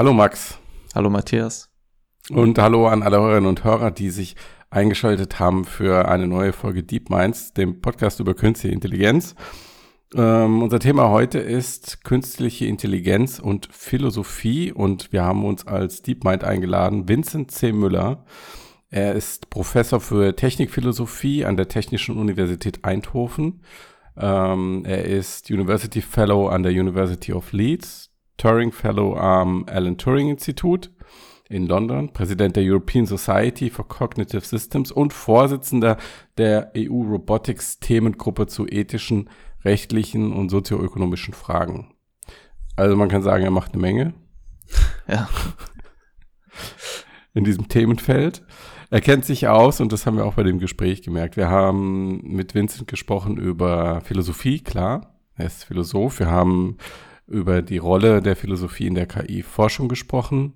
Hallo Max. Hallo Matthias. Und hallo an alle Hörerinnen und Hörer, die sich eingeschaltet haben für eine neue Folge Deep Minds, dem Podcast über künstliche Intelligenz. Ähm, unser Thema heute ist künstliche Intelligenz und Philosophie und wir haben uns als DeepMind eingeladen Vincent C. Müller. Er ist Professor für Technikphilosophie an der Technischen Universität Eindhoven. Ähm, er ist University Fellow an der University of Leeds, Turing Fellow am Alan Turing Institut in London, Präsident der European Society for Cognitive Systems und Vorsitzender der EU Robotics Themengruppe zu ethischen rechtlichen und sozioökonomischen Fragen. Also man kann sagen, er macht eine Menge. Ja. In diesem Themenfeld. Er kennt sich aus und das haben wir auch bei dem Gespräch gemerkt. Wir haben mit Vincent gesprochen über Philosophie, klar. Er ist Philosoph. Wir haben über die Rolle der Philosophie in der KI-Forschung gesprochen.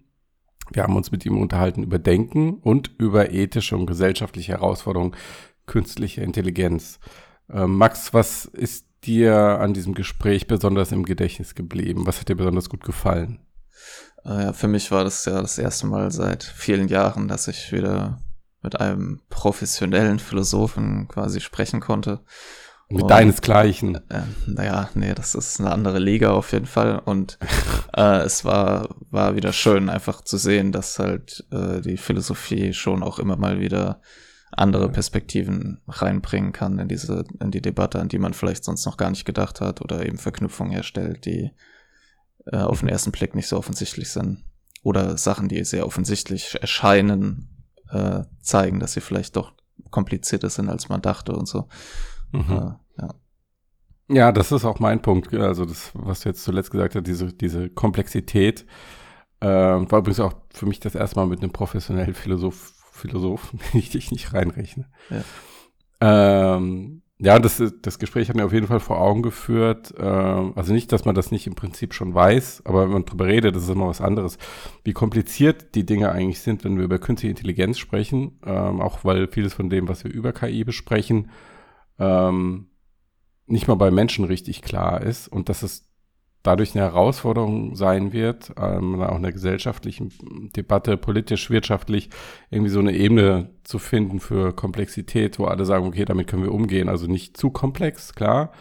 Wir haben uns mit ihm unterhalten über Denken und über ethische und gesellschaftliche Herausforderungen künstlicher Intelligenz. Äh, Max, was ist dir an diesem Gespräch besonders im Gedächtnis geblieben? Was hat dir besonders gut gefallen? Äh, für mich war das ja das erste Mal seit vielen Jahren, dass ich wieder mit einem professionellen Philosophen quasi sprechen konnte. Mit und, deinesgleichen. Äh, naja, nee, das ist eine andere Liga auf jeden Fall. Und äh, es war, war wieder schön, einfach zu sehen, dass halt äh, die Philosophie schon auch immer mal wieder andere Perspektiven reinbringen kann in diese, in die Debatte, an die man vielleicht sonst noch gar nicht gedacht hat oder eben Verknüpfungen herstellt, die äh, auf den ersten Blick nicht so offensichtlich sind. Oder Sachen, die sehr offensichtlich erscheinen, äh, zeigen, dass sie vielleicht doch komplizierter sind, als man dachte und so. Mhm. Äh, ja. Ja, das ist auch mein Punkt. Also das, was du jetzt zuletzt gesagt hast, diese, diese Komplexität, äh, war übrigens auch für mich das erste Mal mit einem professionellen Philosoph Philosoph, wenn ich dich nicht reinrechne. Ja, ähm, ja das, das Gespräch hat mir auf jeden Fall vor Augen geführt. Äh, also nicht, dass man das nicht im Prinzip schon weiß, aber wenn man drüber redet, das ist immer was anderes. Wie kompliziert die Dinge eigentlich sind, wenn wir über künstliche Intelligenz sprechen, ähm, auch weil vieles von dem, was wir über KI besprechen, ähm, nicht mal bei Menschen richtig klar ist und dass es dadurch eine Herausforderung sein wird, ähm, auch in der gesellschaftlichen Debatte, politisch, wirtschaftlich, irgendwie so eine Ebene zu finden für Komplexität, wo alle sagen, okay, damit können wir umgehen. Also nicht zu komplex, klar.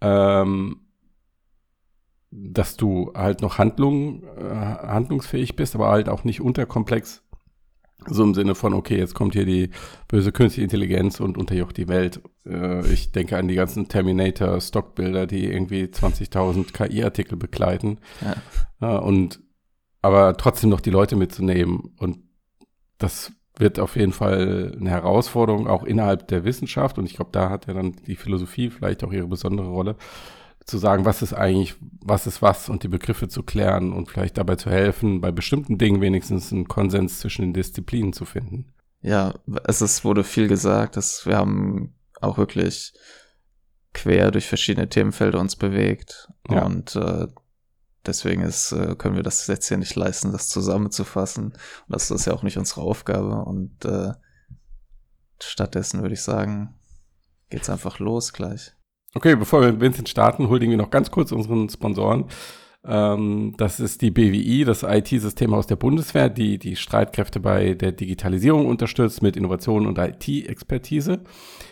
Ähm, dass du halt noch Handlung, äh, handlungsfähig bist, aber halt auch nicht unterkomplex so im Sinne von, okay, jetzt kommt hier die böse künstliche Intelligenz und unterjocht die Welt. Äh, ich denke an die ganzen Terminator-Stockbilder, die irgendwie 20.000 KI-Artikel begleiten. Ja. Äh, und aber trotzdem noch die Leute mitzunehmen. Und das wird auf jeden Fall eine Herausforderung, auch innerhalb der Wissenschaft. Und ich glaube, da hat ja dann die Philosophie vielleicht auch ihre besondere Rolle zu sagen, was ist eigentlich, was ist was und die Begriffe zu klären und vielleicht dabei zu helfen, bei bestimmten Dingen wenigstens einen Konsens zwischen den Disziplinen zu finden. Ja, es ist, wurde viel gesagt, dass wir haben auch wirklich quer durch verschiedene Themenfelder uns bewegt ja. und äh, deswegen ist, äh, können wir das jetzt hier nicht leisten, das zusammenzufassen und das ist ja auch nicht unsere Aufgabe und äh, stattdessen würde ich sagen, geht's einfach los gleich. Okay, bevor wir mit Vincent starten, huldigen wir noch ganz kurz unseren Sponsoren. Ähm, das ist die BWI, das IT-System aus der Bundeswehr, die die Streitkräfte bei der Digitalisierung unterstützt mit Innovationen und IT-Expertise.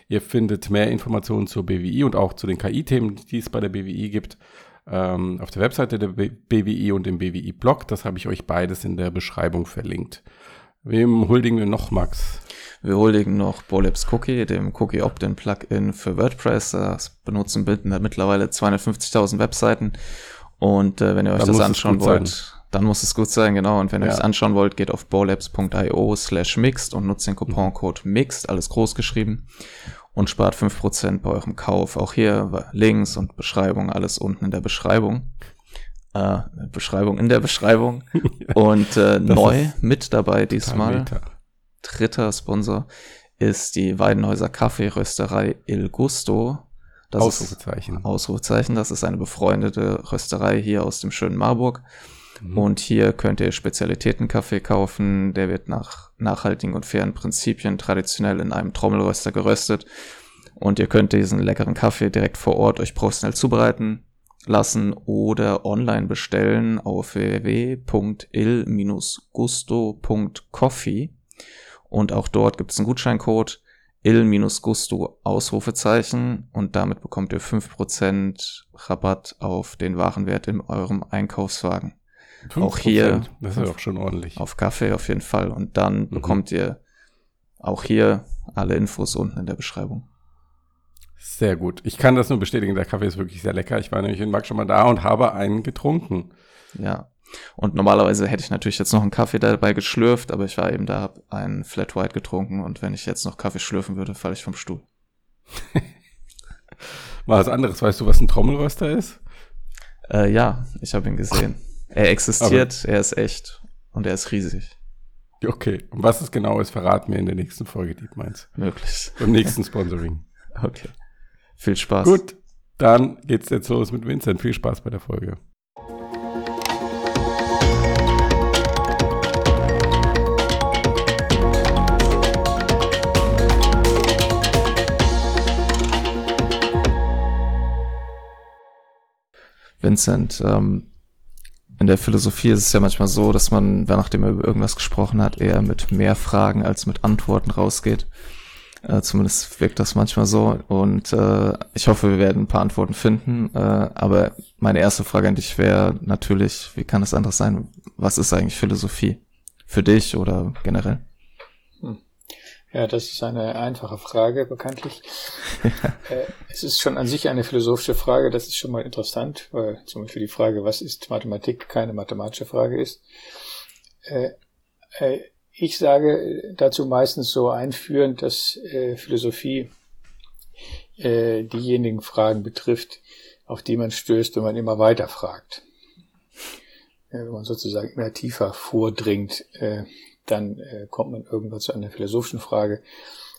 Ihr findet mehr Informationen zur BWI und auch zu den KI-Themen, die es bei der BWI gibt, ähm, auf der Webseite der BWI und im BWI-Blog. Das habe ich euch beides in der Beschreibung verlinkt. Wem huldigen wir noch, Max? Wir huldigen noch Bolabs Cookie, dem Cookie Opt-in Plugin für WordPress. Das benutzen mittlerweile 250.000 Webseiten. Und äh, wenn ihr euch dann das anschauen wollt, sein. dann muss es gut sein, genau. Und wenn ihr ja. euch das anschauen wollt, geht auf bolabs.io slash mixed und nutzt den Couponcode mixed, alles groß geschrieben und spart 5% bei eurem Kauf. Auch hier Links und Beschreibung, alles unten in der Beschreibung. Äh, Beschreibung in der Beschreibung. und äh, neu mit dabei diesmal. Meta dritter Sponsor ist die Weidenhäuser Kaffeerösterei Il Gusto. Das Ausrufezeichen. Ist, Ausrufezeichen. Das ist eine befreundete Rösterei hier aus dem schönen Marburg. Mhm. Und hier könnt ihr Spezialitätenkaffee kaufen. Der wird nach nachhaltigen und fairen Prinzipien traditionell in einem Trommelröster geröstet. Und ihr könnt diesen leckeren Kaffee direkt vor Ort euch professionell zubereiten. lassen oder online bestellen auf www.il-gusto.coffee und auch dort gibt es einen Gutscheincode il-gusto Ausrufezeichen und damit bekommt ihr 5% Rabatt auf den Warenwert in eurem Einkaufswagen. Auch hier. Das ist ja auch schon ordentlich. Auf Kaffee auf jeden Fall. Und dann mhm. bekommt ihr auch hier alle Infos unten in der Beschreibung. Sehr gut. Ich kann das nur bestätigen, der Kaffee ist wirklich sehr lecker. Ich war nämlich in Mark schon mal da und habe einen getrunken. Ja. Und normalerweise hätte ich natürlich jetzt noch einen Kaffee dabei geschlürft, aber ich war eben da, habe einen Flat White getrunken und wenn ich jetzt noch Kaffee schlürfen würde, falle ich vom Stuhl. Mal was anderes. Weißt du, was ein Trommelröster ist? Äh, ja, ich habe ihn gesehen. Er existiert, aber er ist echt und er ist riesig. Okay, und was es genau ist, verraten wir in der nächsten Folge, Dietmeins. Möglich. Beim nächsten Sponsoring. okay. Viel Spaß. Gut, dann geht's jetzt los mit Vincent. Viel Spaß bei der Folge. Vincent, ähm, in der Philosophie ist es ja manchmal so, dass man, nachdem er über irgendwas gesprochen hat, eher mit mehr Fragen als mit Antworten rausgeht. Äh, zumindest wirkt das manchmal so. Und äh, ich hoffe, wir werden ein paar Antworten finden. Äh, aber meine erste Frage an dich wäre natürlich, wie kann es anders sein? Was ist eigentlich Philosophie? Für dich oder generell? Ja, das ist eine einfache Frage, bekanntlich. äh, es ist schon an sich eine philosophische Frage, das ist schon mal interessant, weil zum Beispiel die Frage, was ist Mathematik, keine mathematische Frage ist. Äh, äh, ich sage dazu meistens so einführend, dass Philosophie diejenigen Fragen betrifft, auf die man stößt, wenn man immer weiter fragt. wenn man sozusagen immer tiefer vordringt dann äh, kommt man irgendwann zu einer philosophischen Frage.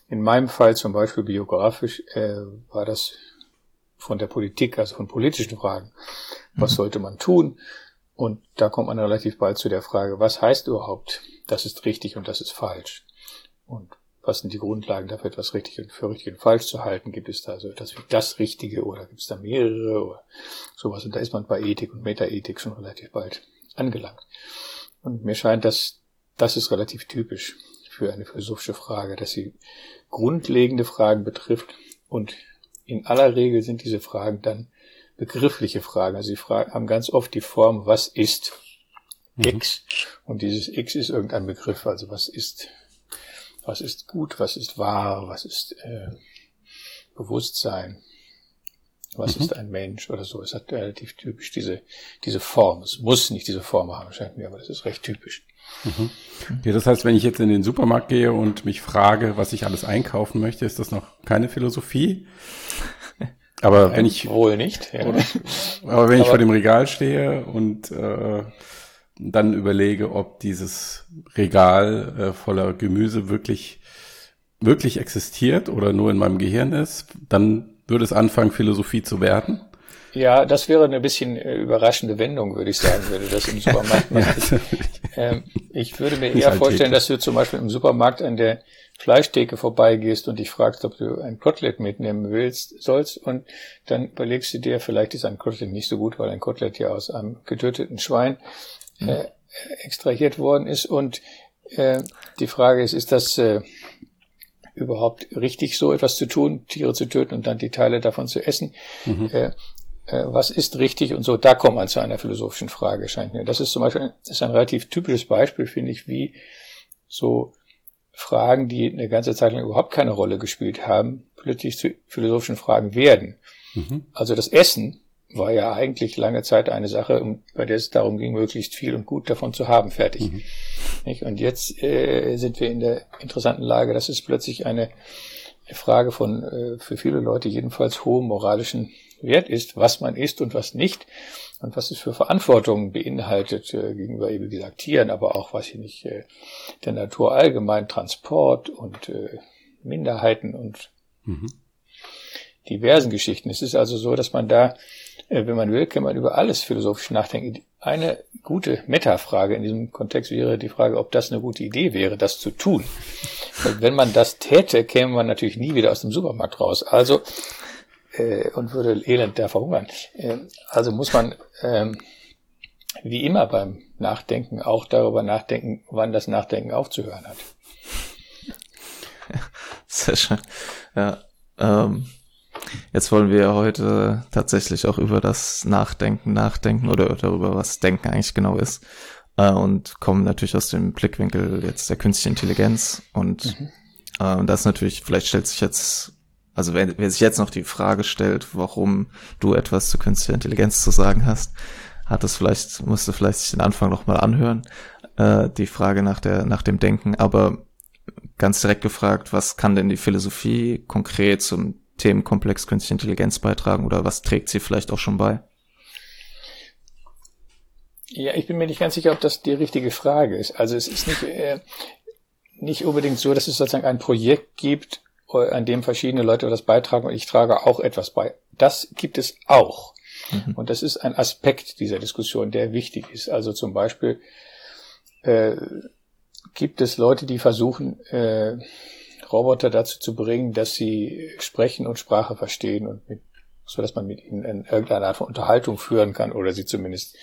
In meinem Fall zum Beispiel biografisch äh, war das von der Politik, also von politischen Fragen. Was mhm. sollte man tun? Und da kommt man relativ bald zu der Frage, was heißt überhaupt, das ist richtig und das ist falsch? Und was sind die Grundlagen dafür, etwas richtig und für richtig und falsch zu halten? Gibt es da so etwas wie das Richtige oder gibt es da mehrere oder sowas? Und da ist man bei Ethik und Metaethik schon relativ bald angelangt. Und mir scheint, dass das ist relativ typisch für eine philosophische Frage, dass sie grundlegende Fragen betrifft und in aller Regel sind diese Fragen dann begriffliche Fragen. Also sie fragen, haben ganz oft die Form, was ist mhm. X? Und dieses X ist irgendein Begriff. Also was ist, was ist gut, was ist wahr, was ist äh, Bewusstsein, was mhm. ist ein Mensch oder so. Es hat relativ typisch diese, diese Form. Es muss nicht diese Form haben, scheint mir, aber das ist recht typisch. Mhm. Okay, das heißt, wenn ich jetzt in den Supermarkt gehe und mich frage, was ich alles einkaufen möchte, ist das noch keine Philosophie? Aber wenn ich wohl nicht, ja. oder, aber wenn ich vor dem Regal stehe und äh, dann überlege, ob dieses Regal äh, voller Gemüse wirklich wirklich existiert oder nur in meinem Gehirn ist, dann würde es anfangen, Philosophie zu werden. Ja, das wäre eine bisschen äh, überraschende Wendung, würde ich sagen, würde das im Supermarkt machen. ähm, ich würde mir eher vorstellen, dass du zum Beispiel im Supermarkt an der Fleischtheke vorbeigehst und dich fragst, ob du ein Kotelett mitnehmen willst, sollst, und dann überlegst du dir, vielleicht ist ein Kotelett nicht so gut, weil ein Kotelett ja aus einem getöteten Schwein mhm. äh, extrahiert worden ist. Und äh, die Frage ist, ist das äh, überhaupt richtig, so etwas zu tun, Tiere zu töten und dann die Teile davon zu essen? Mhm. Äh, was ist richtig und so, da kommt man zu einer philosophischen Frage, scheint mir. Das ist zum Beispiel das ist ein relativ typisches Beispiel, finde ich, wie so Fragen, die eine ganze Zeit lang überhaupt keine Rolle gespielt haben, plötzlich zu philosophischen Fragen werden. Mhm. Also das Essen war ja eigentlich lange Zeit eine Sache, bei der es darum ging, möglichst viel und gut davon zu haben, fertig. Mhm. Und jetzt äh, sind wir in der interessanten Lage, dass es plötzlich eine Frage von äh, für viele Leute jedenfalls hohem moralischen wert ist, was man ist und was nicht und was es für Verantwortung beinhaltet äh, gegenüber, wie gesagt, Tieren, aber auch, was hier nicht, äh, der Natur allgemein, Transport und äh, Minderheiten und mhm. diversen Geschichten. Es ist also so, dass man da, äh, wenn man will, kann man über alles philosophisch nachdenken. Eine gute Metafrage in diesem Kontext wäre die Frage, ob das eine gute Idee wäre, das zu tun. Wenn man das täte, käme man natürlich nie wieder aus dem Supermarkt raus. Also äh, und würde elend da verhungern. Äh, also muss man ähm, wie immer beim Nachdenken auch darüber nachdenken, wann das Nachdenken aufzuhören hat. Sehr schön. Ja, ähm, jetzt wollen wir heute tatsächlich auch über das Nachdenken nachdenken oder darüber, was Denken eigentlich genau ist. Äh, und kommen natürlich aus dem Blickwinkel jetzt der künstlichen Intelligenz. Und mhm. äh, das natürlich, vielleicht stellt sich jetzt, also wer, wer sich jetzt noch die Frage stellt, warum du etwas zu künstlicher Intelligenz zu sagen hast, hat es vielleicht, musste vielleicht sich den Anfang nochmal anhören, äh, die Frage nach der, nach dem Denken. Aber ganz direkt gefragt, was kann denn die Philosophie konkret zum Themenkomplex künstliche Intelligenz beitragen oder was trägt sie vielleicht auch schon bei? Ja, ich bin mir nicht ganz sicher, ob das die richtige Frage ist. Also es ist nicht, äh, nicht unbedingt so, dass es sozusagen ein Projekt gibt, an dem verschiedene Leute etwas beitragen und ich trage auch etwas bei. Das gibt es auch. Mhm. Und das ist ein Aspekt dieser Diskussion, der wichtig ist. Also zum Beispiel äh, gibt es Leute, die versuchen, äh, Roboter dazu zu bringen, dass sie sprechen und Sprache verstehen und mit, so dass man mit ihnen in irgendeiner Art von Unterhaltung führen kann oder sie zumindest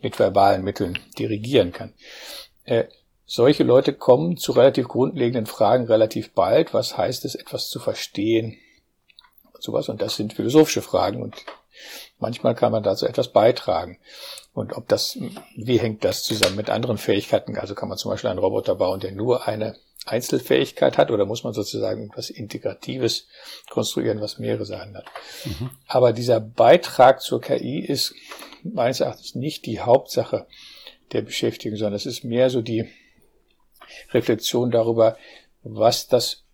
mit verbalen Mitteln dirigieren kann. Äh, solche Leute kommen zu relativ grundlegenden Fragen relativ bald. Was heißt es, etwas zu verstehen? Und sowas. Und das sind philosophische Fragen und manchmal kann man dazu etwas beitragen. Und ob das, wie hängt das zusammen mit anderen Fähigkeiten? Also kann man zum Beispiel einen Roboter bauen, der nur eine Einzelfähigkeit hat, oder muss man sozusagen etwas Integratives konstruieren, was mehrere Sachen hat? Mhm. Aber dieser Beitrag zur KI ist meines Erachtens nicht die Hauptsache der Beschäftigung, sondern es ist mehr so die Reflexion darüber, was das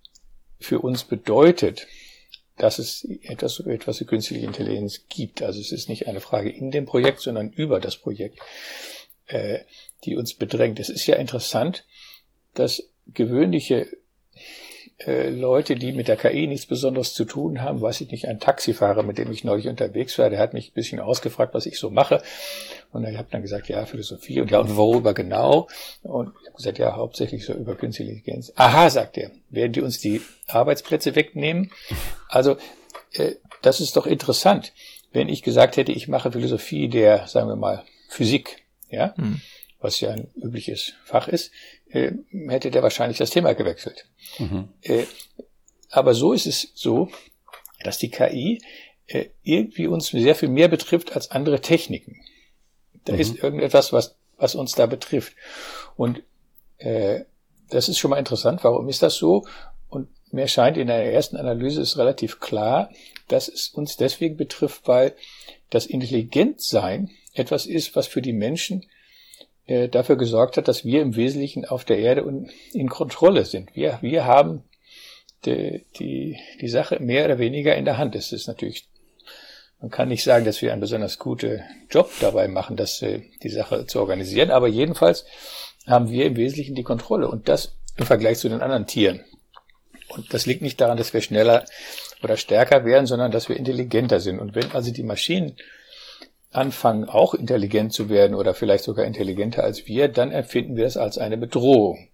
für uns bedeutet, dass es etwas, etwas wie künstliche Intelligenz gibt. Also es ist nicht eine Frage in dem Projekt, sondern über das Projekt, äh, die uns bedrängt. Es ist ja interessant, dass gewöhnliche äh, Leute, die mit der KI nichts Besonderes zu tun haben, weiß ich nicht, ein Taxifahrer, mit dem ich neulich unterwegs war, der hat mich ein bisschen ausgefragt, was ich so mache. Und ich habe dann gesagt, ja, Philosophie und ja, und worüber genau? Und ich habe gesagt, ja, hauptsächlich so über künstliche Intelligenz. Aha, sagt er, werden die uns die Arbeitsplätze wegnehmen? Also, äh, das ist doch interessant. Wenn ich gesagt hätte, ich mache Philosophie der, sagen wir mal, Physik, ja, hm. was ja ein übliches Fach ist, äh, hätte der wahrscheinlich das Thema gewechselt. Mhm. Äh, aber so ist es so, dass die KI äh, irgendwie uns sehr viel mehr betrifft als andere Techniken. Da mhm. ist irgendetwas, was, was uns da betrifft. Und äh, das ist schon mal interessant. Warum ist das so? Und mir scheint in der ersten Analyse ist relativ klar, dass es uns deswegen betrifft, weil das Intelligentsein etwas ist, was für die Menschen äh, dafür gesorgt hat, dass wir im Wesentlichen auf der Erde in Kontrolle sind. Wir, wir haben die, die, die Sache mehr oder weniger in der Hand. Es ist natürlich, man kann nicht sagen, dass wir einen besonders guten Job dabei machen, das, äh, die Sache zu organisieren, aber jedenfalls haben wir im Wesentlichen die Kontrolle und das im Vergleich zu den anderen Tieren. Und das liegt nicht daran, dass wir schneller oder stärker werden, sondern dass wir intelligenter sind. Und wenn also die Maschinen anfangen, auch intelligent zu werden oder vielleicht sogar intelligenter als wir, dann empfinden wir es als eine Bedrohung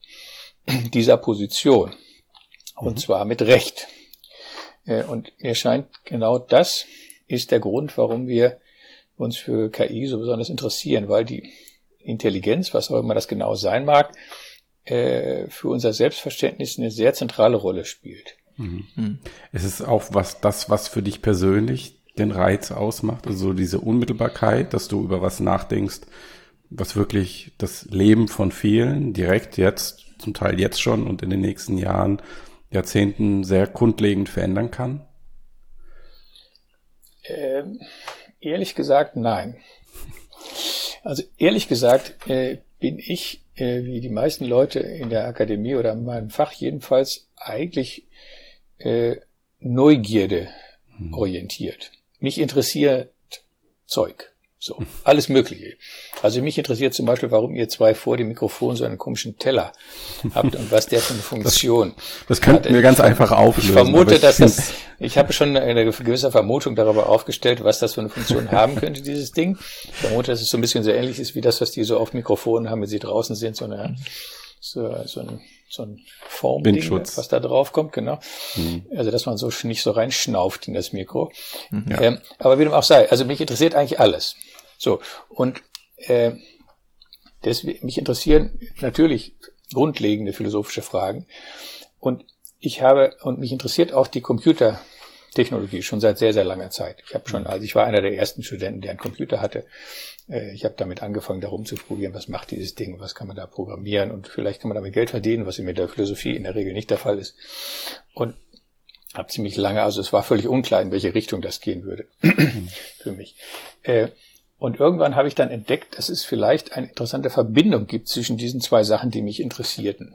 dieser Position. Und mhm. zwar mit Recht. Äh, und mir scheint, genau das ist der Grund, warum wir uns für KI so besonders interessieren, weil die Intelligenz, was auch immer das genau sein mag, äh, für unser Selbstverständnis eine sehr zentrale Rolle spielt. Mhm. mhm. Es ist auch was, das, was für dich persönlich den Reiz ausmacht, also diese Unmittelbarkeit, dass du über was nachdenkst, was wirklich das Leben von vielen direkt jetzt, zum Teil jetzt schon und in den nächsten Jahren, Jahrzehnten sehr grundlegend verändern kann? Ähm, ehrlich gesagt, nein. Also ehrlich gesagt äh, bin ich, äh, wie die meisten Leute in der Akademie oder in meinem Fach jedenfalls, eigentlich äh, Neugierde hm. orientiert mich interessiert Zeug. So, alles Mögliche. Also mich interessiert zum Beispiel, warum ihr zwei vor dem Mikrofon so einen komischen Teller habt und was der für eine Funktion Das, das könnten wir ganz einfach auflösen. Ich vermute, dass das, ich habe schon eine gewisse Vermutung darüber aufgestellt, was das für eine Funktion haben könnte, dieses Ding. Ich vermute, dass es so ein bisschen so ähnlich ist wie das, was die so auf Mikrofonen haben, wenn sie draußen sind, so eine so, so ein, so ein Formding, was da drauf kommt, genau. Mhm. Also, dass man so nicht so reinschnauft in das Mikro. Mhm, ja. ähm, aber wie dem auch sei, also mich interessiert eigentlich alles. So, und äh, deswegen, mich interessieren natürlich grundlegende philosophische Fragen. Und ich habe, und mich interessiert auch die Computertechnologie schon seit sehr, sehr langer Zeit. Ich habe schon, also ich war einer der ersten Studenten, der einen Computer hatte. Äh, ich habe damit angefangen, darum zu probieren, was macht dieses Ding, was kann man da programmieren und vielleicht kann man damit Geld verdienen, was in der Philosophie in der Regel nicht der Fall ist. Und habe ziemlich lange, also es war völlig unklar, in welche Richtung das gehen würde für mich. Äh, und irgendwann habe ich dann entdeckt, dass es vielleicht eine interessante Verbindung gibt zwischen diesen zwei Sachen, die mich interessierten.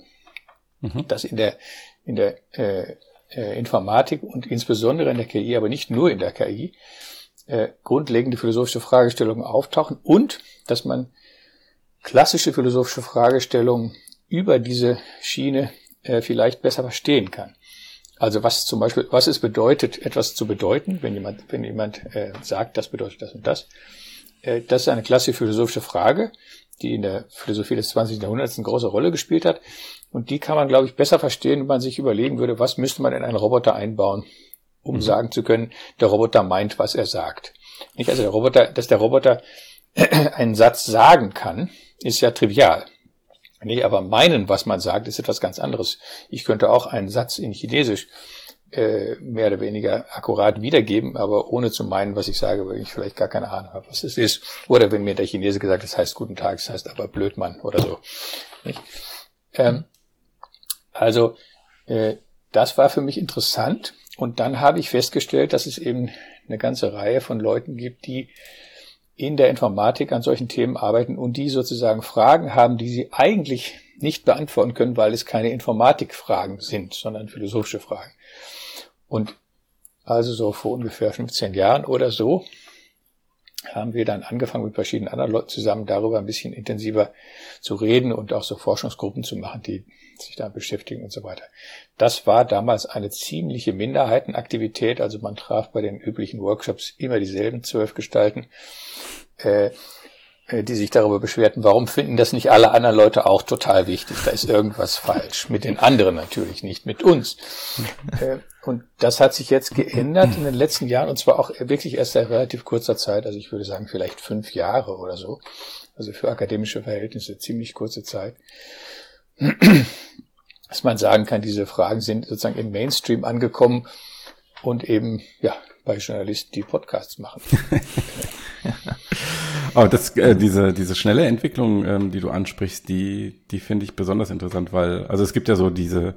Mhm. Dass in der, in der äh, äh, Informatik und insbesondere in der KI, aber nicht nur in der KI, äh, grundlegende philosophische Fragestellungen auftauchen und dass man klassische philosophische Fragestellungen über diese Schiene äh, vielleicht besser verstehen kann. Also was zum Beispiel, was es bedeutet, etwas zu bedeuten, wenn jemand, wenn jemand äh, sagt, das bedeutet das und das äh, das ist eine klassische philosophische Frage, die in der Philosophie des 20. Jahrhunderts eine große Rolle gespielt hat. Und die kann man, glaube ich, besser verstehen, wenn man sich überlegen würde, was müsste man in einen Roboter einbauen, um mhm. sagen zu können, der Roboter meint, was er sagt. Nicht also der Roboter, dass der Roboter einen Satz sagen kann, ist ja trivial. Nee, aber meinen, was man sagt, ist etwas ganz anderes. Ich könnte auch einen Satz in Chinesisch äh, mehr oder weniger akkurat wiedergeben, aber ohne zu meinen, was ich sage, weil ich vielleicht gar keine Ahnung habe, was es ist. Oder wenn mir der Chinese gesagt das heißt Guten Tag, das heißt aber Blödmann oder so. Ähm, also äh, das war für mich interessant und dann habe ich festgestellt, dass es eben eine ganze Reihe von Leuten gibt, die in der Informatik an solchen Themen arbeiten und die sozusagen Fragen haben, die sie eigentlich nicht beantworten können, weil es keine Informatikfragen sind, sondern philosophische Fragen. Und also so vor ungefähr 15 Jahren oder so haben wir dann angefangen mit verschiedenen anderen Leuten zusammen darüber ein bisschen intensiver zu reden und auch so Forschungsgruppen zu machen, die sich da beschäftigen und so weiter. Das war damals eine ziemliche Minderheitenaktivität, also man traf bei den üblichen Workshops immer dieselben zwölf Gestalten. Äh, äh, die sich darüber beschwerten, warum finden das nicht alle anderen Leute auch total wichtig? Da ist irgendwas falsch. Mit den anderen natürlich nicht, mit uns. Und das hat sich jetzt geändert in den letzten Jahren und zwar auch wirklich erst seit relativ kurzer Zeit. Also ich würde sagen vielleicht fünf Jahre oder so. Also für akademische Verhältnisse ziemlich kurze Zeit. Dass man sagen kann, diese Fragen sind sozusagen im Mainstream angekommen und eben, ja, bei Journalisten, die Podcasts machen. Aber das, äh, diese, diese schnelle Entwicklung, ähm, die du ansprichst, die, die finde ich besonders interessant, weil, also es gibt ja so diese,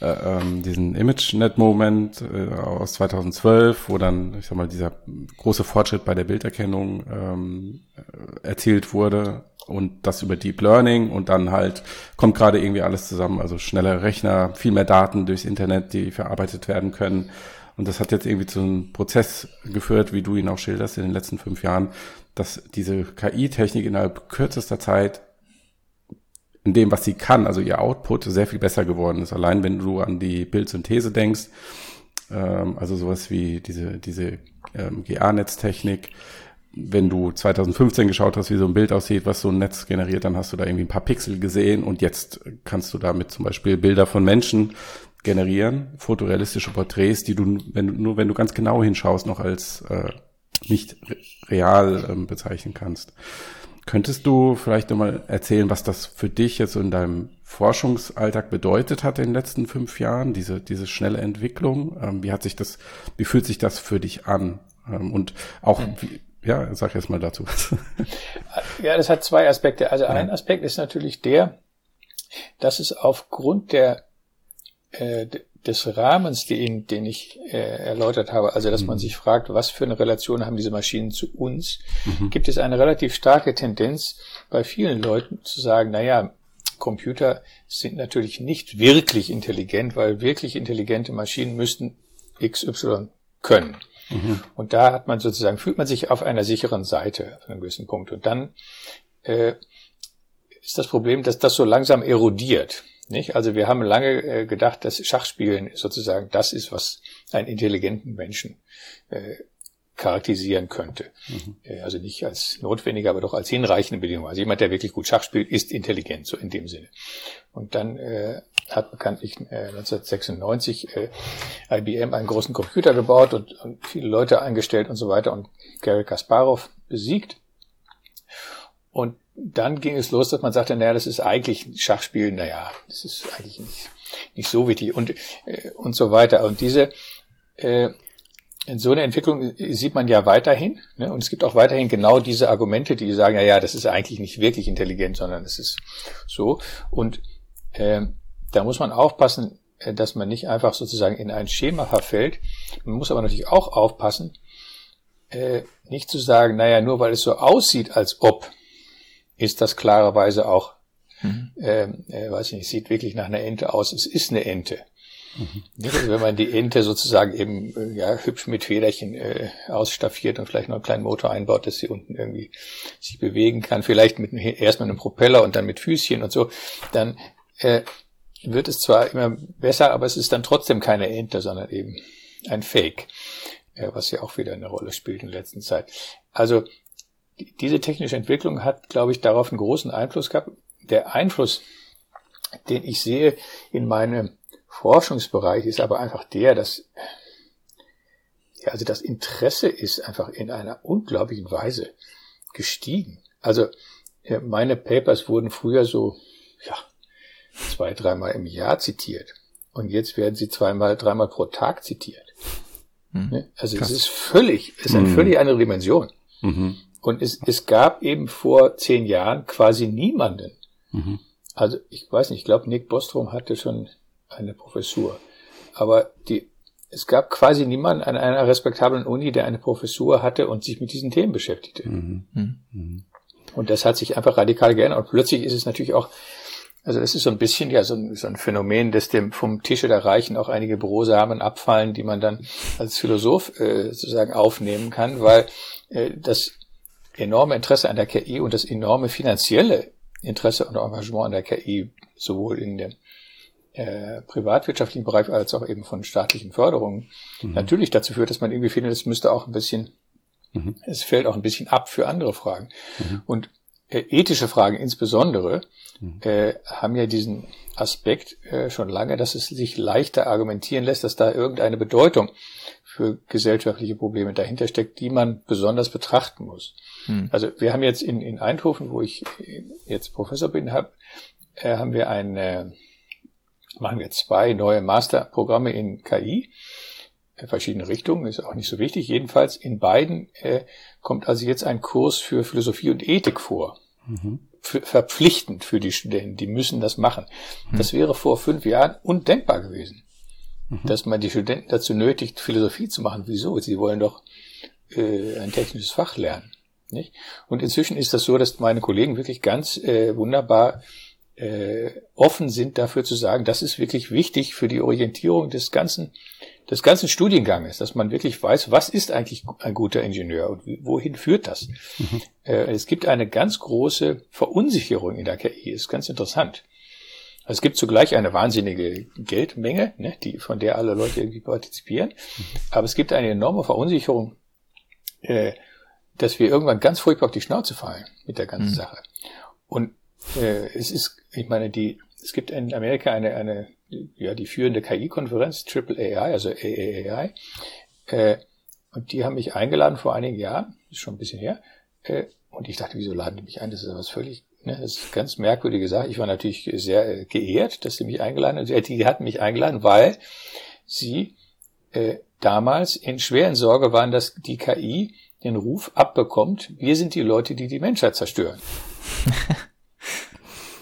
ähm, diesen ImageNet-Moment äh, aus 2012, wo dann, ich sag mal, dieser große Fortschritt bei der Bilderkennung ähm, äh, erzielt wurde und das über Deep Learning und dann halt kommt gerade irgendwie alles zusammen, also schnelle Rechner, viel mehr Daten durchs Internet, die verarbeitet werden können. Und das hat jetzt irgendwie zu einem Prozess geführt, wie du ihn auch schilderst in den letzten fünf Jahren, dass diese KI-Technik innerhalb kürzester Zeit in dem, was sie kann, also ihr Output, sehr viel besser geworden ist. Allein wenn du an die Bildsynthese denkst, ähm, also sowas wie diese, diese ähm, GA-Netztechnik, wenn du 2015 geschaut hast, wie so ein Bild aussieht, was so ein Netz generiert, dann hast du da irgendwie ein paar Pixel gesehen und jetzt kannst du damit zum Beispiel Bilder von Menschen generieren, fotorealistische Porträts, die du, wenn du nur wenn du ganz genau hinschaust, noch als äh, nicht real ähm, bezeichnen kannst. Könntest du vielleicht nochmal erzählen, was das für dich jetzt in deinem Forschungsalltag bedeutet hat in den letzten fünf Jahren, diese, diese schnelle Entwicklung? Ähm, wie hat sich das, wie fühlt sich das für dich an? Ähm, und auch, hm. wie, ja, sag erst mal dazu. Ja, das hat zwei Aspekte. Also ein Aspekt ist natürlich der, dass es aufgrund der äh, des Rahmens, den, den ich äh, erläutert habe, also dass mhm. man sich fragt, was für eine Relation haben diese Maschinen zu uns, mhm. gibt es eine relativ starke Tendenz bei vielen Leuten zu sagen, naja, Computer sind natürlich nicht wirklich intelligent, weil wirklich intelligente Maschinen müssten XY können. Mhm. Und da hat man sozusagen, fühlt man sich auf einer sicheren Seite auf einem gewissen Punkt. Und dann äh, ist das Problem, dass das so langsam erodiert. Nicht? Also wir haben lange äh, gedacht, dass Schachspielen sozusagen das ist, was einen intelligenten Menschen äh, charakterisieren könnte. Mhm. Äh, also nicht als notwendige, aber doch als hinreichende Bedingung. Also jemand, der wirklich gut Schach spielt, ist intelligent, so in dem Sinne. Und dann äh, hat bekanntlich äh, 1996 äh, IBM einen großen Computer gebaut und, und viele Leute eingestellt und so weiter und Gary Kasparov besiegt. Und dann ging es los, dass man sagte, naja, das ist eigentlich Schachspiel, naja, das ist eigentlich nicht, nicht so wichtig und, äh, und so weiter. Und diese äh, so eine Entwicklung sieht man ja weiterhin. Ne? Und es gibt auch weiterhin genau diese Argumente, die sagen, ja, ja, das ist eigentlich nicht wirklich intelligent, sondern es ist so. Und äh, da muss man aufpassen, äh, dass man nicht einfach sozusagen in ein Schema verfällt. Man muss aber natürlich auch aufpassen, äh, nicht zu sagen, naja, nur weil es so aussieht, als ob, ist das klarerweise auch, mhm. äh, äh, weiß ich nicht, sieht wirklich nach einer Ente aus. Es ist eine Ente. Mhm. Also wenn man die Ente sozusagen eben äh, ja, hübsch mit Federchen äh, ausstaffiert und vielleicht noch einen kleinen Motor einbaut, dass sie unten irgendwie sich bewegen kann, vielleicht mit erst mit einem Propeller und dann mit Füßchen und so, dann äh, wird es zwar immer besser, aber es ist dann trotzdem keine Ente, sondern eben ein Fake, äh, was ja auch wieder eine Rolle spielt in der letzten Zeit. Also diese technische Entwicklung hat, glaube ich, darauf einen großen Einfluss gehabt. Der Einfluss, den ich sehe in meinem Forschungsbereich ist aber einfach der, dass ja, also das Interesse ist einfach in einer unglaublichen Weise gestiegen. Also meine Papers wurden früher so ja, zwei, dreimal im Jahr zitiert. Und jetzt werden sie zweimal, dreimal pro Tag zitiert. Mhm. Also Krass. es ist völlig, es ist eine mhm. völlig andere Dimension. Mhm. Und es, es gab eben vor zehn Jahren quasi niemanden. Mhm. Also ich weiß nicht, ich glaube, Nick Bostrom hatte schon eine Professur. Aber die, es gab quasi niemanden an einer respektablen Uni, der eine Professur hatte und sich mit diesen Themen beschäftigte. Mhm. Mhm. Und das hat sich einfach radikal geändert. Und plötzlich ist es natürlich auch, also es ist so ein bisschen ja so ein, so ein Phänomen, dass dem vom Tische der Reichen auch einige Brosamen abfallen, die man dann als Philosoph äh, sozusagen aufnehmen kann, weil äh, das enorme Interesse an der KI und das enorme finanzielle Interesse und Engagement an der KI sowohl in dem äh, privatwirtschaftlichen Bereich als auch eben von staatlichen Förderungen mhm. natürlich dazu führt, dass man irgendwie findet, es müsste auch ein bisschen, mhm. es fällt auch ein bisschen ab für andere Fragen. Mhm. Und äh, ethische Fragen insbesondere mhm. äh, haben ja diesen Aspekt äh, schon lange, dass es sich leichter argumentieren lässt, dass da irgendeine Bedeutung für gesellschaftliche Probleme dahinter steckt, die man besonders betrachten muss. Mhm. Also wir haben jetzt in, in Eindhoven, wo ich jetzt Professor bin, hab, äh, haben wir ein äh, machen wir zwei neue Masterprogramme in KI in verschiedene Richtungen, ist auch nicht so wichtig. Jedenfalls in beiden äh, kommt also jetzt ein Kurs für Philosophie und Ethik vor. Mhm. verpflichtend für die Studenten, die müssen das machen. Mhm. Das wäre vor fünf Jahren undenkbar gewesen, mhm. dass man die Studenten dazu nötigt, Philosophie zu machen. Wieso? Sie wollen doch äh, ein technisches Fach lernen. Nicht? Und inzwischen ist das so, dass meine Kollegen wirklich ganz äh, wunderbar äh, offen sind dafür zu sagen, das ist wirklich wichtig für die Orientierung des ganzen, des ganzen Studienganges, dass man wirklich weiß, was ist eigentlich ein guter Ingenieur und wohin führt das? Mhm. Äh, es gibt eine ganz große Verunsicherung in der KI, ist ganz interessant. Es gibt zugleich eine wahnsinnige Geldmenge, ne, die, von der alle Leute irgendwie partizipieren, mhm. aber es gibt eine enorme Verunsicherung, äh, dass wir irgendwann ganz furchtbar auf die Schnauze fallen mit der ganzen mhm. Sache. Und äh, es ist, ich meine, die, es gibt in Amerika eine, eine, ja, die führende KI-Konferenz, Triple AI, also AAAI, äh, und die haben mich eingeladen vor einigen Jahren, ist schon ein bisschen her, äh, und ich dachte, wieso laden die mich ein? Das ist was völlig, ne, das ist ganz merkwürdige Sache. Ich war natürlich sehr äh, geehrt, dass sie mich eingeladen haben. Die, die hatten mich eingeladen, weil sie äh, damals in schweren Sorge waren, dass die KI den Ruf abbekommt, wir sind die Leute, die die Menschheit zerstören.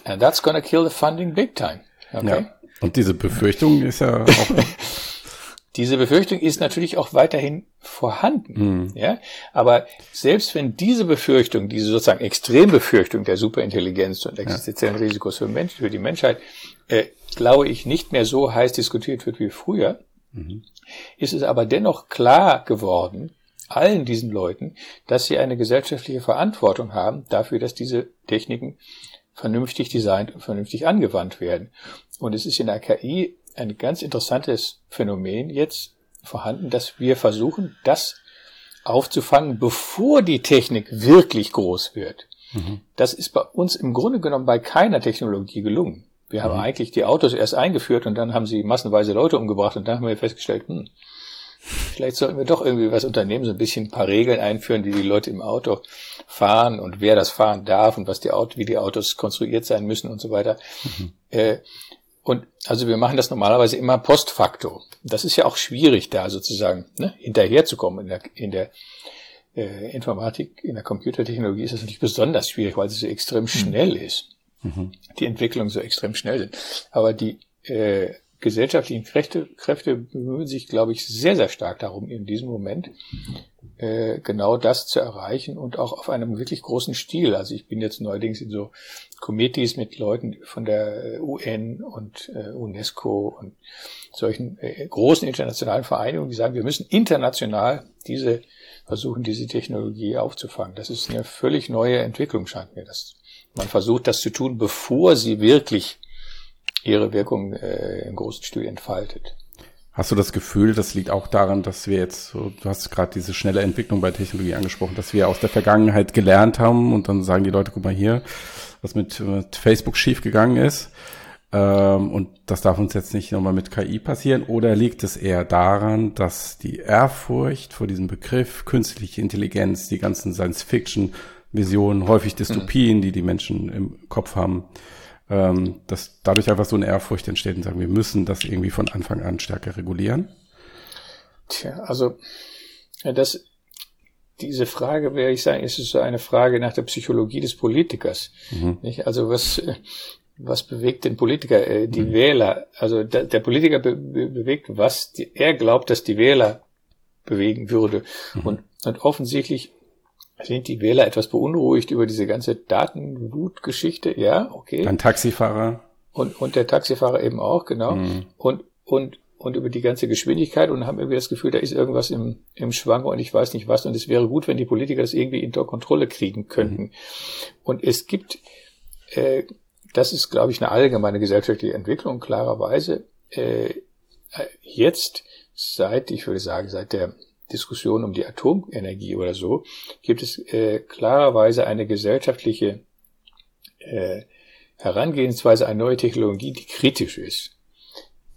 And that's gonna kill the funding big time. Okay? Ja. Und diese Befürchtung ist ja auch. diese Befürchtung ist natürlich auch weiterhin vorhanden. Mhm. Ja? Aber selbst wenn diese Befürchtung, diese sozusagen Extrembefürchtung der Superintelligenz und existenziellen ja. Risikos für, Menschen, für die Menschheit, äh, glaube ich, nicht mehr so heiß diskutiert wird wie früher, mhm. ist es aber dennoch klar geworden, allen diesen Leuten, dass sie eine gesellschaftliche Verantwortung haben dafür, dass diese Techniken vernünftig designt und vernünftig angewandt werden. Und es ist in der KI ein ganz interessantes Phänomen jetzt vorhanden, dass wir versuchen, das aufzufangen, bevor die Technik wirklich groß wird. Mhm. Das ist bei uns im Grunde genommen bei keiner Technologie gelungen. Wir haben mhm. eigentlich die Autos erst eingeführt und dann haben sie massenweise Leute umgebracht und dann haben wir festgestellt, hm, vielleicht sollten wir doch irgendwie was unternehmen, so ein bisschen ein paar Regeln einführen, die die Leute im Auto fahren und wer das fahren darf und was die Auto, wie die Autos konstruiert sein müssen und so weiter. Mhm. Äh, und also wir machen das normalerweise immer post facto. Das ist ja auch schwierig, da sozusagen ne, hinterherzukommen in der, in der äh, Informatik, in der Computertechnologie ist das natürlich besonders schwierig, weil sie so extrem mhm. schnell ist. Mhm. Die Entwicklungen so extrem schnell sind. Aber die äh, gesellschaftlichen Kräfte, Kräfte bemühen sich, glaube ich, sehr, sehr stark darum, in diesem Moment äh, genau das zu erreichen und auch auf einem wirklich großen Stil. Also ich bin jetzt neuerdings in so Committees mit Leuten von der UN und äh, UNESCO und solchen äh, großen internationalen Vereinigungen, die sagen, wir müssen international diese versuchen, diese Technologie aufzufangen. Das ist eine völlig neue Entwicklung, scheint mir. Das, man versucht das zu tun, bevor sie wirklich ihre Wirkung äh, im großen Stil entfaltet. Hast du das Gefühl, das liegt auch daran, dass wir jetzt, so, du hast gerade diese schnelle Entwicklung bei Technologie angesprochen, dass wir aus der Vergangenheit gelernt haben und dann sagen die Leute, guck mal hier, was mit, mit Facebook schiefgegangen ist. Ähm, und das darf uns jetzt nicht nochmal mit KI passieren. Oder liegt es eher daran, dass die Ehrfurcht vor diesem Begriff künstliche Intelligenz, die ganzen Science-Fiction-Visionen, häufig Dystopien, die die Menschen im Kopf haben, ähm, dass dadurch einfach so eine Ehrfurcht entsteht und sagen, wir müssen das irgendwie von Anfang an stärker regulieren? Tja, also das, diese Frage, wäre ich sagen, ist es so eine Frage nach der Psychologie des Politikers. Mhm. Nicht? Also was, was bewegt den Politiker, äh, die mhm. Wähler? Also der, der Politiker be be bewegt, was die, er glaubt, dass die Wähler bewegen würde. Mhm. Und, und offensichtlich sind die Wähler etwas beunruhigt über diese ganze Datenwutgeschichte? Ja, okay. Ein Taxifahrer. Und, und der Taxifahrer eben auch, genau. Mhm. Und, und, und über die ganze Geschwindigkeit und haben irgendwie das Gefühl, da ist irgendwas im, im Schwange und ich weiß nicht was. Und es wäre gut, wenn die Politiker das irgendwie unter Kontrolle kriegen könnten. Mhm. Und es gibt, äh, das ist, glaube ich, eine allgemeine gesellschaftliche Entwicklung, klarerweise. Äh, jetzt, seit, ich würde sagen, seit der Diskussion um die Atomenergie oder so, gibt es äh, klarerweise eine gesellschaftliche äh, Herangehensweise an neue Technologie, die kritisch ist.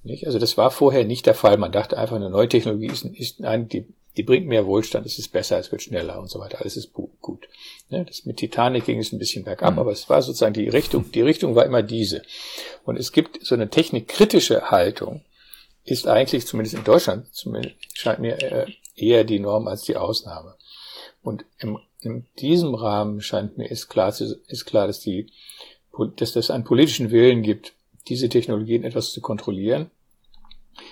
Nicht? Also das war vorher nicht der Fall. Man dachte einfach, eine neue Technologie ist, ist nein, die, die bringt mehr Wohlstand, es ist besser, es wird schneller und so weiter. Alles ist gut. Ne? Das mit Titanic ging es ein bisschen bergab, mhm. aber es war sozusagen die Richtung. Die Richtung war immer diese. Und es gibt so eine technikkritische Haltung, ist eigentlich zumindest in Deutschland, zumindest scheint mir äh, eher die Norm als die Ausnahme. Und im, in diesem Rahmen scheint mir ist klar, ist klar, dass die, dass es einen politischen Willen gibt, diese Technologien etwas zu kontrollieren.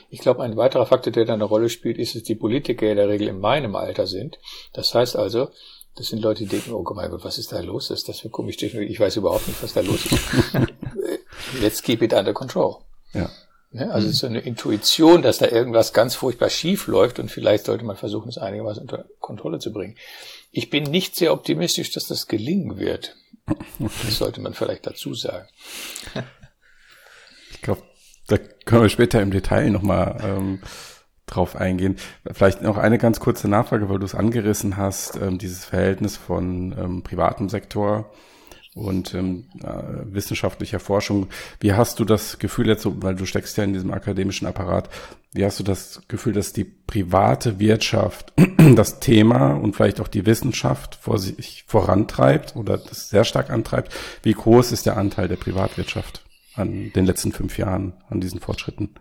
Ich glaube, ein weiterer Faktor, der da eine Rolle spielt, ist, dass die Politiker in der Regel in meinem Alter sind. Das heißt also, das sind Leute, die denken, oh mein Gott, was ist da los? Was ist das für komische Technologie? Ich weiß überhaupt nicht, was da los ist. Let's keep it under control. Ja. Ne? Also mhm. so eine Intuition, dass da irgendwas ganz furchtbar schief läuft und vielleicht sollte man versuchen, es einigermaßen unter Kontrolle zu bringen. Ich bin nicht sehr optimistisch, dass das gelingen wird. Das sollte man vielleicht dazu sagen. Ich glaube, da können wir später im Detail nochmal ähm, drauf eingehen. Vielleicht noch eine ganz kurze Nachfrage, weil du es angerissen hast, ähm, dieses Verhältnis von ähm, privatem Sektor und ähm, äh, wissenschaftlicher Forschung. Wie hast du das Gefühl jetzt, weil du steckst ja in diesem akademischen Apparat, wie hast du das Gefühl, dass die private Wirtschaft das Thema und vielleicht auch die Wissenschaft vor sich vorantreibt oder das sehr stark antreibt? Wie groß ist der Anteil der Privatwirtschaft an den letzten fünf Jahren, an diesen Fortschritten?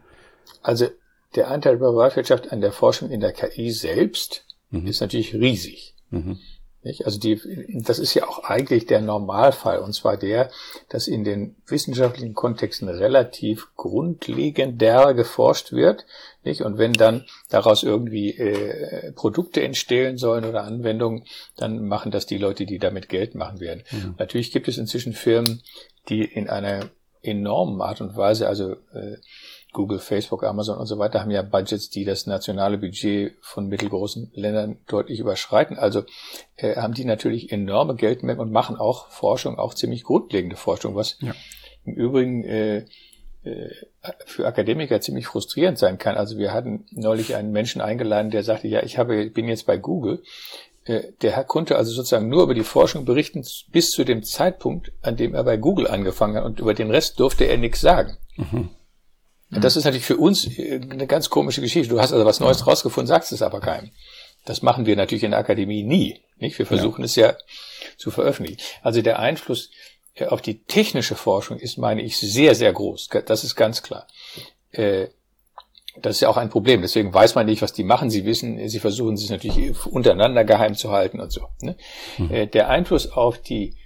Also der Anteil der Privatwirtschaft an der Forschung in der KI selbst mhm. ist natürlich riesig. Mhm. Nicht? Also die, das ist ja auch eigentlich der Normalfall, und zwar der, dass in den wissenschaftlichen Kontexten relativ grundlegender geforscht wird. Nicht? Und wenn dann daraus irgendwie äh, Produkte entstehen sollen oder Anwendungen, dann machen das die Leute, die damit Geld machen werden. Mhm. Natürlich gibt es inzwischen Firmen, die in einer enormen Art und Weise, also äh, Google, Facebook, Amazon und so weiter haben ja Budgets, die das nationale Budget von mittelgroßen Ländern deutlich überschreiten. Also äh, haben die natürlich enorme Geldmengen und machen auch Forschung, auch ziemlich grundlegende Forschung, was ja. im Übrigen äh, äh, für Akademiker ziemlich frustrierend sein kann. Also wir hatten neulich einen Menschen eingeladen, der sagte, ja, ich habe, bin jetzt bei Google. Äh, der konnte also sozusagen nur über die Forschung berichten bis zu dem Zeitpunkt, an dem er bei Google angefangen hat und über den Rest durfte er nichts sagen. Mhm. Das ist natürlich für uns äh, eine ganz komische Geschichte. Du hast also was Neues rausgefunden, sagst es aber keinem. Das machen wir natürlich in der Akademie nie. Nicht? Wir versuchen ja. es ja zu veröffentlichen. Also der Einfluss auf die technische Forschung ist, meine ich, sehr, sehr groß. Das ist ganz klar. Äh, das ist ja auch ein Problem. Deswegen weiß man nicht, was die machen. Sie wissen, sie versuchen sich natürlich untereinander geheim zu halten und so. Ne? Mhm. Der Einfluss auf die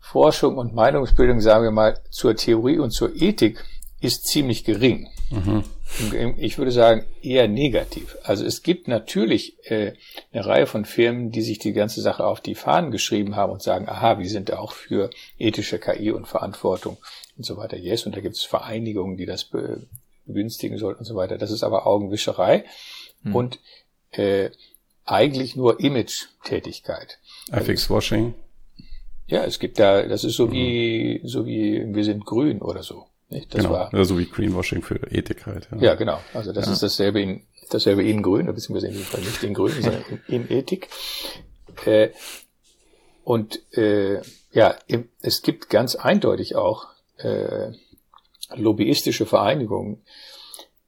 Forschung und Meinungsbildung, sagen wir mal, zur Theorie und zur Ethik ist ziemlich gering. Mhm. Ich würde sagen, eher negativ. Also es gibt natürlich äh, eine Reihe von Firmen, die sich die ganze Sache auf die Fahnen geschrieben haben und sagen, aha, wir sind auch für ethische KI und Verantwortung und so weiter. Yes, und da gibt es Vereinigungen, die das be begünstigen sollten und so weiter. Das ist aber Augenwischerei mhm. und äh, eigentlich nur Image-Tätigkeit. FX-Washing. Ja, es gibt da, das ist so mhm. wie, so wie wir sind grün oder so. Nicht? Das genau, war, so wie Greenwashing für Ethik halt. Ja, ja genau. Also das ja. ist dasselbe in, dasselbe in Grün, beziehungsweise in dem Fall nicht in Grün, sondern in, in Ethik. Äh, und äh, ja, es gibt ganz eindeutig auch äh, lobbyistische Vereinigungen,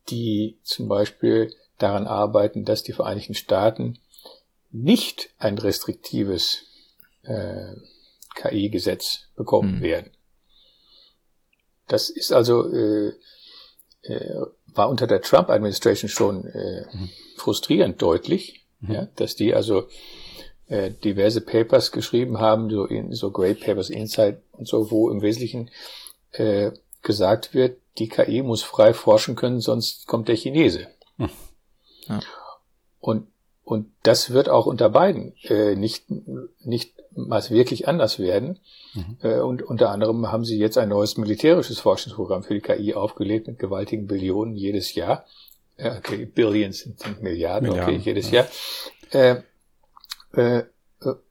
die zum Beispiel daran arbeiten, dass die Vereinigten Staaten nicht ein restriktives äh, KI-Gesetz bekommen mhm. werden. Das ist also äh, äh, war unter der Trump-Administration schon äh, mhm. frustrierend deutlich, mhm. ja, dass die also äh, diverse Papers geschrieben haben, so, in, so Great Papers Inside und so, wo im Wesentlichen äh, gesagt wird, die KI muss frei forschen können, sonst kommt der Chinese. Mhm. Ja. Und und das wird auch unter beiden äh, nicht, nicht mal wirklich anders werden. Mhm. Äh, und unter anderem haben sie jetzt ein neues militärisches Forschungsprogramm für die KI aufgelegt mit gewaltigen Billionen jedes Jahr. Äh, okay, Billions sind, Milliarden, Milliarden, okay, jedes ja. Jahr. Äh, äh,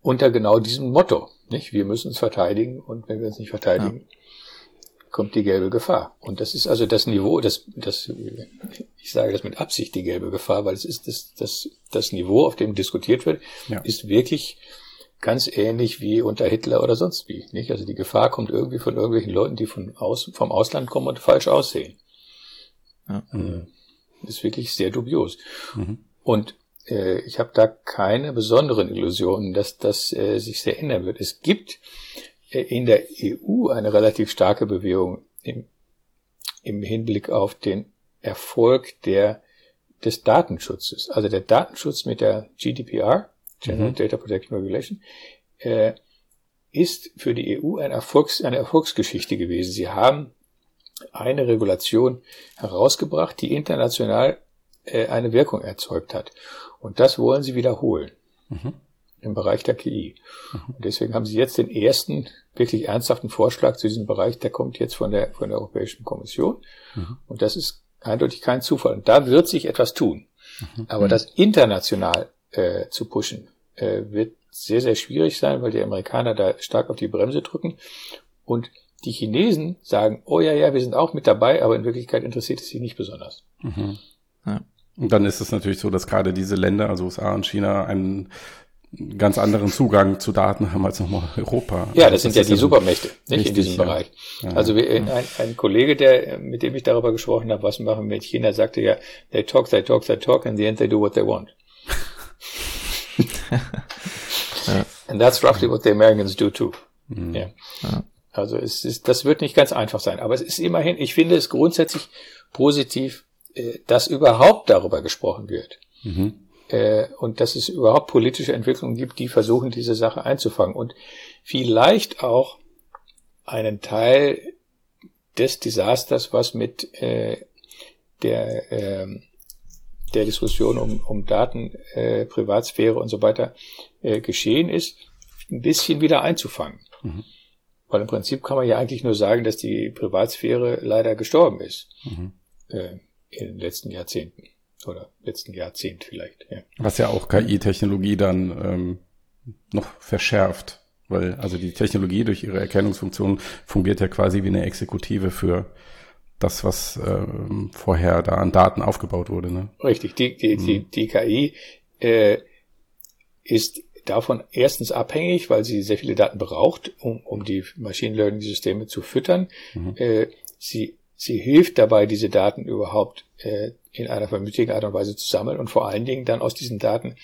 unter genau diesem Motto. Nicht? Wir müssen uns verteidigen und wenn wir uns nicht verteidigen, ja kommt die gelbe Gefahr. Und das ist also das Niveau, das, das, ich sage das mit Absicht die gelbe Gefahr, weil es ist das, das, das Niveau, auf dem diskutiert wird, ja. ist wirklich ganz ähnlich wie unter Hitler oder sonst wie, nicht? Also die Gefahr kommt irgendwie von irgendwelchen Leuten, die von aus, vom Ausland kommen und falsch aussehen. Ja. Mhm. Ist wirklich sehr dubios. Mhm. Und äh, ich habe da keine besonderen Illusionen, dass das äh, sich sehr ändern wird. Es gibt in der EU eine relativ starke Bewegung im, im Hinblick auf den Erfolg der, des Datenschutzes. Also der Datenschutz mit der GDPR, General mhm. Data Protection Regulation, äh, ist für die EU ein Erfolgs-, eine Erfolgsgeschichte gewesen. Sie haben eine Regulation herausgebracht, die international äh, eine Wirkung erzeugt hat. Und das wollen sie wiederholen. Mhm im Bereich der KI. Mhm. Und deswegen haben Sie jetzt den ersten wirklich ernsthaften Vorschlag zu diesem Bereich, der kommt jetzt von der, von der Europäischen Kommission. Mhm. Und das ist eindeutig kein Zufall. Und da wird sich etwas tun. Mhm. Aber das international äh, zu pushen, äh, wird sehr, sehr schwierig sein, weil die Amerikaner da stark auf die Bremse drücken. Und die Chinesen sagen, oh ja, ja, wir sind auch mit dabei, aber in Wirklichkeit interessiert es sie nicht besonders. Mhm. Ja. Und dann ist es natürlich so, dass gerade diese Länder, also USA und China, einen ganz anderen Zugang zu Daten haben als nochmal Europa. Ja, das, das sind ja die Supermächte, nicht richtig, in diesem ja. Bereich. Ja, also wir, ein, ein, Kollege, der, mit dem ich darüber gesprochen habe, was machen wir mit China, sagte ja, they talk, they talk, they talk, and the end they do what they want. And that's roughly what the Americans do too. Mhm. Ja. Also es ist, das wird nicht ganz einfach sein, aber es ist immerhin, ich finde es grundsätzlich positiv, äh, dass überhaupt darüber gesprochen wird. Mhm äh, und dass es überhaupt politische Entwicklungen gibt, die versuchen, diese Sache einzufangen und vielleicht auch einen Teil des Desasters, was mit äh, der, äh, der Diskussion um, um Daten, äh, Privatsphäre und so weiter äh, geschehen ist, ein bisschen wieder einzufangen. Mhm. Weil im Prinzip kann man ja eigentlich nur sagen, dass die Privatsphäre leider gestorben ist mhm. äh, in den letzten Jahrzehnten oder letzten Jahrzehnt vielleicht. Ja. Was ja auch KI-Technologie dann ähm, noch verschärft, weil also die Technologie durch ihre Erkennungsfunktion fungiert ja quasi wie eine Exekutive für das, was äh, vorher da an Daten aufgebaut wurde. Ne? Richtig, die, die, mhm. die, die KI äh, ist davon erstens abhängig, weil sie sehr viele Daten braucht, um, um die Machine Learning Systeme zu füttern. Mhm. Äh, sie, sie hilft dabei, diese Daten überhaupt äh, in einer vernünftigen Art und Weise zu sammeln und vor allen Dingen dann aus diesen Daten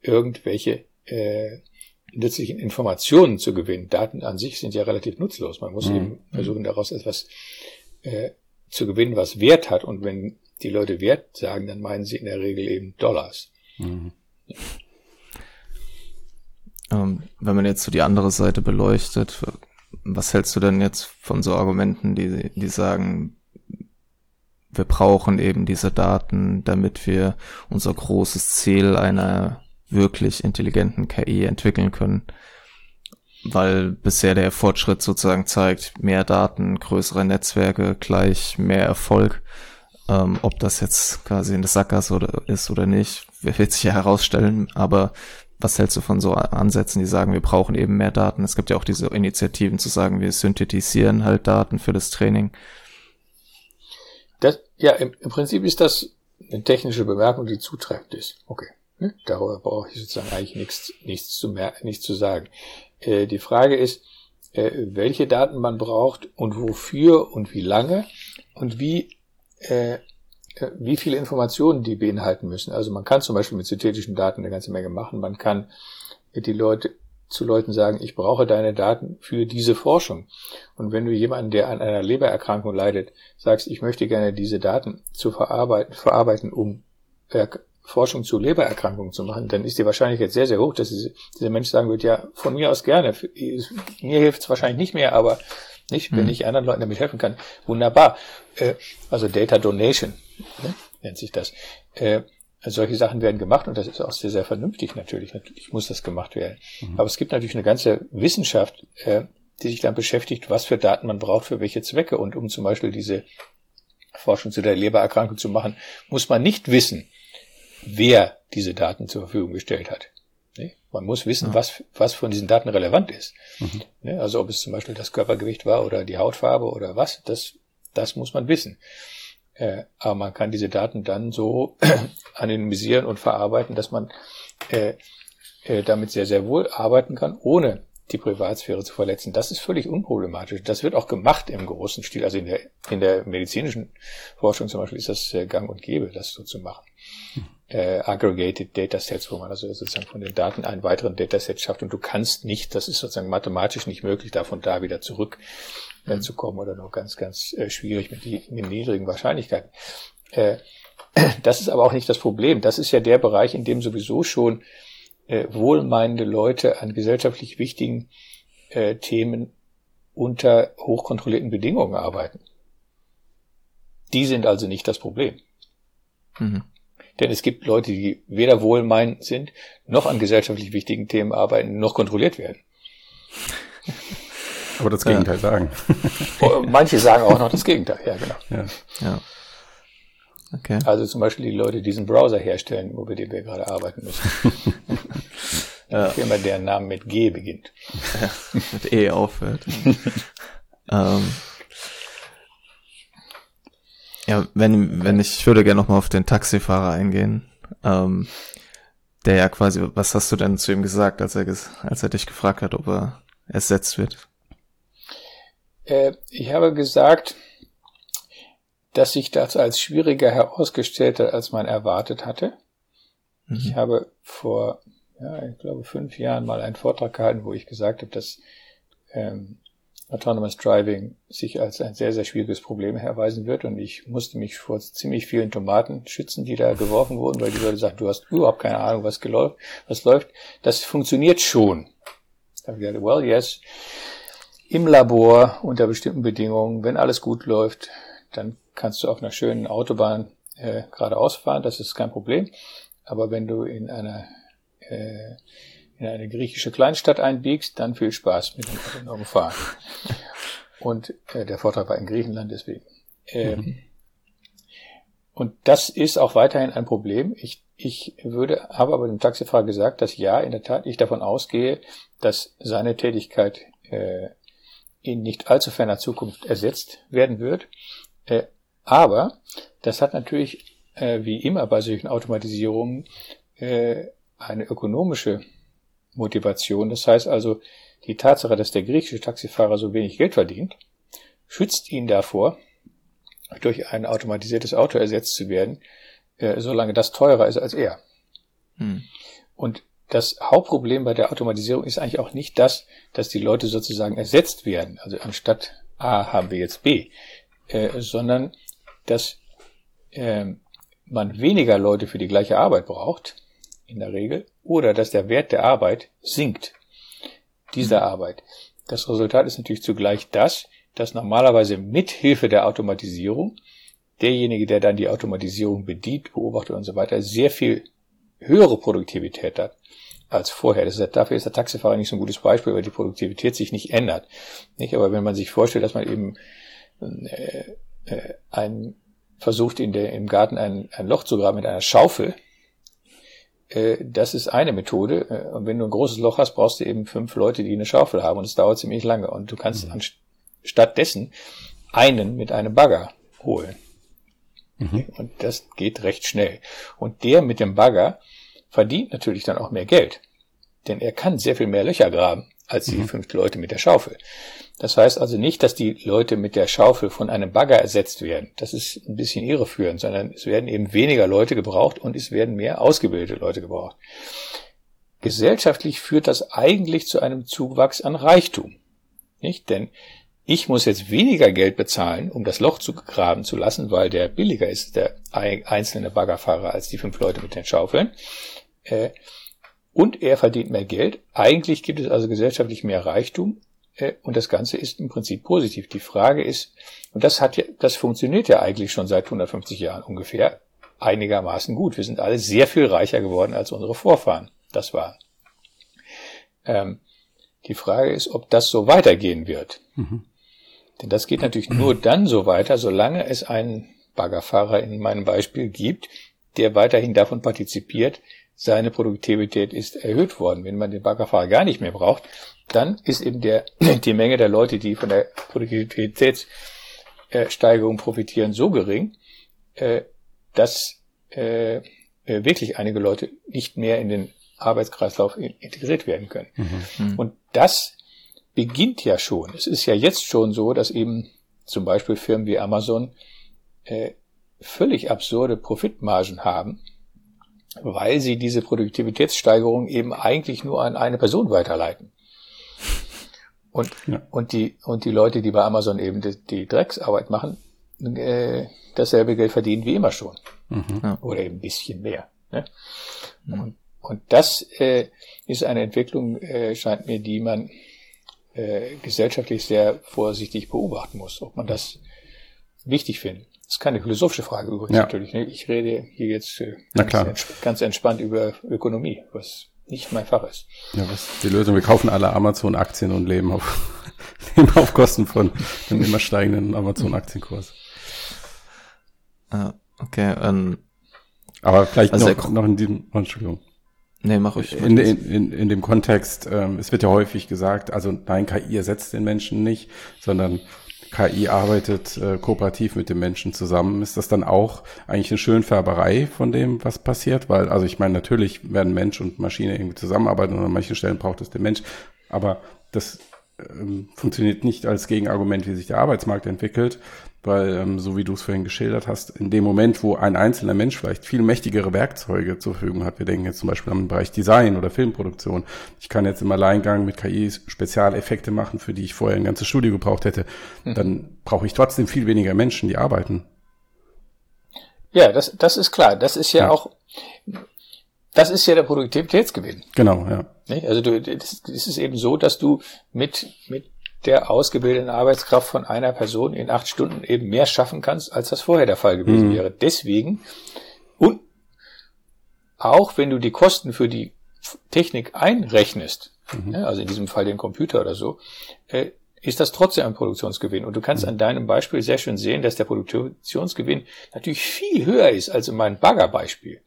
irgendwelche äh, nützlichen Informationen zu gewinnen. Daten an sich sind ja relativ nutzlos. Man muss mhm. eben versuchen, daraus etwas äh, zu gewinnen, was Wert hat. Und wenn die Leute Wert sagen, dann meinen sie in der Regel eben Dollars. Mhm. Ähm, wenn man jetzt so die andere Seite beleuchtet, was hältst du denn jetzt von so Argumenten, die, die sagen, wir brauchen eben diese Daten, damit wir unser großes Ziel einer wirklich intelligenten KI entwickeln können? Weil bisher der Fortschritt sozusagen zeigt, mehr Daten, größere Netzwerke gleich mehr Erfolg. Ähm, ob das jetzt quasi in der Sackgasse oder, ist oder nicht, wird sich ja herausstellen. Aber was hältst du von so Ansätzen, die sagen, wir brauchen eben mehr Daten? Es gibt ja auch diese Initiativen zu sagen, wir synthetisieren halt Daten für das Training. Ja, im, im Prinzip ist das eine technische Bemerkung, die zutreffend ist. Okay. Ne? Darüber brauche ich sozusagen eigentlich nichts, nichts, zu, mehr, nichts zu sagen. Äh, die Frage ist, äh, welche Daten man braucht und wofür und wie lange und wie äh, äh, wie viele Informationen die beinhalten müssen. Also man kann zum Beispiel mit synthetischen Daten eine ganze Menge machen. Man kann die Leute zu Leuten sagen, ich brauche deine Daten für diese Forschung. Und wenn du jemanden, der an einer Lebererkrankung leidet, sagst, ich möchte gerne diese Daten zu verarbeiten, verarbeiten um Forschung zu Lebererkrankungen zu machen, dann ist die Wahrscheinlichkeit sehr, sehr hoch, dass dieser Mensch sagen wird, ja, von mir aus gerne. Mir hilft es wahrscheinlich nicht mehr, aber nicht, wenn mhm. ich anderen Leuten damit helfen kann. Wunderbar. Äh, also Data Donation ne, nennt sich das. Äh, solche Sachen werden gemacht und das ist auch sehr, sehr vernünftig natürlich. Natürlich muss das gemacht werden. Mhm. Aber es gibt natürlich eine ganze Wissenschaft, äh, die sich dann beschäftigt, was für Daten man braucht, für welche Zwecke. Und um zum Beispiel diese Forschung zu der Lebererkrankung zu machen, muss man nicht wissen, wer diese Daten zur Verfügung gestellt hat. Man muss wissen, ja. was, was von diesen Daten relevant ist. Mhm. Also ob es zum Beispiel das Körpergewicht war oder die Hautfarbe oder was, das, das muss man wissen. Äh, aber man kann diese Daten dann so anonymisieren und verarbeiten, dass man äh, äh, damit sehr, sehr wohl arbeiten kann, ohne die Privatsphäre zu verletzen. Das ist völlig unproblematisch. Das wird auch gemacht im großen Stil. Also in der, in der medizinischen Forschung zum Beispiel ist das äh, gang und gäbe, das so zu machen. Mhm äh, aggregated Datasets, wo man also sozusagen von den Daten einen weiteren Dataset schafft und du kannst nicht, das ist sozusagen mathematisch nicht möglich, davon da wieder zurück äh, zu kommen oder nur ganz, ganz äh, schwierig mit, die, mit niedrigen Wahrscheinlichkeiten. Äh, das ist aber auch nicht das Problem. Das ist ja der Bereich, in dem sowieso schon äh, wohlmeinende Leute an gesellschaftlich wichtigen äh, Themen unter hochkontrollierten Bedingungen arbeiten. Die sind also nicht das Problem. Mhm. Denn es gibt Leute, die weder wohlmeinend sind, noch an gesellschaftlich wichtigen Themen arbeiten, noch kontrolliert werden. Aber das Gegenteil ja. sagen. Oh, manche sagen auch noch das Gegenteil, ja, genau. Ja. ja. Okay. Also zum Beispiel die Leute, die diesen Browser herstellen, über den wir gerade arbeiten müssen. Eine Firma, deren Name mit G beginnt. Ja, mit E aufhört. ähm, ja, wenn, wenn ich, ich würde gerne nochmal auf den Taxifahrer eingehen. Ähm, der ja quasi, was hast du denn zu ihm gesagt, als er, als er dich gefragt hat, ob er ersetzt wird? Äh, ich habe gesagt, dass sich das als schwieriger herausgestellt hat, als man erwartet hatte. Mhm. Ich habe vor, ja, ich glaube, fünf Jahren mal einen Vortrag gehalten, wo ich gesagt habe, dass ähm, Autonomous Driving sich als ein sehr, sehr schwieriges Problem erweisen wird. Und ich musste mich vor ziemlich vielen Tomaten schützen, die da geworfen wurden, weil die Leute sagen, du hast überhaupt keine Ahnung, was, geläuft, was läuft. Das funktioniert schon. Da habe ich gesagt, well, yes. Im Labor unter bestimmten Bedingungen, wenn alles gut läuft, dann kannst du auf einer schönen Autobahn äh, geradeaus fahren, das ist kein Problem. Aber wenn du in einer äh, in eine griechische Kleinstadt einbiegst, dann viel Spaß mit dem autonomen Fahren. Und äh, der Vortrag war in Griechenland deswegen. Ähm, mhm. Und das ist auch weiterhin ein Problem. Ich, ich würde, habe aber dem Taxifahrer gesagt, dass ja, in der Tat ich davon ausgehe, dass seine Tätigkeit äh, in nicht allzu ferner Zukunft ersetzt werden wird. Äh, Aber das hat natürlich, äh, wie immer bei solchen Automatisierungen, äh, eine ökonomische Motivation. Das heißt also, die Tatsache, dass der griechische Taxifahrer so wenig Geld verdient, schützt ihn davor, durch ein automatisiertes Auto ersetzt zu werden, äh, solange das teurer ist als er. Hm. Und das Hauptproblem bei der Automatisierung ist eigentlich auch nicht das, dass die Leute sozusagen ersetzt werden. Also anstatt A haben wir jetzt B, äh, sondern dass äh, man weniger Leute für die gleiche Arbeit braucht, in der Regel, oder dass der Wert der Arbeit sinkt, dieser mhm. Arbeit. Das Resultat ist natürlich zugleich das, dass normalerweise mit Hilfe der Automatisierung derjenige, der dann die Automatisierung bedient, beobachtet und so weiter, sehr viel höhere Produktivität hat als vorher. Das ist, dafür ist der Taxifahrer nicht so ein gutes Beispiel, weil die Produktivität sich nicht ändert. Nicht? Aber wenn man sich vorstellt, dass man eben äh, äh, ein, versucht, in der, im Garten ein, ein Loch zu graben mit einer Schaufel, das ist eine Methode. Äh, und wenn du ein großes Loch hast, brauchst du eben fünf Leute, die eine Schaufel haben. Und es dauert ziemlich lange. Und du kannst mhm. stattdessen einen mit einem Bagger holen. Mhm. Und das geht recht schnell. Und der mit dem Bagger verdient natürlich dann auch mehr Geld. Denn er kann sehr viel mehr Löcher graben als die mhm. fünf Leute mit der Schaufel. Das heißt also nicht, dass die Leute mit der Schaufel von einem Bagger ersetzt werden. Das ist ein bisschen irreführend, sondern es werden eben weniger Leute gebraucht und es werden mehr ausgebildete Leute gebraucht. Gesellschaftlich führt das eigentlich zu einem Zuwachs an Reichtum. Nicht? Denn ich muss jetzt weniger Geld bezahlen, um das Loch zu graben zu lassen, weil der billiger ist, der einzelne Baggerfahrer, als die fünf Leute mit den Schaufeln. Äh, und er verdient mehr Geld. Eigentlich gibt es also gesellschaftlich mehr Reichtum und das Ganze ist im Prinzip positiv. Die Frage ist, und das hat ja, das funktioniert ja eigentlich schon seit 150 Jahren ungefähr einigermaßen gut. Wir sind alle sehr viel reicher geworden als unsere Vorfahren. Das war. Ähm, die Frage ist, ob das so weitergehen wird. Mhm. Denn das geht natürlich nur dann so weiter, solange es einen Baggerfahrer in meinem Beispiel gibt, der weiterhin davon partizipiert, seine Produktivität ist erhöht worden. Wenn man den Baggerfahrer gar nicht mehr braucht, dann ist eben der, die Menge der Leute, die von der Produktivitätssteigerung profitieren, so gering, äh, dass äh, wirklich einige Leute nicht mehr in den Arbeitskreislauf integriert werden können. Mhm. mhm. Und das beginnt ja schon. Es ist ja jetzt schon so, dass eben zum Beispiel Firmen wie Amazon äh, völlig absurde Profitmargen haben, weil sie diese Produktivitätssteigerung eben eigentlich nur an eine Person weiterleiten. Und, ja. und, die, und die Leute, die bei Amazon eben die, die Drecksarbeit machen, äh, dasselbe Geld verdienen wie immer schon. Mhm. Oder eben ein bisschen mehr. Ne? Mhm. Und, und das äh, ist eine Entwicklung, äh, scheint mir, die man äh, gesellschaftlich sehr vorsichtig beobachten muss, ob man das wichtig findet. Das ist keine philosophische Frage übrigens ja. natürlich. Ne? Ich rede hier jetzt äh, ganz, ganz, entspannt über Ökonomie, was nicht mein Fach ist. Ja, was ist die Lösung? Wir kaufen alle Amazon-Aktien und leben auf, leben auf Kosten von einem immer steigenden Amazon-Aktienkurs. Ah, okay. Um, Aber vielleicht also noch, noch in diesem, oh, Entschuldigung. Nee, mach ich. In, in, in, in dem Kontext, ähm, es wird ja häufig gesagt, also nein, KI ersetzt den Menschen nicht, sondern KI arbeitet äh, kooperativ mit dem Menschen zusammen, ist das dann auch eigentlich eine Schönfärberei von dem, was passiert? Weil, also ich meine, natürlich werden Mensch und Maschine irgendwie zusammenarbeiten und an manchen Stellen braucht es den Mensch, aber das ähm, funktioniert nicht als Gegenargument, wie sich der Arbeitsmarkt entwickelt, weil, ähm, so wie du es vorhin geschildert hast, in dem Moment, wo ein einzelner Mensch vielleicht viel mächtigere Werkzeuge zur Verfügung hat, wir denken jetzt zum Beispiel am Bereich Design oder Filmproduktion, ich kann jetzt im Alleingang mit KI Spezialeffekte machen, für die ich vorher ein ganzes Studio gebraucht hätte, mhm. dann brauche ich trotzdem viel weniger Menschen, die arbeiten. Ja, das, das ist klar. Das ist ja, ja. auch, das ist ja der Produktivitätsgewinn. Genau, ja. Also du, das, das ist eben so, dass du mit, mit der ausgebildeten Arbeitskraft von einer Person in acht Stunden eben mehr schaffen kannst, als das vorher der Fall gewesen mhm. wäre. Deswegen, und auch wenn du die Kosten für die Technik einrechnest, mhm. ja, also in diesem Fall den Computer oder so, äh, ist das trotzdem ein Produktionsgewinn. Und du kannst mhm. an deinem Beispiel sehr schön sehen, dass der Produktionsgewinn natürlich viel höher ist als in meinem Baggerbeispiel.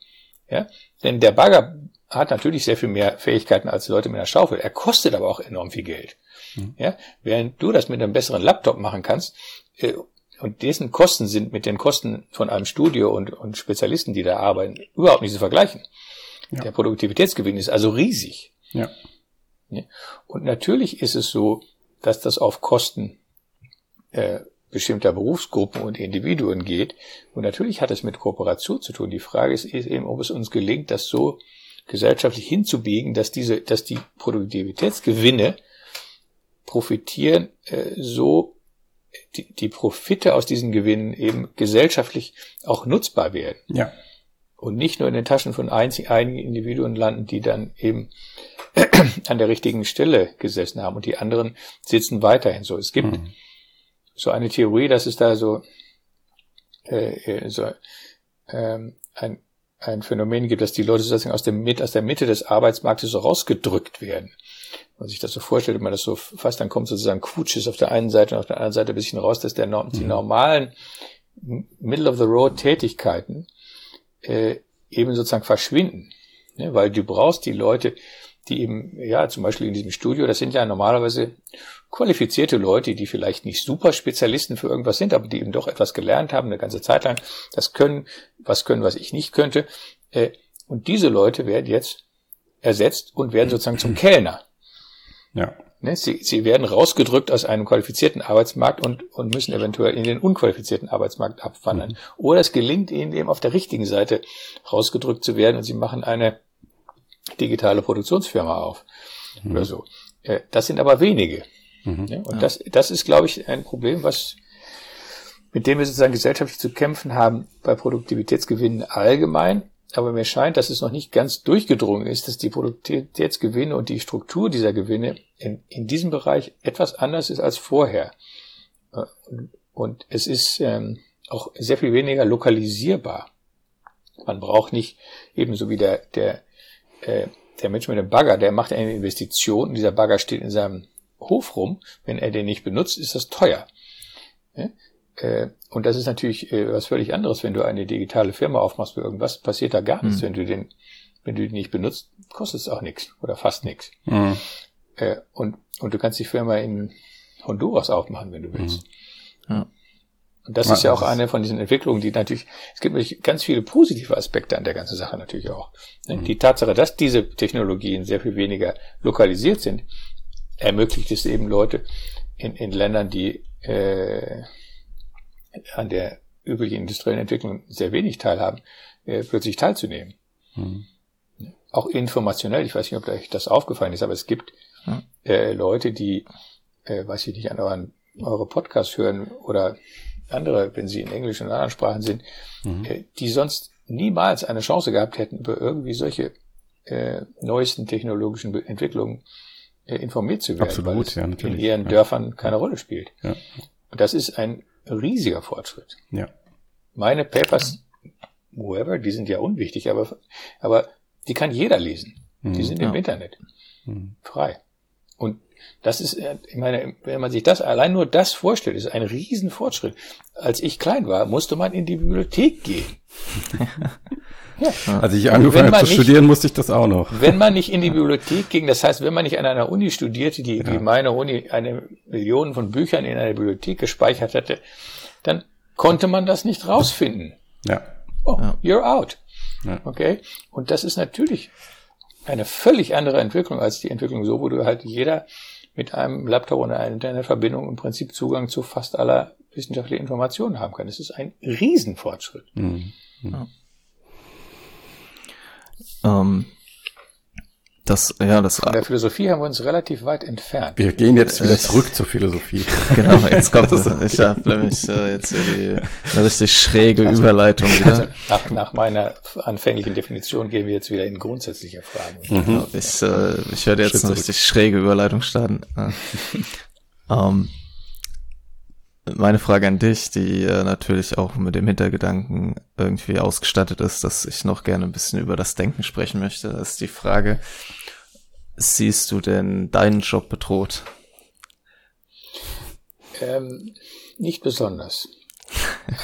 Ja? Denn der Bagger hat natürlich sehr viel mehr Fähigkeiten als Leute mit einer Schaufel. Er kostet aber auch enorm viel Geld. Mhm. Ja, während du das mit einem besseren Laptop machen kannst, äh, und dessen Kosten sind mit den Kosten von einem Studio und, und Spezialisten, die da arbeiten, überhaupt nicht zu vergleichen. Ja. Der Produktivitätsgewinn ist also riesig. Ja. Und natürlich ist es so, dass das auf Kosten äh, bestimmter Berufsgruppen und Individuen geht. Und natürlich hat es mit Kooperation zu tun. Die Frage ist eben, ob es uns gelingt, das so gesellschaftlich hinzubiegen, dass diese, dass die Produktivitätsgewinne profitieren, äh, so die, die Profite aus diesen Gewinnen eben gesellschaftlich auch nutzbar werden. Ja. Und nicht nur in den Taschen von einzig, einigen Individuen landen, die dann eben an der richtigen Stelle gesessen haben und die anderen sitzen weiterhin so. Es gibt mhm. so eine Theorie, dass es da so, äh, äh so ähm, ein, ein Phänomen gibt, dass die Leute sozusagen aus, dem, aus der Mitte des Arbeitsmarktes so rausgedrückt werden man sich das so vorstellt, wenn man das so fasst, dann kommt sozusagen Kutsches auf der einen Seite und auf der anderen Seite ein bisschen raus, dass der, die mhm. normalen Middle-of-the-Road-Tätigkeiten äh, eben sozusagen verschwinden. Ne? Weil du brauchst die Leute, die eben, ja, zum Beispiel in diesem Studio, das sind ja normalerweise qualifizierte Leute, die vielleicht nicht super Spezialisten für irgendwas sind, aber die eben doch etwas gelernt haben, eine ganze Zeit lang, das können, was können, was ich nicht könnte. Äh, und diese Leute werden jetzt ersetzt und werden sozusagen zum Kellner. Ja. Ne, sie, sie werden rausgedrückt aus einem qualifizierten Arbeitsmarkt und, und müssen eventuell in den unqualifizierten Arbeitsmarkt abwandern. Mhm. Oder es gelingt ihnen eben auf der richtigen Seite rausgedrückt zu werden und sie machen eine digitale Produktionsfirma auf mhm. oder so. Äh, das sind aber wenige. Mhm. Ja, und ja. das, das ist, glaube ich, ein Problem, was mit dem wir sozusagen gesellschaftlich zu kämpfen haben bei Produktivitätsgewinnen allgemein, aber mir scheint, dass es noch nicht ganz durchgedrungen ist, dass die Produktivitätsgewinne und die Struktur dieser Gewinne in, in diesem Bereich etwas anders ist als vorher. Und es ist ähm, auch sehr viel weniger lokalisierbar. Man braucht nicht ebenso wie der, der, äh, der Mensch mit dem Bagger, der macht eine Investition, dieser Bagger steht in seinem Hof rum. Wenn er den nicht benutzt, ist das teuer. Äh, und das ist natürlich äh, was völlig anderes, wenn du eine digitale Firma aufmachst für irgendwas, passiert da gar nichts. Mhm. Wenn du den, wenn du den nicht benutzt, kostet es auch nichts oder fast nichts. Mhm. Äh, und, und du kannst die Firma in Honduras aufmachen, wenn du willst. Mhm. Ja. Und das ja, ist ja auch eine von diesen Entwicklungen, die natürlich, es gibt natürlich ganz viele positive Aspekte an der ganzen Sache natürlich auch. Mhm. Die Tatsache, dass diese Technologien sehr viel weniger lokalisiert sind, ermöglicht es eben Leute in, in Ländern, die äh, an der üblichen industriellen Entwicklung sehr wenig teilhaben, äh, plötzlich teilzunehmen. Mhm. Auch informationell, ich weiß nicht, ob euch das aufgefallen ist, aber es gibt mhm. äh, Leute, die, äh, weiß ich nicht, an euren, eure Podcasts hören oder andere, wenn sie in Englisch und anderen Sprachen sind, mhm. äh, die sonst niemals eine Chance gehabt hätten, über irgendwie solche äh, neuesten technologischen Entwicklungen äh, informiert zu werden, Absolut, weil es ja, in ihren ja. Dörfern keine Rolle spielt. Ja. Und das ist ein riesiger Fortschritt. Ja. Meine Papers, whoever, die sind ja unwichtig, aber, aber die kann jeder lesen. Mhm, die sind ja. im Internet. Mhm. Frei. Und das ist, ich meine, wenn man sich das, allein nur das vorstellt, ist ein Riesenfortschritt. Als ich klein war, musste man in die Bibliothek gehen. ja. Als ich angefangen habe zu nicht, studieren, musste ich das auch noch. Wenn man nicht in die Bibliothek ging, das heißt, wenn man nicht an einer Uni studierte, die, ja. wie meine Uni eine Million von Büchern in einer Bibliothek gespeichert hätte, dann konnte man das nicht rausfinden. Ja. Oh, you're out. Ja. Okay? Und das ist natürlich eine völlig andere Entwicklung als die Entwicklung so, wo du halt jeder mit einem Laptop und einer Internetverbindung im Prinzip Zugang zu fast aller wissenschaftlichen Informationen haben kann. Das ist ein Riesenfortschritt. Mhm. Ja. Ähm, das, ja, das. Von der Philosophie haben wir uns relativ weit entfernt. Wir gehen jetzt wieder zurück zur Philosophie. Genau, jetzt kommt es. Ich habe nämlich äh, jetzt die, eine richtig schräge also, Überleitung wieder. Also nach, nach meiner anfänglichen Definition gehen wir jetzt wieder in grundsätzliche Fragen. Mhm. Genau, ich, äh, ich werde jetzt Schritt eine richtig schräge Überleitung starten. ähm, meine Frage an dich, die äh, natürlich auch mit dem Hintergedanken irgendwie ausgestattet ist, dass ich noch gerne ein bisschen über das Denken sprechen möchte, ist die Frage, siehst du denn deinen Job bedroht? Ähm, nicht besonders.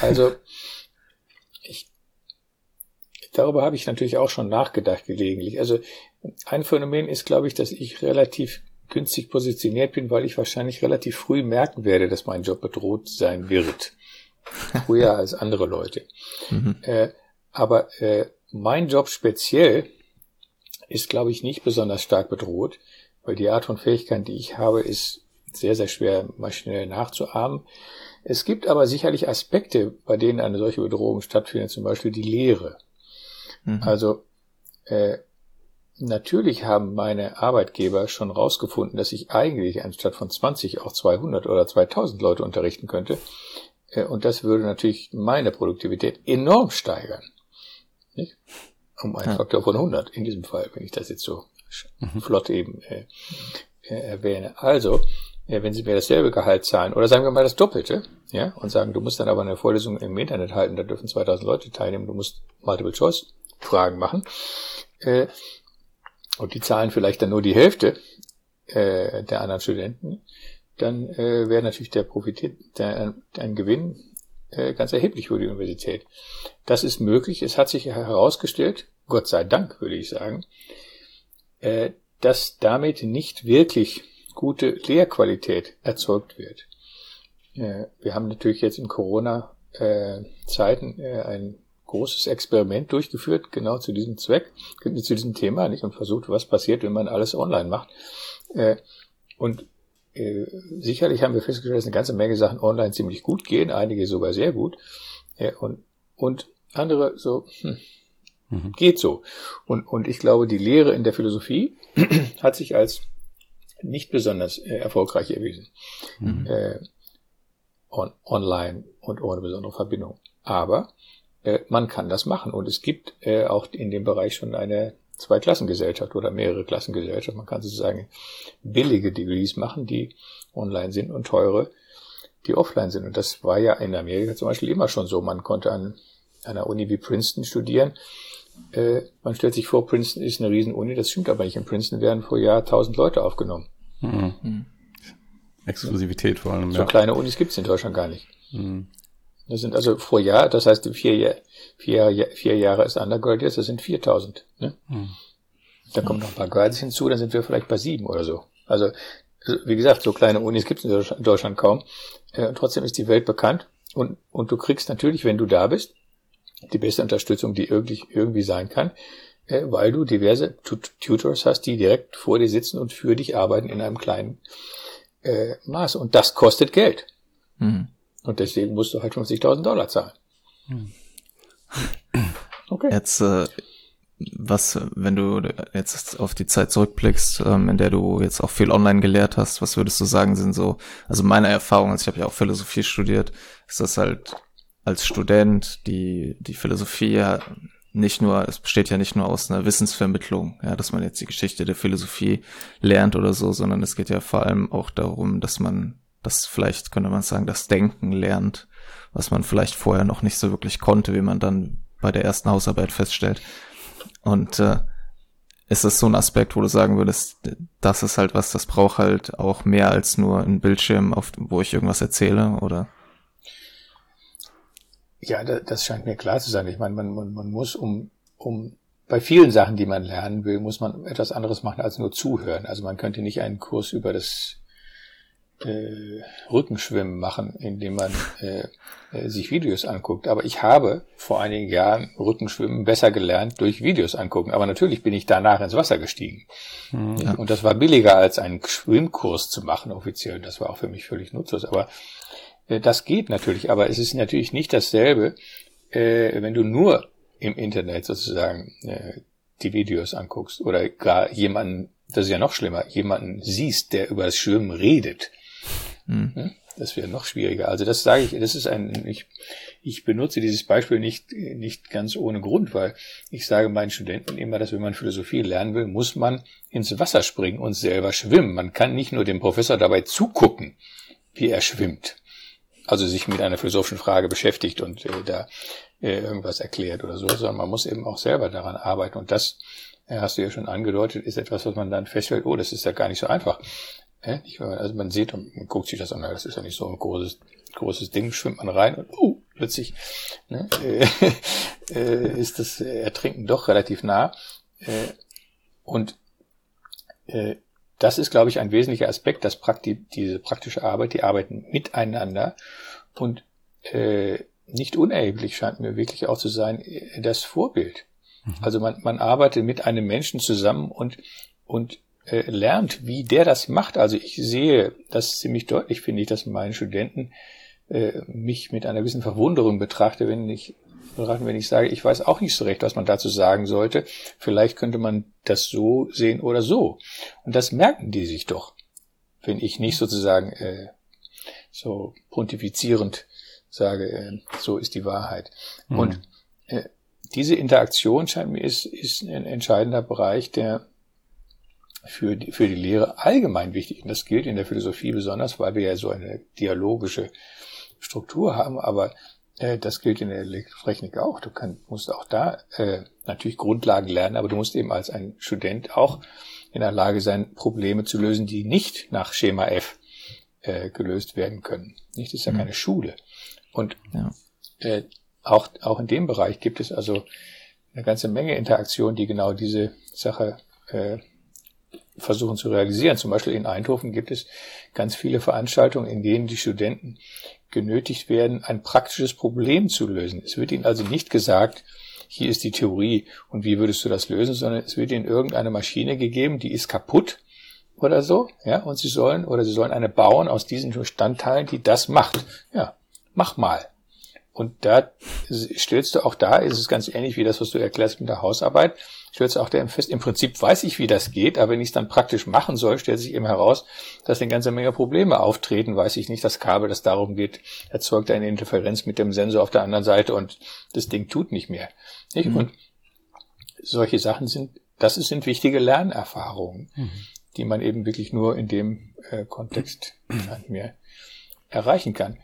Also, ich, darüber habe ich natürlich auch schon nachgedacht gelegentlich. Also, ein Phänomen ist, glaube ich, dass ich relativ günstig positioniert bin, weil ich wahrscheinlich relativ früh merken werde, dass mein Job bedroht sein wird. früher als andere Leute. Mhm. Äh, aber äh, mein Job speziell ist, glaube ich, nicht besonders stark bedroht, weil die Art von Fähigkeit, die ich habe, ist sehr, sehr schwer maschinell nachzuahmen. Es gibt aber sicherlich Aspekte, bei denen eine solche Bedrohung stattfindet, zum Beispiel die Lehre. Mhm. Also äh, natürlich haben meine Arbeitgeber schon rausgefunden, dass ich eigentlich anstatt von 20 auch 200 oder 2000 Leute unterrichten könnte. Äh, und das würde natürlich meine Produktivität enorm steigern. Nicht? Um einen ja. Faktor von 100 in diesem Fall, wenn ich das jetzt so mhm. flott eben äh, äh, erwähne. Also, äh, wenn Sie mir dasselbe Gehalt zahlen, oder sagen wir mal das Doppelte, ja, und sagen, du musst dann aber eine Vorlesung im Internet halten, da dürfen 2000 Leute teilnehmen, du musst Multiple-Choice-Fragen machen, äh, und die zahlen vielleicht dann nur die Hälfte äh, der anderen Studenten, dann äh, wäre natürlich der Profit, der, ein Gewinn äh, ganz erheblich für die Universität. Das ist möglich. Es hat sich herausgestellt, Gott sei Dank, würde ich sagen, äh, dass damit nicht wirklich gute Lehrqualität erzeugt wird. Äh, wir haben natürlich jetzt in Corona-Zeiten ein großes Experiment durchgeführt, genau zu diesem Zweck, zu diesem Thema, nicht? Und versucht, was passiert, wenn man alles online macht. Und äh, sicherlich haben wir festgestellt, dass eine ganze Menge Sachen online ziemlich gut gehen, einige sogar sehr gut. Äh, und, und andere so, hm, mhm. geht so. Und, und ich glaube, die Lehre in der Philosophie hat sich als nicht besonders äh, erfolgreich erwiesen. Mhm. Äh, on, online und ohne besondere Verbindung. Aber äh, man kann das machen. Und es gibt äh, auch in dem Bereich schon eine Zweiklassengesellschaft oder mehrere Klassengesellschaft. Man kann sozusagen billige Degrees machen, die online sind und teure, die offline sind. Und das war ja in Amerika zum Beispiel immer schon so. Man konnte an einer Uni wie Princeton studieren. Äh, man stellt sich vor, Princeton ist eine Riesenuni. Das stimmt aber nicht. In Princeton werden pro Jahr 1000 Leute aufgenommen. Mhm. Exklusivität vor allem. So ja. kleine Unis gibt es in Deutschland gar nicht. Mhm. Das sind also pro Jahr, das heißt vier, vier, vier Jahre ist Undergraduates, das sind 4000. Ne? Hm. Da kommen noch ein paar Grads hinzu, dann sind wir vielleicht bei sieben oder so. Also, wie gesagt, so kleine Unis gibt es in Deutschland kaum. Äh, trotzdem ist die Welt bekannt und, und du kriegst natürlich, wenn du da bist, die beste Unterstützung, die irgendwie, irgendwie sein kann, äh, weil du diverse Tutors hast, die direkt vor dir sitzen und für dich arbeiten in einem kleinen äh, Maß. Und das kostet Geld. Mhm. Und deswegen musst du halt 50.000 Dollar zahlen. Hm. Okay. Jetzt, äh, was, wenn du jetzt auf die Zeit zurückblickst, ähm, in der du jetzt auch viel online gelehrt hast, was würdest du sagen, sind so, also meine Erfahrung, also ich habe ja auch Philosophie studiert, ist das halt als Student, die, die Philosophie ja nicht nur, es besteht ja nicht nur aus einer Wissensvermittlung, ja, dass man jetzt die Geschichte der Philosophie lernt oder so, sondern es geht ja vor allem auch darum, dass man das vielleicht könnte man sagen, das Denken lernt, was man vielleicht vorher noch nicht so wirklich konnte, wie man dann bei der ersten Hausarbeit feststellt. Und äh, ist das so ein Aspekt, wo du sagen würdest, das ist halt was, das braucht halt auch mehr als nur ein Bildschirm, auf, wo ich irgendwas erzähle, oder? Ja, das scheint mir klar zu sein. Ich meine, man, man, man muss um, um bei vielen Sachen, die man lernen will, muss man etwas anderes machen als nur zuhören. Also man könnte nicht einen Kurs über das äh, Rückenschwimmen machen, indem man äh, äh, sich Videos anguckt. Aber ich habe vor einigen Jahren Rückenschwimmen besser gelernt durch Videos angucken. Aber natürlich bin ich danach ins Wasser gestiegen. Mhm. Ja. Und das war billiger als einen Schwimmkurs zu machen, offiziell. Das war auch für mich völlig nutzlos. Aber äh, das geht natürlich. Aber es ist natürlich nicht dasselbe, äh, wenn du nur im Internet sozusagen äh, die Videos anguckst oder gar jemanden, das ist ja noch schlimmer, jemanden siehst, der über das Schwimmen redet Mhm. Das wäre noch schwieriger. Also das sage ich, das ist ein, ich, ich benutze dieses Beispiel nicht, nicht ganz ohne Grund, weil ich sage meinen Studenten immer, dass wenn man Philosophie lernen will, muss man ins Wasser springen und selber schwimmen. Man kann nicht nur dem Professor dabei zugucken, wie er schwimmt. Also sich mit einer philosophischen Frage beschäftigt und äh, da äh, irgendwas erklärt oder so, sondern man muss eben auch selber daran arbeiten. Und das, äh, hast du ja schon angedeutet, ist etwas, was man dann feststellt, oh, das ist ja gar nicht so einfach. Ja, nicht, also man sieht und man guckt sich das an, das ist ja nicht so ein großes, großes Ding, schwimmt man rein und uh, plötzlich ne, äh, äh, ist das Ertrinken doch relativ nah. Äh, und äh, das ist, glaube ich, ein wesentlicher Aspekt, dass Prakti diese praktische Arbeit, die arbeiten miteinander und äh, nicht unerheblich scheint mir wirklich auch zu sein, äh, das Vorbild. Mhm. Also man, man arbeitet mit einem Menschen zusammen und, und äh, lernt, wie der das macht. Also ich sehe das ziemlich deutlich, finde ich, dass meine Studenten äh, mich mit einer gewissen Verwunderung betrachte, wenn ich wenn ich sage, ich weiß auch nicht so recht, was man dazu sagen sollte. Vielleicht könnte man das so sehen oder so. Und das merken die sich doch, wenn ich nicht sozusagen äh, so pontifizierend sage, äh, so ist die Wahrheit. Mhm. Und äh, diese Interaktion scheint mir ist, ist ein entscheidender Bereich, der für die, für die Lehre allgemein wichtig. Und das gilt in der Philosophie besonders, weil wir ja so eine dialogische Struktur haben, aber äh, das gilt in der Elektrotechnik auch. Du kann, musst auch da äh, natürlich Grundlagen lernen, aber du musst eben als ein Student auch in der Lage sein, Probleme zu lösen, die nicht nach Schema F äh, gelöst werden können. Nicht, das ist ja mhm. keine Schule. Und ja. äh, auch, auch in dem Bereich gibt es also eine ganze Menge Interaktion, die genau diese Sache äh, versuchen zu realisieren. Zum Beispiel in Eindhoven gibt es ganz viele Veranstaltungen, in denen die Studenten genötigt werden, ein praktisches Problem zu lösen. Es wird ihnen also nicht gesagt, hier ist die Theorie und wie würdest du das lösen, sondern es wird ihnen irgendeine Maschine gegeben, die ist kaputt oder so, ja, und sie sollen oder sie sollen eine bauen aus diesen Bestandteilen, die das macht. Ja, mach mal. Und da stellst du auch da, ist es ganz ähnlich wie das, was du erklärst mit der Hausarbeit, stellst du auch da fest, im Prinzip weiß ich, wie das geht, aber wenn ich es dann praktisch machen soll, stellt sich eben heraus, dass eine ganze Menge Probleme auftreten, weiß ich nicht, das Kabel, das darum geht, erzeugt eine Interferenz mit dem Sensor auf der anderen Seite und das Ding tut nicht mehr. Nicht? Mhm. Und solche Sachen sind, das sind wichtige Lernerfahrungen, mhm. die man eben wirklich nur in dem äh, Kontext mir erreichen kann.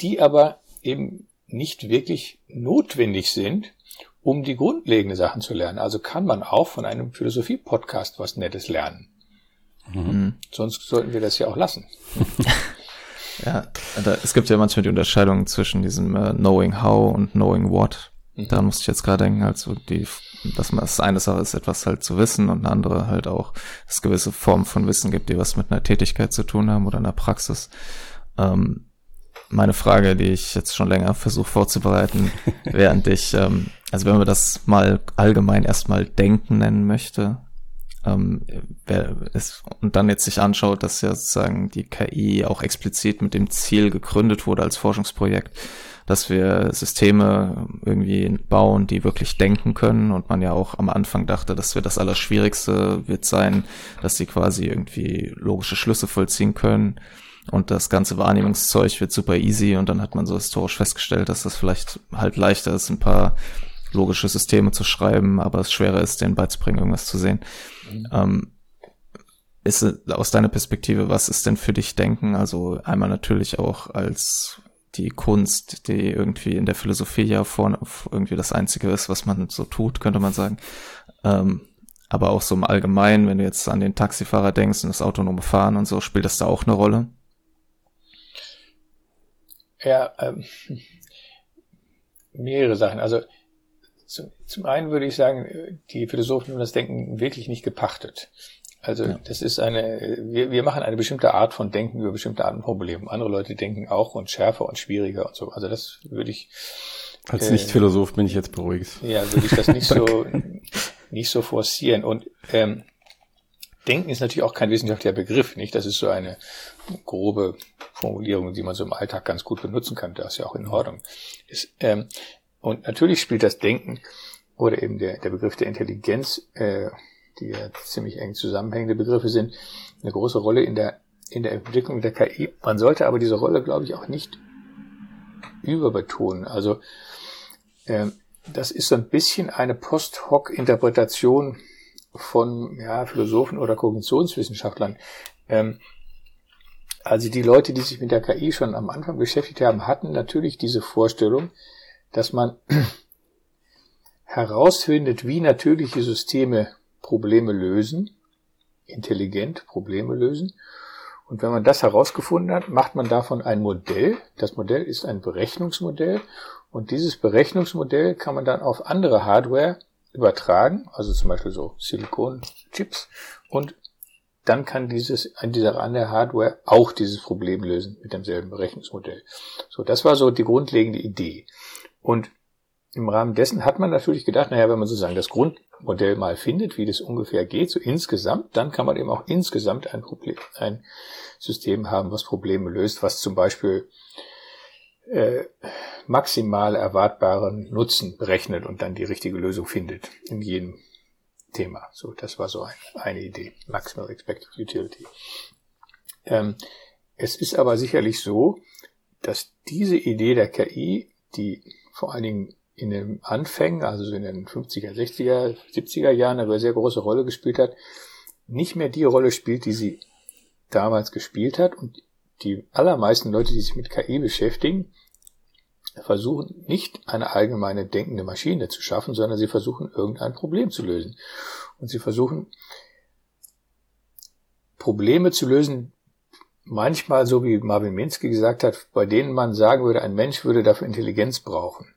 Die aber eben nicht wirklich notwendig sind, um die grundlegenden Sachen zu lernen. Also kann man auch von einem Philosophie-Podcast was Nettes lernen. Mhm. Sonst sollten wir das ja auch lassen. ja, da, es gibt ja manchmal die Unterscheidung zwischen diesem uh, Knowing How und Knowing What. Mhm. Da musste ich jetzt gerade denken, also die, dass man das eine Sache ist, etwas halt zu wissen und eine andere halt auch, dass es gewisse Formen von Wissen gibt, die was mit einer Tätigkeit zu tun haben oder einer Praxis. Ähm, meine Frage, die ich jetzt schon länger versuche vorzubereiten, während ich, ähm, also wenn man das mal allgemein erstmal Denken nennen möchte, ähm, wer ist, und dann jetzt sich anschaut, dass ja sozusagen die KI auch explizit mit dem Ziel gegründet wurde als Forschungsprojekt, dass wir Systeme irgendwie bauen, die wirklich denken können und man ja auch am Anfang dachte, dass wir das Allerschwierigste wird sein, dass sie quasi irgendwie logische Schlüsse vollziehen können und das ganze Wahrnehmungszeug wird super easy und dann hat man so historisch festgestellt, dass das vielleicht halt leichter ist, ein paar logische Systeme zu schreiben, aber es schwerer ist, denen beizubringen, irgendwas zu sehen. Mhm. Ähm, ist aus deiner Perspektive, was ist denn für dich Denken? Also einmal natürlich auch als die Kunst, die irgendwie in der Philosophie ja vorne irgendwie das Einzige ist, was man so tut, könnte man sagen. Ähm, aber auch so im Allgemeinen, wenn du jetzt an den Taxifahrer denkst und das autonome Fahren und so, spielt das da auch eine Rolle? Ja, ähm, mehrere Sachen. Also zum, zum einen würde ich sagen, die Philosophen haben das Denken wirklich nicht gepachtet. Also ja. das ist eine, wir, wir machen eine bestimmte Art von Denken über bestimmte Arten von Problemen. Andere Leute denken auch und schärfer und schwieriger und so. Also das würde ich. Als äh, Nicht-Philosoph bin ich jetzt beruhigt. Ja, würde ich das nicht so nicht so forcieren. Und ähm, Denken ist natürlich auch kein wissenschaftlicher Begriff, nicht? Das ist so eine grobe Formulierung, die man so im Alltag ganz gut benutzen kann. Das ist ja auch in Ordnung. Ist, ähm, und natürlich spielt das Denken oder eben der, der Begriff der Intelligenz, äh, die ja ziemlich eng zusammenhängende Begriffe sind, eine große Rolle in der, in der Entwicklung der KI. Man sollte aber diese Rolle, glaube ich, auch nicht überbetonen. Also ähm, das ist so ein bisschen eine Post-Hoc-Interpretation von ja, Philosophen oder Kognitionswissenschaftlern. Ähm, also die Leute, die sich mit der KI schon am Anfang beschäftigt haben, hatten natürlich diese Vorstellung, dass man herausfindet, wie natürliche Systeme Probleme lösen, intelligent Probleme lösen. Und wenn man das herausgefunden hat, macht man davon ein Modell. Das Modell ist ein Berechnungsmodell. Und dieses Berechnungsmodell kann man dann auf andere Hardware übertragen, also zum Beispiel so Silikonchips, und dann kann dieses, an dieser andere Hardware auch dieses Problem lösen mit demselben Berechnungsmodell. So, das war so die grundlegende Idee. Und im Rahmen dessen hat man natürlich gedacht, naja, wenn man sozusagen das Grundmodell mal findet, wie das ungefähr geht, so insgesamt, dann kann man eben auch insgesamt ein Problem, ein System haben, was Probleme löst, was zum Beispiel äh, maximal erwartbaren Nutzen berechnet und dann die richtige Lösung findet in jedem Thema. So, das war so ein, eine Idee. Maximal Expected Utility. Ähm, es ist aber sicherlich so, dass diese Idee der KI, die vor allen Dingen in den Anfängen, also so in den 50er, 60er, 70er Jahren eine sehr große Rolle gespielt hat, nicht mehr die Rolle spielt, die sie damals gespielt hat. Und die allermeisten Leute, die sich mit KI beschäftigen, versuchen nicht eine allgemeine denkende Maschine zu schaffen, sondern sie versuchen irgendein Problem zu lösen. Und sie versuchen Probleme zu lösen, manchmal so wie Marvin Minsky gesagt hat, bei denen man sagen würde, ein Mensch würde dafür Intelligenz brauchen.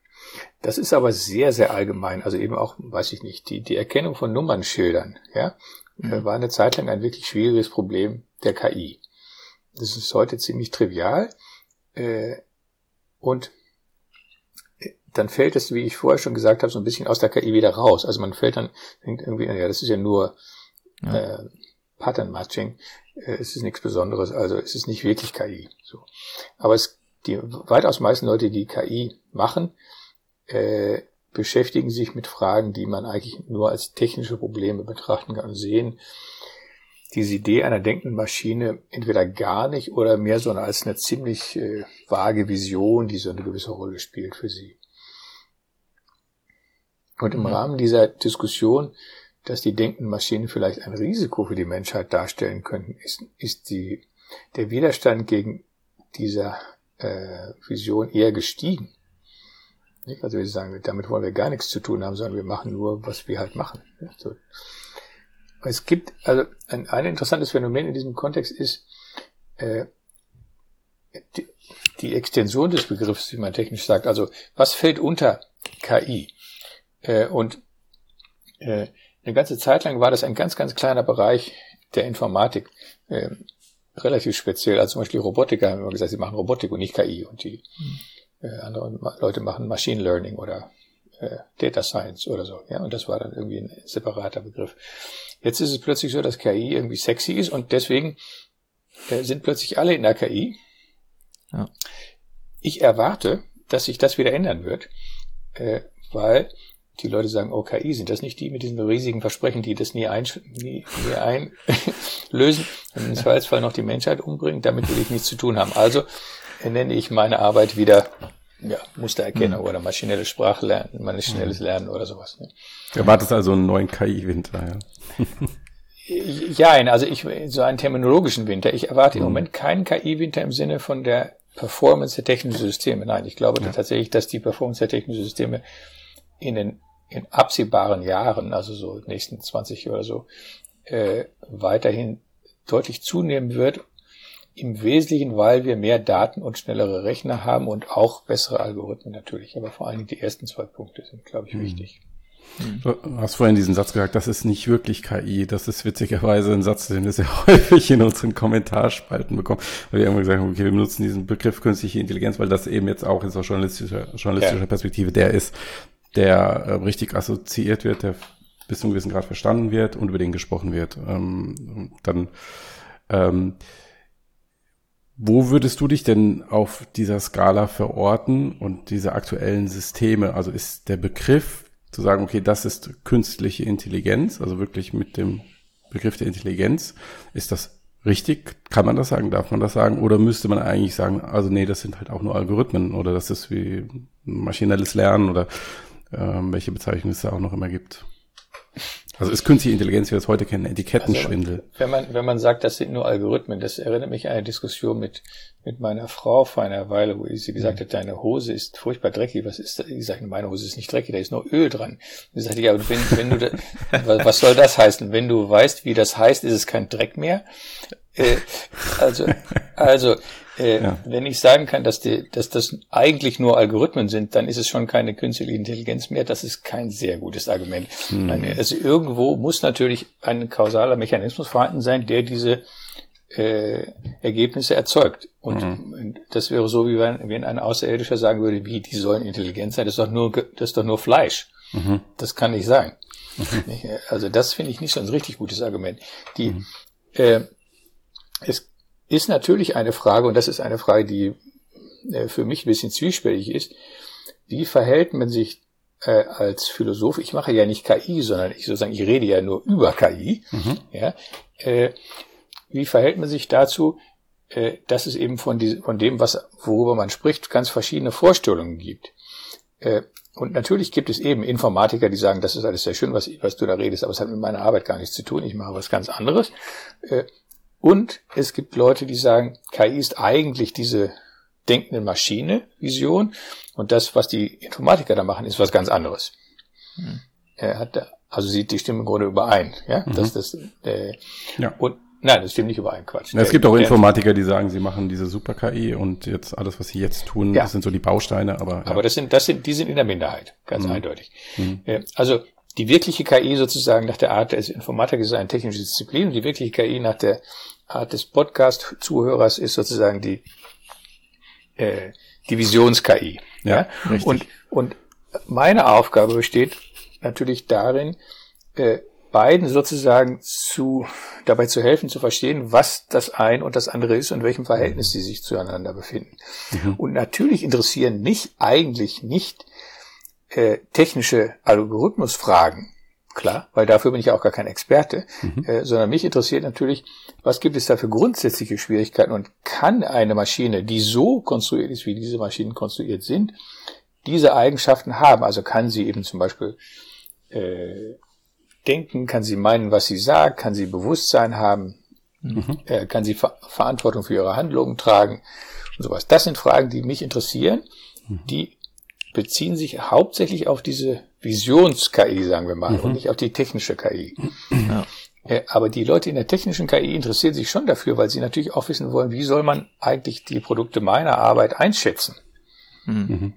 Das ist aber sehr, sehr allgemein. Also eben auch, weiß ich nicht, die, die Erkennung von Nummernschildern, ja, mhm. war eine Zeit lang ein wirklich schwieriges Problem der KI. Das ist heute ziemlich trivial. Äh, und dann fällt es, wie ich vorher schon gesagt habe, so ein bisschen aus der KI wieder raus. Also man fällt dann, denkt irgendwie, ja, das ist ja nur ja. Äh, Pattern Matching, äh, es ist nichts Besonderes, also es ist nicht wirklich KI. So. Aber es, die weitaus meisten Leute, die KI machen, äh, beschäftigen sich mit Fragen, die man eigentlich nur als technische Probleme betrachten kann und sehen diese Idee einer denkenden Maschine entweder gar nicht oder mehr so als eine ziemlich äh, vage Vision, die so eine gewisse Rolle spielt für sie. Und im mhm. Rahmen dieser Diskussion, dass die denkenden Maschinen vielleicht ein Risiko für die Menschheit darstellen könnten, ist, ist die, der Widerstand gegen dieser äh, Vision eher gestiegen. Nicht? Also wir sagen, damit wollen wir gar nichts zu tun haben, sondern wir machen nur, was wir halt machen. So. Es gibt, also ein, ein interessantes Phänomen in diesem Kontext ist, äh, die, die Extension des Begriffs, wie man technisch sagt. Also was fällt unter KI? Äh, und äh, eine ganze Zeit lang war das ein ganz, ganz kleiner Bereich der Informatik. Äh, relativ speziell. Also zum Beispiel Robotiker haben immer gesagt, sie machen Robotik und nicht KI. Und die äh, anderen Leute machen Machine Learning oder äh, Data Science oder so. Ja, und das war dann irgendwie ein separater Begriff. Jetzt ist es plötzlich so, dass KI irgendwie sexy ist und deswegen äh, sind plötzlich alle in der KI. Ja. Ich erwarte, dass sich das wieder ändern wird, äh, weil die Leute sagen, oh, KI, sind das nicht die mit diesen riesigen Versprechen, die das nie, ein, nie, nie einlösen und im Zweifelsfall noch die Menschheit umbringen? Damit will ich nichts zu tun haben. Also nenne ich meine Arbeit wieder ja, Mustererkennung mhm. oder maschinelles Sprachlernen, maschinelles mhm. Lernen oder sowas. Ne? Erwartest also einen neuen KI-Winter, ja. ja, also ich, so einen terminologischen Winter. Ich erwarte mhm. im Moment keinen KI-Winter im Sinne von der Performance der technischen Systeme. Nein, ich glaube ja. tatsächlich, dass die Performance der technischen Systeme in den in absehbaren Jahren, also so nächsten 20 oder so, äh, weiterhin deutlich zunehmen wird. Im Wesentlichen, weil wir mehr Daten und schnellere Rechner haben und auch bessere Algorithmen natürlich. Aber vor allen Dingen die ersten zwei Punkte sind, glaube ich, mhm. wichtig. Du hast vorhin diesen Satz gesagt, das ist nicht wirklich KI. Das ist witzigerweise ein Satz, den wir sehr häufig in unseren Kommentarspalten bekommen. Weil wir immer gesagt haben, okay, wir benutzen diesen Begriff künstliche Intelligenz, weil das eben jetzt auch in so journalistischer, journalistischer ja. Perspektive der ist, der äh, richtig assoziiert wird, der bis zu einem gewissen Grad verstanden wird und über den gesprochen wird. Ähm, dann ähm, wo würdest du dich denn auf dieser Skala verorten und diese aktuellen Systeme? Also ist der Begriff zu sagen, okay, das ist künstliche Intelligenz, also wirklich mit dem Begriff der Intelligenz, ist das richtig? Kann man das sagen? Darf man das sagen? Oder müsste man eigentlich sagen, also nee, das sind halt auch nur Algorithmen oder das ist wie maschinelles Lernen oder ähm, welche Bezeichnung es da auch noch immer gibt. Also ist künstliche Intelligenz, wie wir es heute kennen, Etikettenschwindel. Also, wenn man, wenn man sagt, das sind nur Algorithmen, das erinnert mich an eine Diskussion mit, mit meiner Frau vor einer Weile, wo sie gesagt mhm. hat, deine Hose ist furchtbar dreckig. Was ist das? Ich sage, meine Hose ist nicht dreckig, da ist nur Öl dran. Sie sagte, ja, wenn, wenn du, da, was soll das heißen? Wenn du weißt, wie das heißt, ist es kein Dreck mehr. Äh, also, also, äh, ja. wenn ich sagen kann, dass, die, dass das eigentlich nur Algorithmen sind, dann ist es schon keine künstliche Intelligenz mehr. Das ist kein sehr gutes Argument. Hm. Also irgendwo muss natürlich ein kausaler Mechanismus vorhanden sein, der diese äh, Ergebnisse erzeugt. Und mhm. das wäre so, wie wenn, wenn ein Außerirdischer sagen würde, wie, die sollen intelligent sein, das ist doch nur, das ist doch nur Fleisch. Mhm. Das kann nicht sein. Mhm. Also das finde ich nicht so ein richtig gutes Argument. Die, mhm. äh, es ist natürlich eine Frage, und das ist eine Frage, die äh, für mich ein bisschen zwiespältig ist, wie verhält man sich äh, als Philosoph, ich mache ja nicht KI, sondern ich sozusagen, ich rede ja nur über KI, mhm. ja, äh, wie verhält man sich dazu, äh, dass es eben von, die, von dem, was, worüber man spricht, ganz verschiedene Vorstellungen gibt. Äh, und natürlich gibt es eben Informatiker, die sagen, das ist alles sehr schön, was, was du da redest, aber es hat mit meiner Arbeit gar nichts zu tun, ich mache was ganz anderes. Äh, und es gibt Leute, die sagen, KI ist eigentlich diese denkende Maschine, Vision, und das, was die Informatiker da machen, ist was ganz anderes. Hm. Er hat, also sieht die Stimme im Grunde überein, ja, mhm. dass das, äh, ja. und Nein, das stimmt nicht überein, Quatsch. Ja, es gibt auch Informatiker, die sagen, sie machen diese Super-KI und jetzt alles, was sie jetzt tun, ja. das sind so die Bausteine, aber. Ja. Aber das sind, das sind, die sind in der Minderheit, ganz mhm. eindeutig. Mhm. Also, die wirkliche KI sozusagen nach der Art des Informatikers ist eine technische Disziplin und die wirkliche KI nach der Art des Podcast-Zuhörers ist sozusagen die, äh, die Visions-KI. Ja, ja? Und, und meine Aufgabe besteht natürlich darin, äh, beiden sozusagen zu, dabei zu helfen, zu verstehen, was das ein und das andere ist und welchem Verhältnis sie sich zueinander befinden. Mhm. Und natürlich interessieren mich eigentlich nicht äh, technische Algorithmusfragen, klar, weil dafür bin ich auch gar kein Experte, mhm. äh, sondern mich interessiert natürlich, was gibt es da für grundsätzliche Schwierigkeiten und kann eine Maschine, die so konstruiert ist, wie diese Maschinen konstruiert sind, diese Eigenschaften haben. Also kann sie eben zum Beispiel äh, denken, kann sie meinen, was sie sagt, kann sie Bewusstsein haben, mhm. äh, kann sie Ver Verantwortung für ihre Handlungen tragen und sowas. Das sind Fragen, die mich interessieren. Mhm. Die beziehen sich hauptsächlich auf diese Visions-KI, sagen wir mal, mhm. und nicht auf die technische KI. Ja. Äh, aber die Leute in der technischen KI interessieren sich schon dafür, weil sie natürlich auch wissen wollen, wie soll man eigentlich die Produkte meiner Arbeit einschätzen. Mhm. mhm.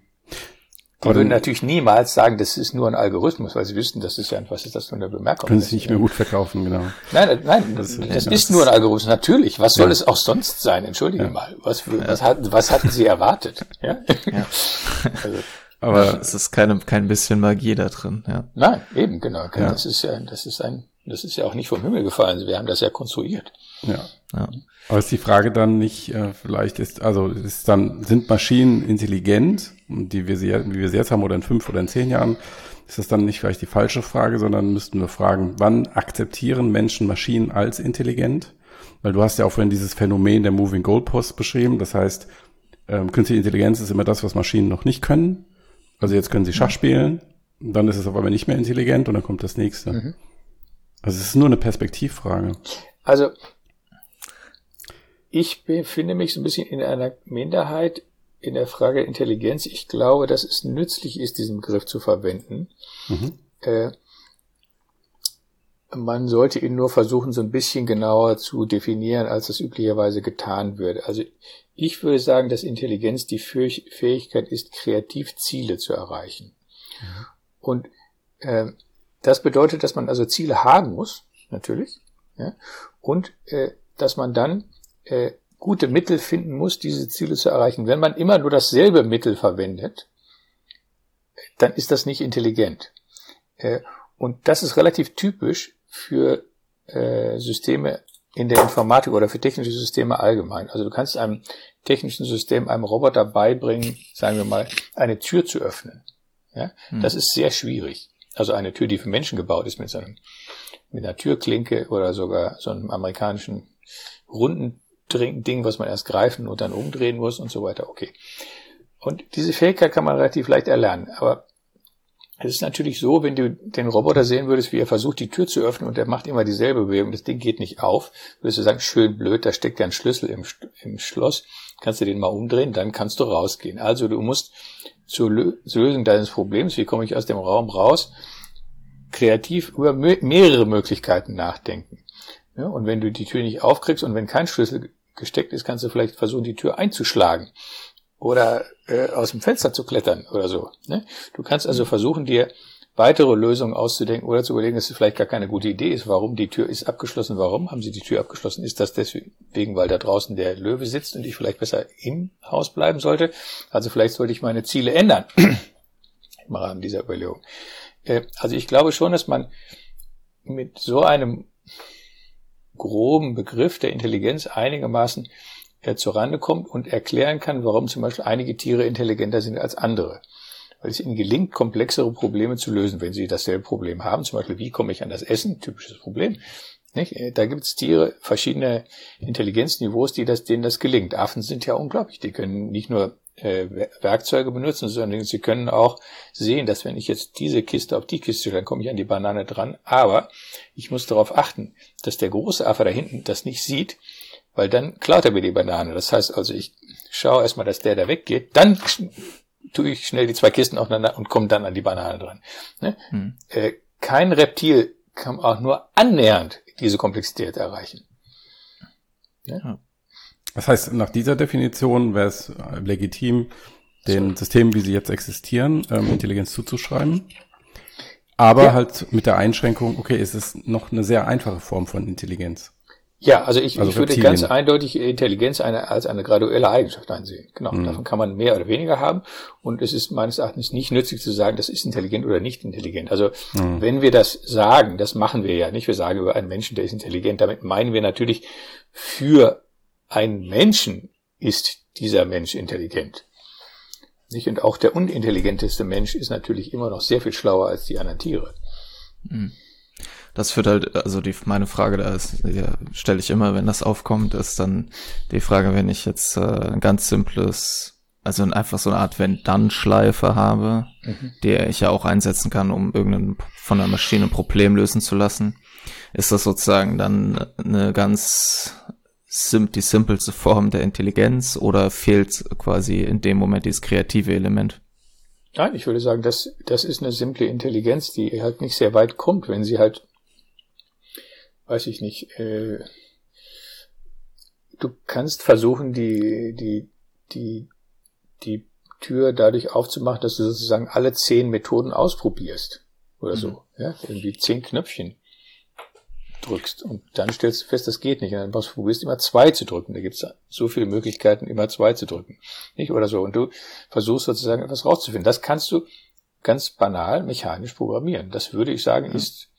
Die würden natürlich niemals sagen, das ist nur ein Algorithmus, weil sie wüssten, das ist ja, was ist das für eine Bemerkung? Können sie nicht mehr gut verkaufen, genau. Nein, nein, das, das ist nur ein Algorithmus. Natürlich. Was soll ja. es auch sonst sein? Entschuldige ja. mal. Was, was, hat, was hatten sie erwartet? Ja. ja. Also, Aber es ist keine, kein bisschen Magie da drin, ja. Nein, eben, genau. Das ist ja, das ist ein, das ist ja auch nicht vom Himmel gefallen. Wir haben das ja konstruiert. Ja. ja. Aber ist die Frage dann nicht, äh, vielleicht ist, also ist dann, sind Maschinen intelligent, die wir sie, wie wir sie jetzt haben, oder in fünf oder in zehn Jahren, ist das dann nicht vielleicht die falsche Frage, sondern müssten wir fragen, wann akzeptieren Menschen Maschinen als intelligent? Weil du hast ja auch vorhin dieses Phänomen der Moving Goalposts beschrieben. Das heißt, ähm, künstliche Intelligenz ist immer das, was Maschinen noch nicht können. Also jetzt können sie Schach spielen, dann ist es aber nicht mehr intelligent und dann kommt das nächste. Mhm. Also es ist nur eine Perspektivfrage. Also ich befinde mich so ein bisschen in einer Minderheit in der Frage Intelligenz. Ich glaube, dass es nützlich ist, diesen Begriff zu verwenden. Mhm. Äh, man sollte ihn nur versuchen, so ein bisschen genauer zu definieren, als das üblicherweise getan wird. Also ich würde sagen, dass Intelligenz die Fähigkeit ist, kreativ Ziele zu erreichen. Mhm. Und äh, das bedeutet, dass man also Ziele haben muss, natürlich, ja, und äh, dass man dann äh, gute Mittel finden muss, diese Ziele zu erreichen. Wenn man immer nur dasselbe Mittel verwendet, dann ist das nicht intelligent. Äh, und das ist relativ typisch für äh, Systeme in der Informatik oder für technische Systeme allgemein. Also du kannst einem technischen System, einem Roboter beibringen, sagen wir mal, eine Tür zu öffnen. Ja? Hm. Das ist sehr schwierig. Also eine Tür, die für Menschen gebaut ist mit so einem, mit einer Türklinke oder sogar so einem amerikanischen runden Ding, was man erst greifen und dann umdrehen muss und so weiter. Okay. Und diese Fähigkeit kann man relativ leicht erlernen. Aber es ist natürlich so, wenn du den Roboter sehen würdest, wie er versucht, die Tür zu öffnen und er macht immer dieselbe Bewegung, das Ding geht nicht auf, würdest du sagen, schön blöd, da steckt ja ein Schlüssel im, im Schloss, kannst du den mal umdrehen, dann kannst du rausgehen. Also du musst zur, Lösung deines Problems, wie komme ich aus dem Raum raus, kreativ über mehrere Möglichkeiten nachdenken. Ja, und wenn du die Tür nicht aufkriegst und wenn kein Schlüssel gesteckt ist, kannst du vielleicht versuchen, die Tür einzuschlagen oder äh, aus dem Fenster zu klettern oder so. Ne? Du kannst also versuchen, dir weitere Lösungen auszudenken oder zu überlegen, dass es vielleicht gar keine gute Idee ist. Warum die Tür ist abgeschlossen? Warum haben sie die Tür abgeschlossen? Ist das deswegen, weil da draußen der Löwe sitzt und ich vielleicht besser im Haus bleiben sollte? Also vielleicht sollte ich meine Ziele ändern im Rahmen dieser Überlegung. Äh, also ich glaube schon, dass man mit so einem groben Begriff der Intelligenz einigermaßen äh, zurande kommt und erklären kann, warum zum Beispiel einige Tiere intelligenter sind als andere weil es ihnen gelingt, komplexere Probleme zu lösen, wenn sie dasselbe Problem haben. Zum Beispiel, wie komme ich an das Essen? Typisches Problem. Nicht? Da gibt es Tiere, verschiedene Intelligenzniveaus, die das, denen das gelingt. Affen sind ja unglaublich. Die können nicht nur äh, Werkzeuge benutzen, sondern sie können auch sehen, dass wenn ich jetzt diese Kiste auf die Kiste dann komme ich an die Banane dran. Aber ich muss darauf achten, dass der große Affe da hinten das nicht sieht, weil dann klaut er mir die Banane. Das heißt also, ich schaue erstmal, dass der da weggeht, dann tue ich schnell die zwei Kisten aufeinander und komme dann an die Banane dran. Ne? Hm. Äh, kein Reptil kann auch nur annähernd diese Komplexität erreichen. Ne? Ja. Das heißt, nach dieser Definition wäre es legitim, den so. Systemen, wie sie jetzt existieren, ähm, Intelligenz zuzuschreiben. Aber ja. halt mit der Einschränkung, okay, es ist noch eine sehr einfache Form von Intelligenz. Ja, also ich, also ich würde ganz eindeutig Intelligenz eine, als eine graduelle Eigenschaft ansehen. Genau, mhm. davon kann man mehr oder weniger haben. Und es ist meines Erachtens nicht nützlich zu sagen, das ist intelligent oder nicht intelligent. Also mhm. wenn wir das sagen, das machen wir ja nicht. Wir sagen über einen Menschen, der ist intelligent. Damit meinen wir natürlich, für einen Menschen ist dieser Mensch intelligent. Nicht? Und auch der unintelligenteste Mensch ist natürlich immer noch sehr viel schlauer als die anderen Tiere. Mhm das führt halt, also die meine Frage da ist, ja, stelle ich immer, wenn das aufkommt, ist dann die Frage, wenn ich jetzt äh, ein ganz simples, also einfach so eine Art Wenn-Dann-Schleife habe, mhm. die ich ja auch einsetzen kann, um irgendein von der Maschine ein Problem lösen zu lassen, ist das sozusagen dann eine ganz sim die simpelste Form der Intelligenz oder fehlt quasi in dem Moment dieses kreative Element? Nein, ich würde sagen, das, das ist eine simple Intelligenz, die halt nicht sehr weit kommt, wenn sie halt weiß ich nicht, äh, du kannst versuchen, die, die, die, die Tür dadurch aufzumachen, dass du sozusagen alle zehn Methoden ausprobierst. Oder mhm. so. Ja, irgendwie zehn Knöpfchen drückst. Und dann stellst du fest, das geht nicht. Und dann probierst du immer zwei zu drücken. Da gibt es so viele Möglichkeiten, immer zwei zu drücken. Nicht? Oder so. Und du versuchst sozusagen etwas rauszufinden. Das kannst du ganz banal mechanisch programmieren. Das würde ich sagen, mhm. ist,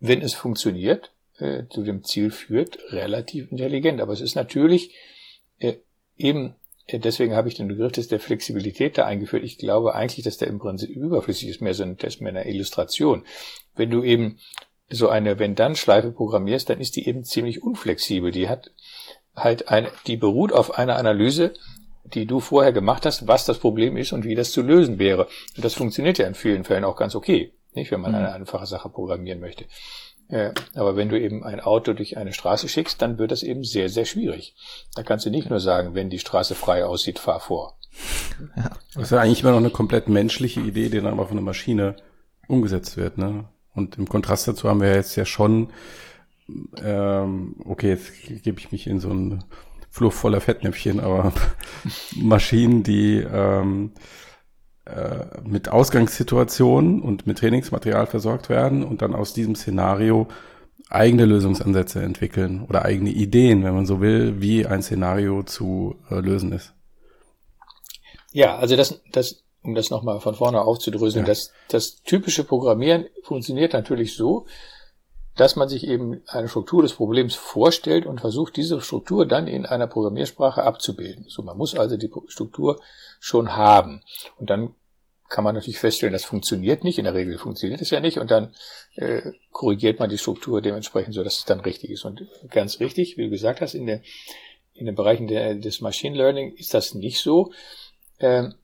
wenn es funktioniert, äh, zu dem Ziel führt, relativ intelligent. Aber es ist natürlich äh, eben, äh, deswegen habe ich den Begriff des der Flexibilität da eingeführt. Ich glaube eigentlich, dass der im Prinzip überflüssig ist, mehr so ein, das ist mehr eine Illustration. Wenn du eben so eine Wenn-Dann-Schleife programmierst, dann ist die eben ziemlich unflexibel. Die hat halt eine, die beruht auf einer Analyse, die du vorher gemacht hast, was das Problem ist und wie das zu lösen wäre. Und das funktioniert ja in vielen Fällen auch ganz okay, nicht, wenn man mhm. eine einfache Sache programmieren möchte. Ja, aber wenn du eben ein Auto durch eine Straße schickst, dann wird das eben sehr, sehr schwierig. Da kannst du nicht nur sagen, wenn die Straße frei aussieht, fahr vor. Ja. Das ist ja eigentlich immer noch eine komplett menschliche Idee, die dann aber von der Maschine umgesetzt wird. Ne? Und im Kontrast dazu haben wir jetzt ja schon, ähm, okay, jetzt gebe ich mich in so einen Fluch voller Fettnäpfchen, aber Maschinen, die ähm, äh, mit Ausgangssituationen und mit Trainingsmaterial versorgt werden und dann aus diesem Szenario eigene Lösungsansätze entwickeln oder eigene Ideen, wenn man so will, wie ein Szenario zu äh, lösen ist. Ja, also das, das, um das nochmal von vorne aufzudröseln, ja. das, das typische Programmieren funktioniert natürlich so, dass man sich eben eine Struktur des Problems vorstellt und versucht, diese Struktur dann in einer Programmiersprache abzubilden. So, man muss also die Struktur schon haben. Und dann kann man natürlich feststellen, das funktioniert nicht. In der Regel funktioniert es ja nicht. Und dann äh, korrigiert man die Struktur dementsprechend, so dass es dann richtig ist. Und ganz richtig, wie du gesagt hast, in, der, in den Bereichen der, des Machine Learning ist das nicht so. Ähm,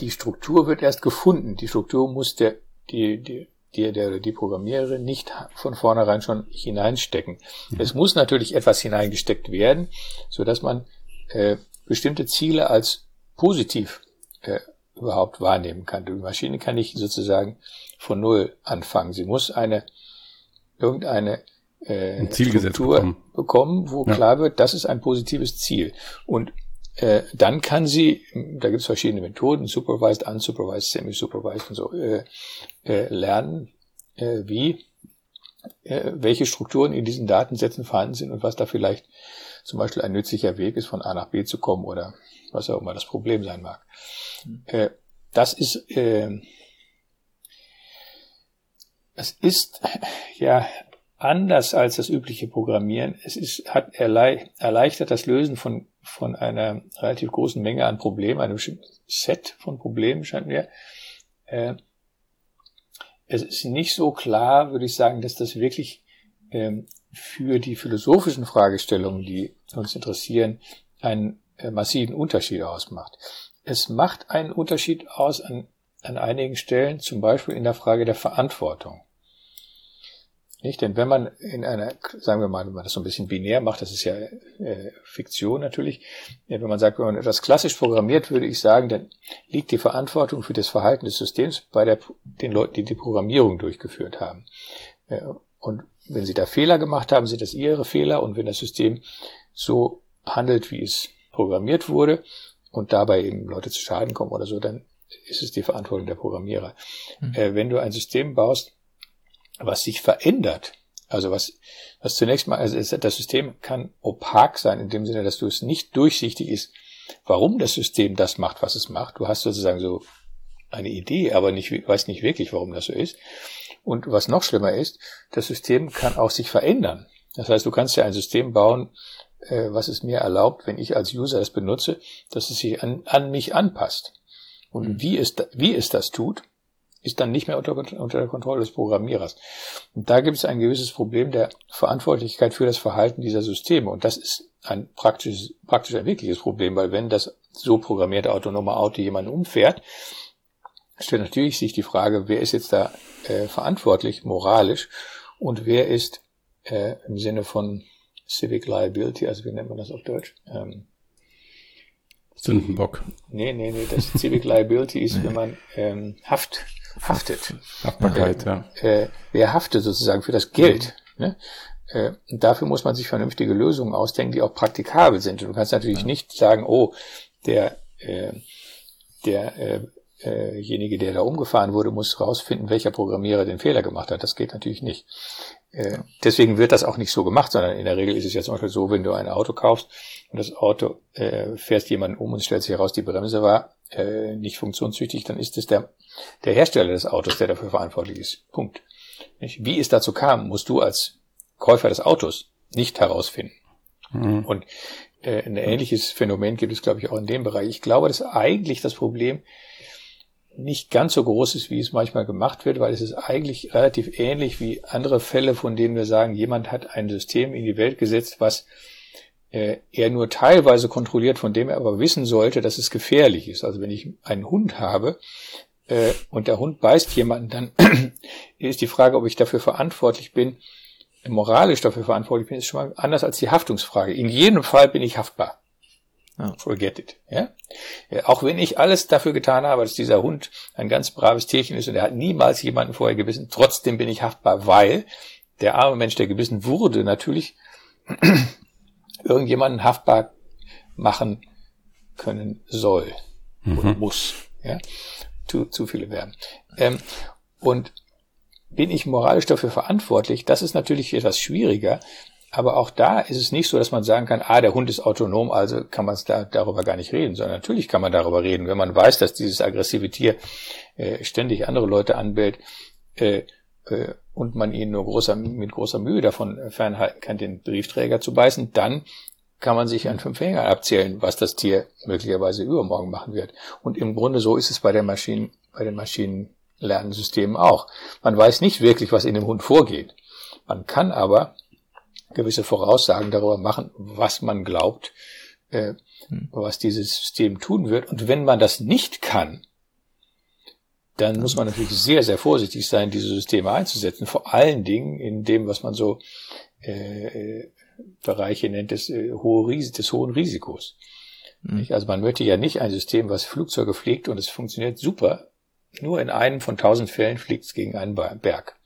die Struktur wird erst gefunden. Die Struktur muss der, die, die, die, der, die Programmiererin nicht von vornherein schon hineinstecken. Mhm. Es muss natürlich etwas hineingesteckt werden, so dass man äh, bestimmte Ziele als positiv äh, überhaupt wahrnehmen kann. Die Maschine kann nicht sozusagen von Null anfangen. Sie muss eine, irgendeine äh, ein Struktur bekommen. bekommen, wo ja. klar wird, das ist ein positives Ziel. Und äh, dann kann sie, da gibt es verschiedene Methoden, supervised, unsupervised, semi-supervised und so, äh, äh, lernen, äh, wie, äh, welche Strukturen in diesen Datensätzen vorhanden sind und was da vielleicht zum Beispiel ein nützlicher Weg ist, von A nach B zu kommen oder was auch immer das Problem sein mag. Mhm. Äh, das ist, äh, es ist ja anders als das übliche Programmieren. Es ist, hat erleichtert das Lösen von, von einer relativ großen Menge an Problemen, einem Set von Problemen scheint mir. Äh, es ist nicht so klar, würde ich sagen, dass das wirklich ähm, für die philosophischen Fragestellungen, die uns interessieren, einen äh, massiven Unterschied ausmacht. Es macht einen Unterschied aus an, an einigen Stellen, zum Beispiel in der Frage der Verantwortung. Nicht? Denn wenn man in einer, sagen wir mal, wenn man das so ein bisschen binär macht, das ist ja äh, Fiktion natürlich, ja, wenn man sagt, wenn man etwas klassisch programmiert, würde ich sagen, dann liegt die Verantwortung für das Verhalten des Systems bei der, den Leuten, die die Programmierung durchgeführt haben. Äh, und wenn sie da Fehler gemacht haben, sind das ihre Fehler. Und wenn das System so handelt, wie es programmiert wurde und dabei eben Leute zu Schaden kommen oder so, dann ist es die Verantwortung der Programmierer. Mhm. Äh, wenn du ein System baust, was sich verändert. Also was, was zunächst mal, also das System kann opak sein, in dem Sinne, dass du es nicht durchsichtig ist, warum das System das macht, was es macht. Du hast sozusagen so eine Idee, aber nicht, weißt nicht wirklich, warum das so ist. Und was noch schlimmer ist, das System kann auch sich verändern. Das heißt, du kannst ja ein System bauen, äh, was es mir erlaubt, wenn ich als User es benutze, dass es sich an, an mich anpasst. Und mhm. wie es, wie es das tut, ist dann nicht mehr unter, unter der Kontrolle des Programmierers. Und da gibt es ein gewisses Problem der Verantwortlichkeit für das Verhalten dieser Systeme. Und das ist ein praktisch, praktisch ein wirkliches Problem, weil wenn das so programmierte autonome Auto jemanden umfährt, stellt natürlich sich die Frage, wer ist jetzt da äh, verantwortlich, moralisch, und wer ist äh, im Sinne von Civic Liability, also wie nennt man das auf Deutsch? Ähm, Sündenbock. Nee, nee, nee, das Civic Liability ist, wenn man ähm, Haft haftet. Haftbarkeit, ja. Äh, wer haftet sozusagen für das Geld? Ne? Äh, dafür muss man sich vernünftige Lösungen ausdenken, die auch praktikabel sind. Und du kannst natürlich ja. nicht sagen, oh, der, äh, der äh, derjenige, der da umgefahren wurde, muss rausfinden, welcher Programmierer den Fehler gemacht hat. Das geht natürlich nicht. Deswegen wird das auch nicht so gemacht, sondern in der Regel ist es ja zum Beispiel so, wenn du ein Auto kaufst und das Auto äh, fährst jemanden um und stellt sich heraus, die Bremse war äh, nicht funktionstüchtig, dann ist es der, der Hersteller des Autos, der dafür verantwortlich ist. Punkt. Wie es dazu kam, musst du als Käufer des Autos nicht herausfinden. Mhm. Und äh, ein ähnliches Phänomen gibt es, glaube ich, auch in dem Bereich. Ich glaube, dass eigentlich das Problem nicht ganz so groß ist, wie es manchmal gemacht wird, weil es ist eigentlich relativ ähnlich wie andere Fälle, von denen wir sagen, jemand hat ein System in die Welt gesetzt, was äh, er nur teilweise kontrolliert, von dem er aber wissen sollte, dass es gefährlich ist. Also wenn ich einen Hund habe äh, und der Hund beißt jemanden, dann ist die Frage, ob ich dafür verantwortlich bin, moralisch dafür verantwortlich bin, ist schon mal anders als die Haftungsfrage. In jedem Fall bin ich haftbar. Forget it. Ja? ja? Auch wenn ich alles dafür getan habe, dass dieser Hund ein ganz braves Tierchen ist und er hat niemals jemanden vorher gebissen, trotzdem bin ich haftbar, weil der arme Mensch, der gebissen wurde, natürlich irgendjemanden haftbar machen können soll mhm. oder muss. Ja? Zu, zu viele Verben. Ähm, und bin ich moralisch dafür verantwortlich? Das ist natürlich etwas schwieriger, aber auch da ist es nicht so, dass man sagen kann, ah, der Hund ist autonom, also kann man da, darüber gar nicht reden, sondern natürlich kann man darüber reden, wenn man weiß, dass dieses aggressive Tier äh, ständig andere Leute anbellt äh, äh, und man ihn nur großer, mit großer Mühe davon fernhalten kann, den Briefträger zu beißen, dann kann man sich an fünf Fingern abzählen, was das Tier möglicherweise übermorgen machen wird. Und im Grunde so ist es bei der Maschinen, bei den Maschinenlernsystemen auch. Man weiß nicht wirklich, was in dem Hund vorgeht. Man kann aber gewisse Voraussagen darüber machen, was man glaubt, äh, hm. was dieses System tun wird. Und wenn man das nicht kann, dann muss man natürlich sehr, sehr vorsichtig sein, diese Systeme einzusetzen. Vor allen Dingen in dem, was man so äh, Bereiche nennt, des, äh, hohe des hohen Risikos. Mhm. Also man möchte ja nicht ein System, was Flugzeuge fliegt und es funktioniert super, nur in einem von tausend Fällen fliegt es gegen einen Berg.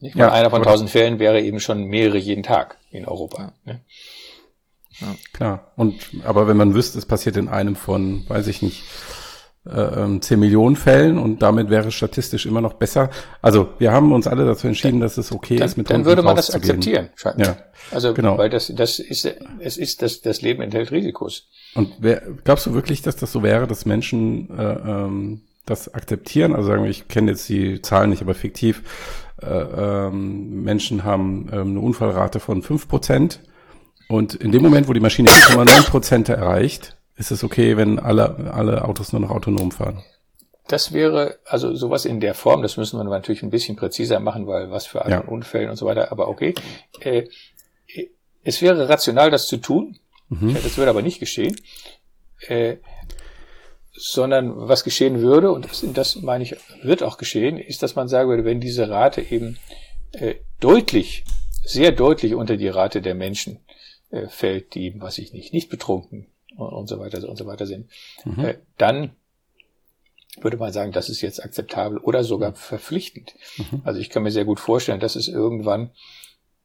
Ja. Nicht? Weil ja, einer von tausend Fällen wäre eben schon mehrere jeden Tag in Europa. Ne? Ja, klar. Und aber wenn man wüsste, es passiert in einem von, weiß ich nicht, äh, 10 ähm, Millionen Fällen und damit wäre statistisch immer noch besser. Also wir haben uns alle dazu entschieden, dass es okay dann, ist, mit Dann würde man das akzeptieren. Ja. Also genau. weil das, das ist, es ist das, das Leben enthält Risikos. Und wer, glaubst du wirklich, dass das so wäre, dass Menschen äh, ähm, das akzeptieren? Also sagen wir, ich kenne jetzt die Zahlen nicht, aber fiktiv, ähm, Menschen haben ähm, eine Unfallrate von fünf Prozent und in dem Moment, wo die Maschine 4,9 Prozent erreicht, ist es okay, wenn alle, alle Autos nur noch autonom fahren? Das wäre, also sowas in der Form, das müssen wir natürlich ein bisschen präziser machen, weil was für alle ja. Unfällen und so weiter, aber okay. Äh, es wäre rational, das zu tun. Mhm. Das würde aber nicht geschehen. Äh, sondern was geschehen würde, und das, das meine ich, wird auch geschehen, ist, dass man sagen würde, wenn diese Rate eben äh, deutlich, sehr deutlich unter die Rate der Menschen äh, fällt, die eben, was ich nicht, nicht betrunken und so weiter und so weiter sind, mhm. äh, dann würde man sagen, das ist jetzt akzeptabel oder sogar verpflichtend. Mhm. Also ich kann mir sehr gut vorstellen, dass es irgendwann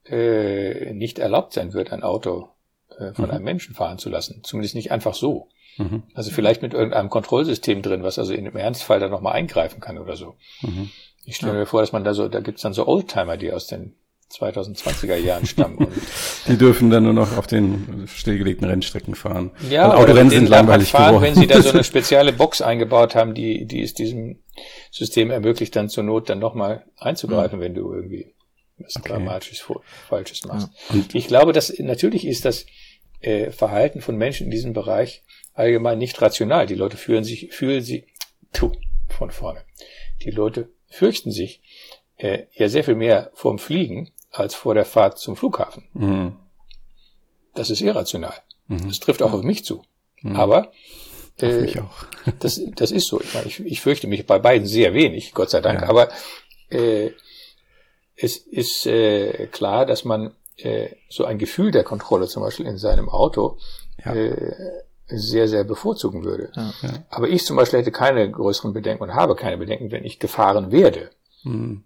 äh, nicht erlaubt sein wird, ein Auto äh, von mhm. einem Menschen fahren zu lassen. Zumindest nicht einfach so. Mhm. Also vielleicht mit irgendeinem Kontrollsystem drin, was also in dem Ernstfall dann nochmal eingreifen kann oder so. Mhm. Ich stelle ja. mir vor, dass man da so, da gibt's dann so Oldtimer, die aus den 2020er Jahren stammen. die dürfen dann nur noch auf den stillgelegten Rennstrecken fahren. Ja, Weil Autorennen sind langweilig fahren, geworden. Wenn sie da so eine spezielle Box eingebaut haben, die, die es diesem System ermöglicht, dann zur Not dann nochmal einzugreifen, mhm. wenn du irgendwie was okay. dramatisch Falsches machst. Ja. ich glaube, dass natürlich ist das äh, Verhalten von Menschen in diesem Bereich allgemein nicht rational. Die Leute fühlen sich, fühlen sie, tu, von vorne. Die Leute fürchten sich äh, ja sehr viel mehr vorm Fliegen als vor der Fahrt zum Flughafen. Mhm. Das ist irrational. Mhm. Das trifft auch auf mich zu. Mhm. Aber äh, das, das ist so. Ich, meine, ich, ich fürchte mich bei beiden sehr wenig, Gott sei Dank. Ja. Aber äh, es ist äh, klar, dass man äh, so ein Gefühl der Kontrolle zum Beispiel in seinem Auto ja. äh, sehr, sehr bevorzugen würde. Ja, ja. Aber ich zum Beispiel hätte keine größeren Bedenken und habe keine Bedenken, wenn ich gefahren werde. Mhm.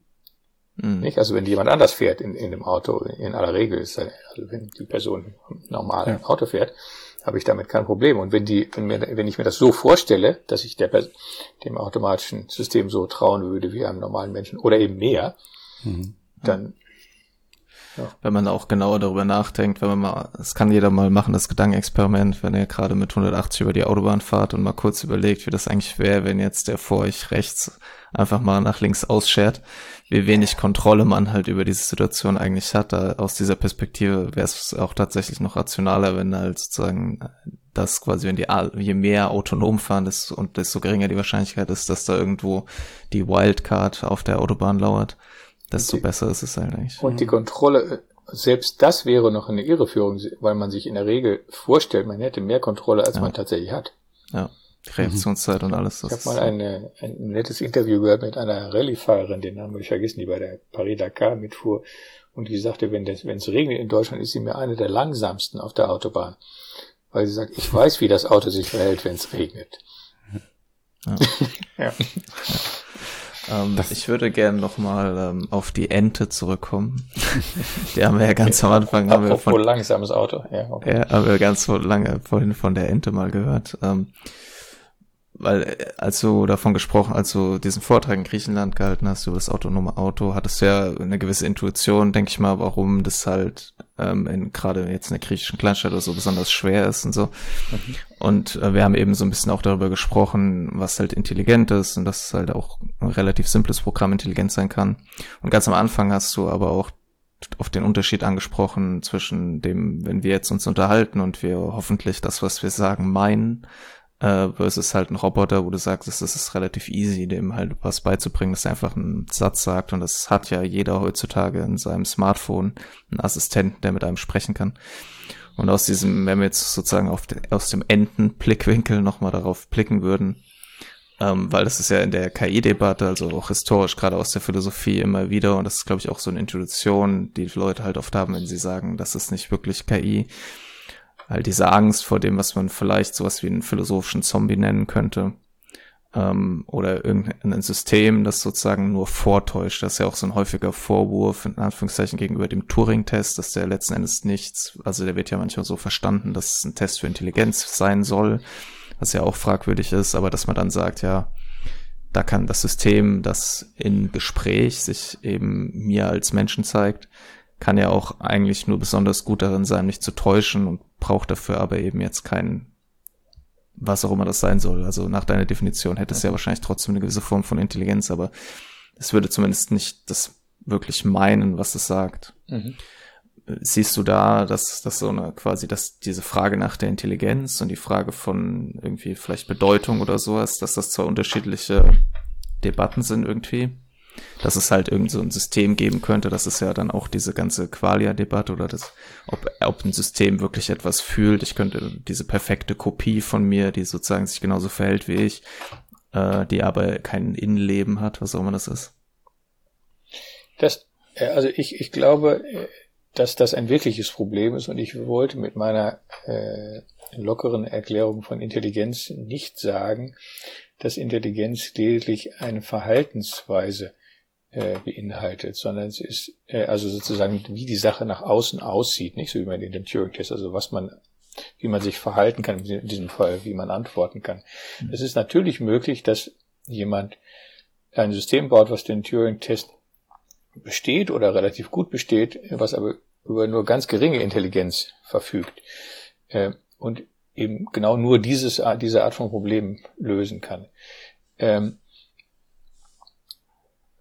Mhm. Nicht? Also wenn jemand anders fährt in, in dem Auto, in aller Regel ist, also wenn die Person normal ja. Auto fährt, habe ich damit kein Problem. Und wenn die, wenn, mir, wenn ich mir das so vorstelle, dass ich der, dem automatischen System so trauen würde wie einem normalen Menschen oder eben mehr, mhm. dann ja. Wenn man auch genauer darüber nachdenkt, wenn man mal, es kann jeder mal machen, das Gedankenexperiment, wenn ihr gerade mit 180 über die Autobahn fahrt und mal kurz überlegt, wie das eigentlich wäre, wenn jetzt der vor euch rechts einfach mal nach links ausschert, wie wenig Kontrolle man halt über diese Situation eigentlich hat. Da, aus dieser Perspektive wäre es auch tatsächlich noch rationaler, wenn halt sozusagen das quasi, wenn die je mehr autonom fahren das, und desto geringer die Wahrscheinlichkeit ist, dass da irgendwo die Wildcard auf der Autobahn lauert desto die, besser ist es halt eigentlich. Und die Kontrolle, selbst das wäre noch eine Irreführung, weil man sich in der Regel vorstellt, man hätte mehr Kontrolle, als ja. man tatsächlich hat. Ja, die Reaktionszeit mhm. und alles. Ich habe mal eine, ein nettes Interview gehört mit einer Rallye-Fahrerin, den Namen habe ich vergessen, die bei der Paris-Dakar mitfuhr. Und die sagte, wenn es regnet in Deutschland, ist sie mir eine der langsamsten auf der Autobahn. Weil sie sagt, ich weiß, wie das Auto sich verhält, wenn es regnet. Ja. ja. Ähm, ich würde gerne nochmal ähm, auf die Ente zurückkommen. die haben wir ja ganz am Anfang. haben wir von, langsames Auto. Ja, okay. ja, haben wir ganz lange vorhin von der Ente mal gehört. Ähm, weil äh, als du davon gesprochen, als du diesen Vortrag in Griechenland gehalten hast über das autonome Auto, hattest du ja eine gewisse Intuition, denke ich mal, warum das halt ähm, in, gerade jetzt in der griechischen Kleinstadt oder so besonders schwer ist und so. Mhm. Und äh, wir haben eben so ein bisschen auch darüber gesprochen, was halt intelligent ist und dass es halt auch ein relativ simples Programm intelligent sein kann. Und ganz am Anfang hast du aber auch auf den Unterschied angesprochen zwischen dem, wenn wir jetzt uns unterhalten und wir hoffentlich das, was wir sagen, meinen, äh, versus halt ein Roboter, wo du sagst, das ist relativ easy, dem halt was beizubringen, dass er einfach einen Satz sagt und das hat ja jeder heutzutage in seinem Smartphone einen Assistenten, der mit einem sprechen kann. Und aus diesem, wenn wir jetzt sozusagen auf de, aus dem Entenblickwinkel nochmal darauf blicken würden, ähm, weil das ist ja in der KI-Debatte, also auch historisch, gerade aus der Philosophie immer wieder, und das ist, glaube ich, auch so eine Intuition, die Leute halt oft haben, wenn sie sagen, das ist nicht wirklich KI, halt diese Angst vor dem, was man vielleicht sowas wie einen philosophischen Zombie nennen könnte. Ähm, oder irgendein System, das sozusagen nur vortäuscht. Das ist ja auch so ein häufiger Vorwurf, in Anführungszeichen, gegenüber dem Turing-Test, dass der letzten Endes nichts, also der wird ja manchmal so verstanden, dass es ein Test für Intelligenz sein soll, was ja auch fragwürdig ist, aber dass man dann sagt, ja, da kann das System, das in Gespräch sich eben mir als Menschen zeigt, kann ja auch eigentlich nur besonders gut darin sein, mich zu täuschen und braucht dafür aber eben jetzt keinen was auch immer das sein soll. Also nach deiner Definition hätte es ja wahrscheinlich trotzdem eine gewisse Form von Intelligenz, aber es würde zumindest nicht das wirklich meinen, was es sagt. Mhm. Siehst du da, dass, dass so eine quasi, dass diese Frage nach der Intelligenz und die Frage von irgendwie vielleicht Bedeutung oder sowas, dass das zwei unterschiedliche Debatten sind irgendwie? Dass es halt irgend so ein System geben könnte. Das ist ja dann auch diese ganze Qualia-Debatte oder das, ob, ob ein System wirklich etwas fühlt. Ich könnte diese perfekte Kopie von mir, die sozusagen sich genauso verhält wie ich, äh, die aber kein Innenleben hat, was auch immer das ist. Das, äh, also ich, ich glaube, äh, dass das ein wirkliches Problem ist und ich wollte mit meiner äh, lockeren Erklärung von Intelligenz nicht sagen, dass Intelligenz lediglich eine Verhaltensweise äh, beinhaltet, sondern es ist äh, also sozusagen, wie die Sache nach außen aussieht, nicht so wie man in dem Turing-Test, also was man, wie man sich verhalten kann, in diesem Fall, wie man antworten kann. Mhm. Es ist natürlich möglich, dass jemand ein System baut, was den Turing-Test besteht oder relativ gut besteht, was aber über nur ganz geringe Intelligenz verfügt äh, und eben genau nur dieses, diese Art von Problemen lösen kann. Ähm,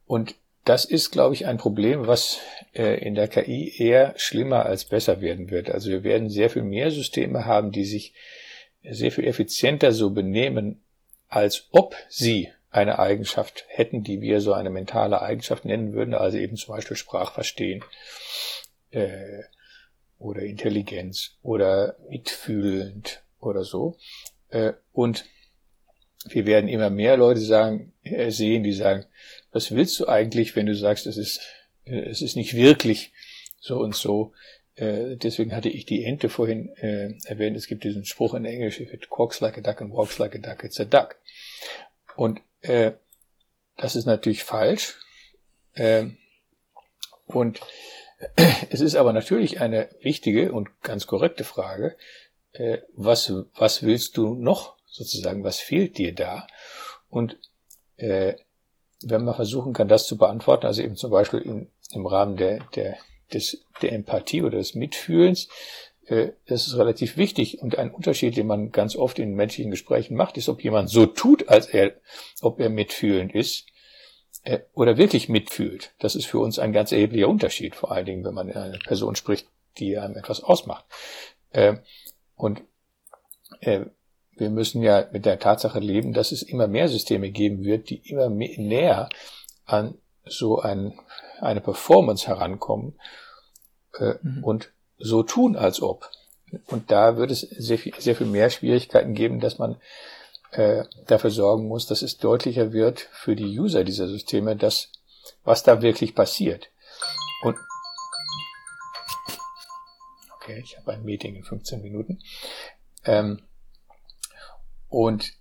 und das ist, glaube ich, ein Problem, was äh, in der KI eher schlimmer als besser werden wird. Also wir werden sehr viel mehr Systeme haben, die sich sehr viel effizienter so benehmen, als ob sie eine Eigenschaft hätten, die wir so eine mentale Eigenschaft nennen würden, also eben zum Beispiel Sprachverstehen äh, oder Intelligenz oder mitfühlend oder so. Äh, und wir werden immer mehr Leute sagen, äh, sehen, die sagen, was willst du eigentlich, wenn du sagst, es ist, äh, es ist nicht wirklich so und so. Äh, deswegen hatte ich die Ente vorhin äh, erwähnt. Es gibt diesen Spruch in Englisch, if it quacks like a duck and walks like a duck, it's a duck. Und äh, das ist natürlich falsch. Äh, und es ist aber natürlich eine wichtige und ganz korrekte Frage, äh, was, was willst du noch sozusagen, was fehlt dir da? Und äh, wenn man versuchen kann, das zu beantworten, also eben zum Beispiel in, im Rahmen der, der, des, der Empathie oder des Mitfühlens, äh, das ist relativ wichtig. Und ein Unterschied, den man ganz oft in menschlichen Gesprächen macht, ist, ob jemand so tut, als er, ob er mitfühlend ist äh, oder wirklich mitfühlt. Das ist für uns ein ganz erheblicher Unterschied, vor allen Dingen, wenn man in eine Person spricht, die einem etwas ausmacht. Äh, und äh, wir müssen ja mit der Tatsache leben, dass es immer mehr Systeme geben wird, die immer mehr, näher an so ein, eine Performance herankommen äh, mhm. und so tun, als ob. Und da wird es sehr viel, sehr viel mehr Schwierigkeiten geben, dass man äh, dafür sorgen muss, dass es deutlicher wird für die User dieser Systeme, dass was da wirklich passiert. Und okay, ich habe ein Meeting in 15 Minuten. Ähm, und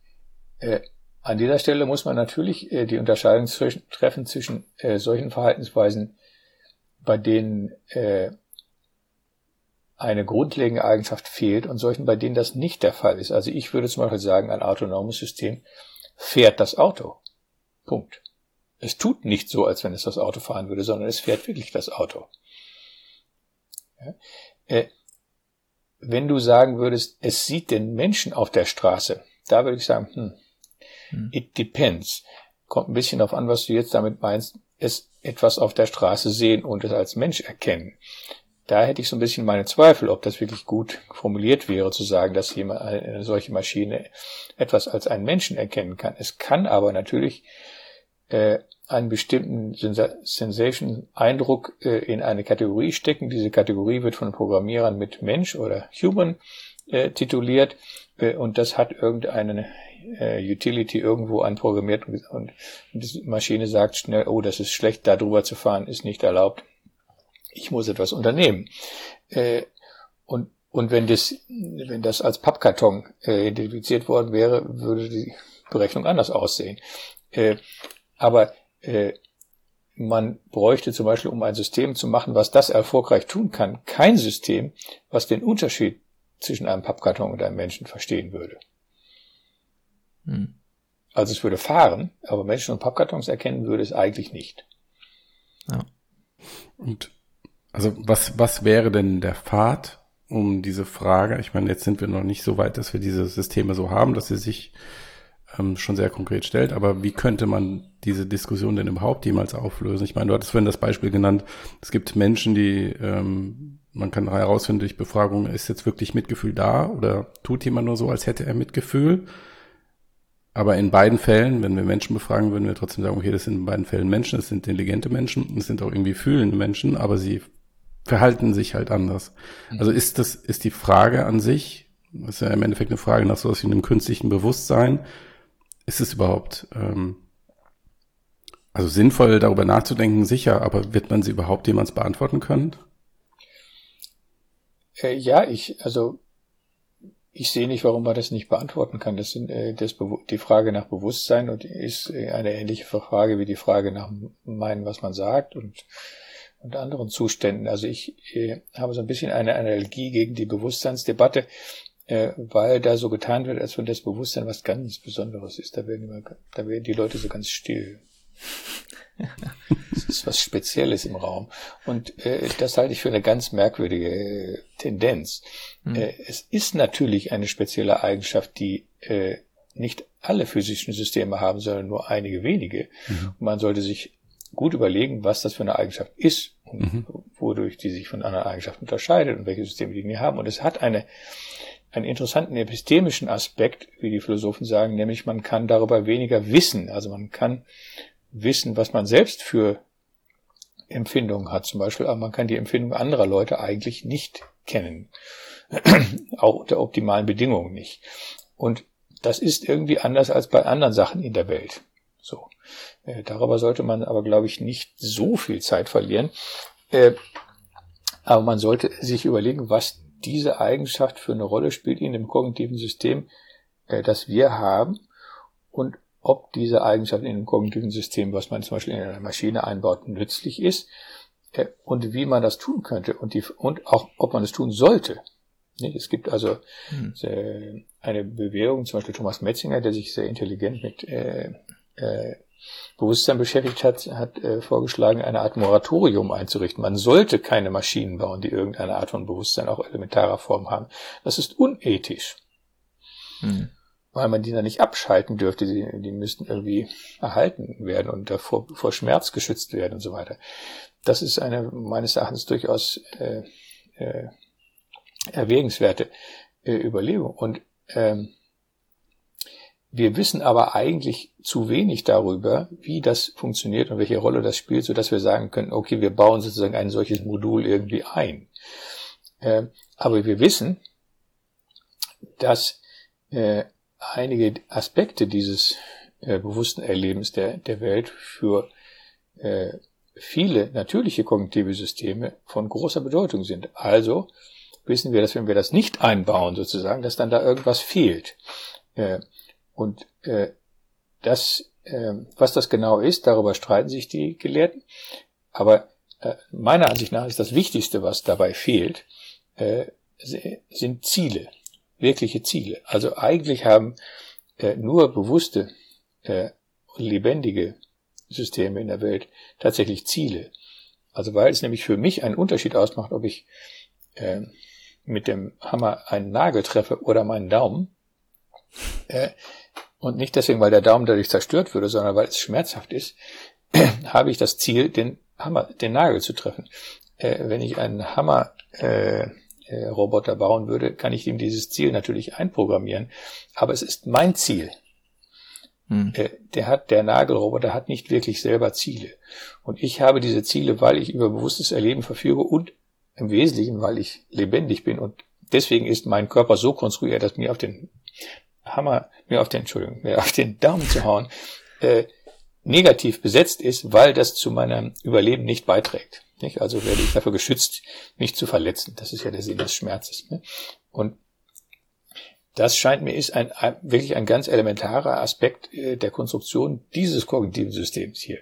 äh, an dieser Stelle muss man natürlich äh, die Unterscheidung zwischen, treffen zwischen äh, solchen Verhaltensweisen, bei denen äh, eine grundlegende Eigenschaft fehlt und solchen, bei denen das nicht der Fall ist. Also ich würde zum Beispiel sagen, ein autonomes System fährt das Auto. Punkt. Es tut nicht so, als wenn es das Auto fahren würde, sondern es fährt wirklich das Auto. Ja? Äh, wenn du sagen würdest, es sieht den Menschen auf der Straße, da würde ich sagen, hm, hm. it depends. Kommt ein bisschen darauf an, was du jetzt damit meinst, es etwas auf der Straße sehen und es als Mensch erkennen. Da hätte ich so ein bisschen meine Zweifel, ob das wirklich gut formuliert wäre, zu sagen, dass jemand, eine solche Maschine etwas als einen Menschen erkennen kann. Es kann aber natürlich äh, einen bestimmten Sensation-Eindruck äh, in eine Kategorie stecken. Diese Kategorie wird von Programmierern mit Mensch oder Human äh, tituliert äh, und das hat irgendeine äh, Utility irgendwo anprogrammiert und, und die Maschine sagt schnell, oh, das ist schlecht, da drüber zu fahren, ist nicht erlaubt. Ich muss etwas unternehmen. Äh, und und wenn das, wenn das als Pappkarton äh, identifiziert worden wäre, würde die Berechnungen anders aussehen. Äh, aber äh, man bräuchte zum Beispiel, um ein System zu machen, was das erfolgreich tun kann, kein System, was den Unterschied zwischen einem Pappkarton und einem Menschen verstehen würde. Hm. Also es würde fahren, aber Menschen und Pappkartons erkennen würde es eigentlich nicht. Ja. Und also was, was wäre denn der Pfad, um diese Frage, ich meine, jetzt sind wir noch nicht so weit, dass wir diese Systeme so haben, dass sie sich ähm, schon sehr konkret stellt, aber wie könnte man diese Diskussion denn überhaupt jemals auflösen? Ich meine, du hattest vorhin das Beispiel genannt, es gibt Menschen, die, ähm, man kann herausfinden durch Befragung, ist jetzt wirklich Mitgefühl da oder tut jemand nur so, als hätte er Mitgefühl? Aber in beiden Fällen, wenn wir Menschen befragen, würden wir trotzdem sagen, okay, das sind in beiden Fällen Menschen, es sind intelligente Menschen, es sind auch irgendwie fühlende Menschen, aber sie verhalten sich halt anders. Mhm. Also ist das, ist die Frage an sich, das ist ja im Endeffekt eine Frage nach so was wie einem künstlichen Bewusstsein, ist es überhaupt, ähm, also sinnvoll darüber nachzudenken, sicher, aber wird man sie überhaupt jemals beantworten können? Äh, ja, ich, also ich sehe nicht, warum man das nicht beantworten kann. Das sind äh, das die Frage nach Bewusstsein und ist äh, eine ähnliche Frage wie die Frage nach meinen, was man sagt und und anderen Zuständen. Also ich äh, habe so ein bisschen eine Analogie gegen die Bewusstseinsdebatte, äh, weil da so getan wird, als wenn das Bewusstsein was ganz Besonderes ist. Da werden, immer, da werden die Leute so ganz still. Es ist was Spezielles im Raum. Und äh, das halte ich für eine ganz merkwürdige äh, Tendenz. Mhm. Äh, es ist natürlich eine spezielle Eigenschaft, die äh, nicht alle physischen Systeme haben, sondern nur einige wenige. Mhm. Und man sollte sich gut überlegen, was das für eine Eigenschaft ist und mhm. wodurch die sich von anderen Eigenschaften unterscheidet und welche Systeme die Dinge haben. Und es hat eine, einen interessanten epistemischen Aspekt, wie die Philosophen sagen, nämlich man kann darüber weniger wissen. Also man kann wissen, was man selbst für Empfindungen hat zum Beispiel, aber man kann die Empfindungen anderer Leute eigentlich nicht kennen. Auch unter optimalen Bedingungen nicht. Und das ist irgendwie anders als bei anderen Sachen in der Welt. So. Äh, darüber sollte man aber, glaube ich, nicht so viel Zeit verlieren. Äh, aber man sollte sich überlegen, was diese Eigenschaft für eine Rolle spielt in dem kognitiven System, äh, das wir haben und ob diese Eigenschaft in dem kognitiven System, was man zum Beispiel in einer Maschine einbaut, nützlich ist und wie man das tun könnte und, die, und auch, ob man es tun sollte. Es gibt also hm. eine Bewegung, zum Beispiel Thomas Metzinger, der sich sehr intelligent mit äh, äh, Bewusstsein beschäftigt hat, hat äh, vorgeschlagen, eine Art Moratorium einzurichten. Man sollte keine Maschinen bauen, die irgendeine Art von Bewusstsein auch elementarer Form haben. Das ist unethisch. Hm. Weil man die dann nicht abschalten dürfte, die, die müssten irgendwie erhalten werden und davor vor Schmerz geschützt werden und so weiter. Das ist eine meines Erachtens durchaus äh, äh, erwägenswerte äh, Überlegung. Und ähm, wir wissen aber eigentlich zu wenig darüber, wie das funktioniert und welche Rolle das spielt, so dass wir sagen können, okay, wir bauen sozusagen ein solches Modul irgendwie ein. Äh, aber wir wissen, dass äh, einige Aspekte dieses äh, bewussten Erlebens der, der Welt für äh, viele natürliche kognitive Systeme von großer Bedeutung sind. Also wissen wir, dass wenn wir das nicht einbauen, sozusagen, dass dann da irgendwas fehlt. Äh, und äh, das, äh, was das genau ist, darüber streiten sich die Gelehrten. Aber äh, meiner Ansicht nach ist das Wichtigste, was dabei fehlt, äh, sind Ziele, wirkliche Ziele. Also eigentlich haben äh, nur bewusste, äh, lebendige Systeme in der Welt tatsächlich Ziele. Also weil es nämlich für mich einen Unterschied ausmacht, ob ich äh, mit dem Hammer einen Nagel treffe oder meinen Daumen, äh, und nicht deswegen, weil der Daumen dadurch zerstört würde, sondern weil es schmerzhaft ist, habe ich das Ziel, den Hammer, den Nagel zu treffen. Äh, wenn ich einen Hammer äh, äh, Roboter bauen würde, kann ich ihm dieses Ziel natürlich einprogrammieren. Aber es ist mein Ziel. Hm. Äh, der hat, der Nagelroboter hat nicht wirklich selber Ziele. Und ich habe diese Ziele, weil ich über bewusstes Erleben verfüge und im Wesentlichen, weil ich lebendig bin. Und deswegen ist mein Körper so konstruiert, dass mir auf den Hammer, mir auf den, Entschuldigung, mir auf den Daumen zu hauen, äh, negativ besetzt ist, weil das zu meinem Überleben nicht beiträgt. Nicht? Also werde ich dafür geschützt, mich zu verletzen. Das ist ja der Sinn des Schmerzes. Ne? Und das scheint mir ist ein, ein, wirklich ein ganz elementarer Aspekt äh, der Konstruktion dieses kognitiven Systems hier.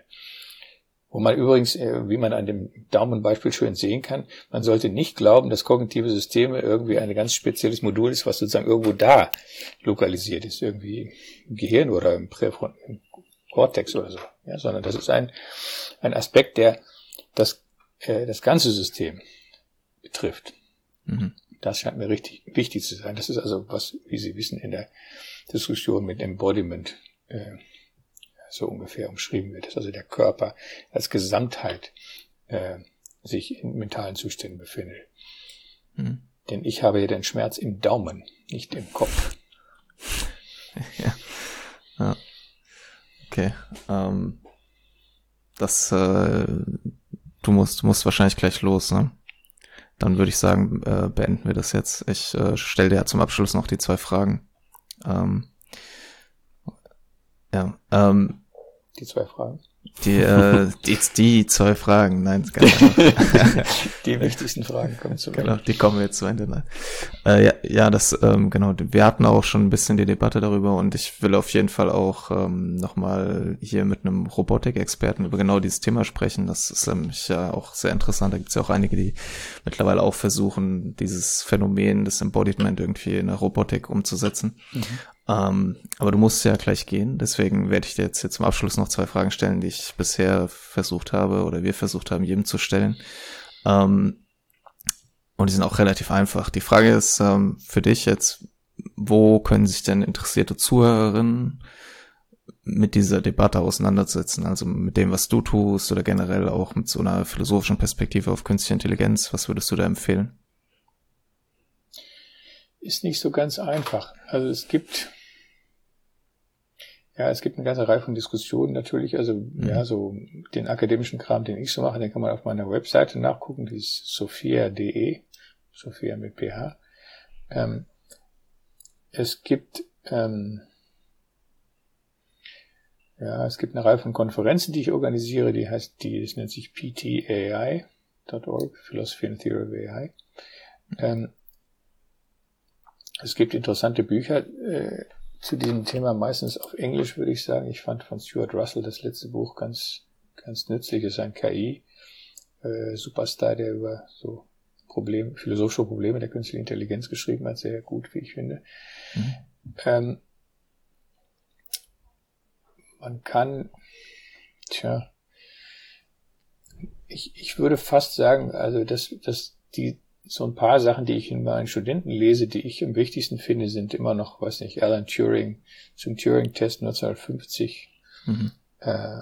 Wo man übrigens, äh, wie man an dem Daumenbeispiel schön sehen kann, man sollte nicht glauben, dass kognitive Systeme irgendwie ein ganz spezielles Modul ist, was sozusagen irgendwo da lokalisiert ist, irgendwie im Gehirn oder im Präfront, im Cortex oder so, ja, sondern das ist ein, ein Aspekt, der das, äh, das ganze System betrifft. Mhm. Das scheint mir richtig wichtig zu sein. Das ist also was, wie Sie wissen, in der Diskussion mit Embodiment äh, so ungefähr umschrieben wird, dass also der Körper als Gesamtheit äh, sich in mentalen Zuständen befindet. Mhm. Denn ich habe ja den Schmerz im Daumen, nicht im Kopf. ja. ja. Okay. Ähm, das, äh, du musst, musst wahrscheinlich gleich los, ne? dann würde ich sagen, äh, beenden wir das jetzt. Ich äh, stelle dir ja zum Abschluss noch die zwei Fragen. Ähm, ja, ähm, die zwei Fragen. Die, äh, die, die zwei Fragen, nein, gar nicht. die wichtigsten Fragen kommen zu Ende. Genau, die kommen jetzt zu Ende. Nein. Äh, ja, ja, das, ähm, genau, wir hatten auch schon ein bisschen die Debatte darüber und ich will auf jeden Fall auch ähm, nochmal hier mit einem Robotikexperten über genau dieses Thema sprechen. Das ist nämlich ja auch sehr interessant. Da gibt es ja auch einige, die mittlerweile auch versuchen, dieses Phänomen des Embodiment irgendwie in der Robotik umzusetzen. Mhm. Ähm, aber du musst ja gleich gehen, deswegen werde ich dir jetzt, jetzt zum Abschluss noch zwei Fragen stellen, die ich bisher versucht habe oder wir versucht haben, jedem zu stellen. Ähm, und die sind auch relativ einfach. Die Frage ist ähm, für dich jetzt, wo können sich denn interessierte Zuhörerinnen mit dieser Debatte auseinandersetzen? Also mit dem, was du tust oder generell auch mit so einer philosophischen Perspektive auf künstliche Intelligenz. Was würdest du da empfehlen? Ist nicht so ganz einfach. Also es gibt, ja, es gibt eine ganze Reihe von Diskussionen natürlich. Also, mhm. ja, so den akademischen Kram, den ich so mache, den kann man auf meiner Webseite nachgucken, die ist sophia.de, Sophia mit ph. Ähm, es gibt, ähm, ja, es gibt eine Reihe von Konferenzen, die ich organisiere, die heißt, die, das nennt sich ptai.org, Philosophy and Theory of AI. Ähm, es gibt interessante Bücher äh, zu diesem Thema, meistens auf Englisch würde ich sagen. Ich fand von Stuart Russell das letzte Buch ganz, ganz nützlich. Es ist ein KI, äh, Superstar, der über so Probleme, philosophische Probleme der künstlichen Intelligenz geschrieben hat. Sehr gut, wie ich finde. Mhm. Ähm, man kann, tja, ich, ich würde fast sagen, also dass, dass die so ein paar Sachen, die ich in meinen Studenten lese, die ich am wichtigsten finde, sind immer noch, weiß nicht, Alan Turing zum Turing-Test 1950, mhm. äh,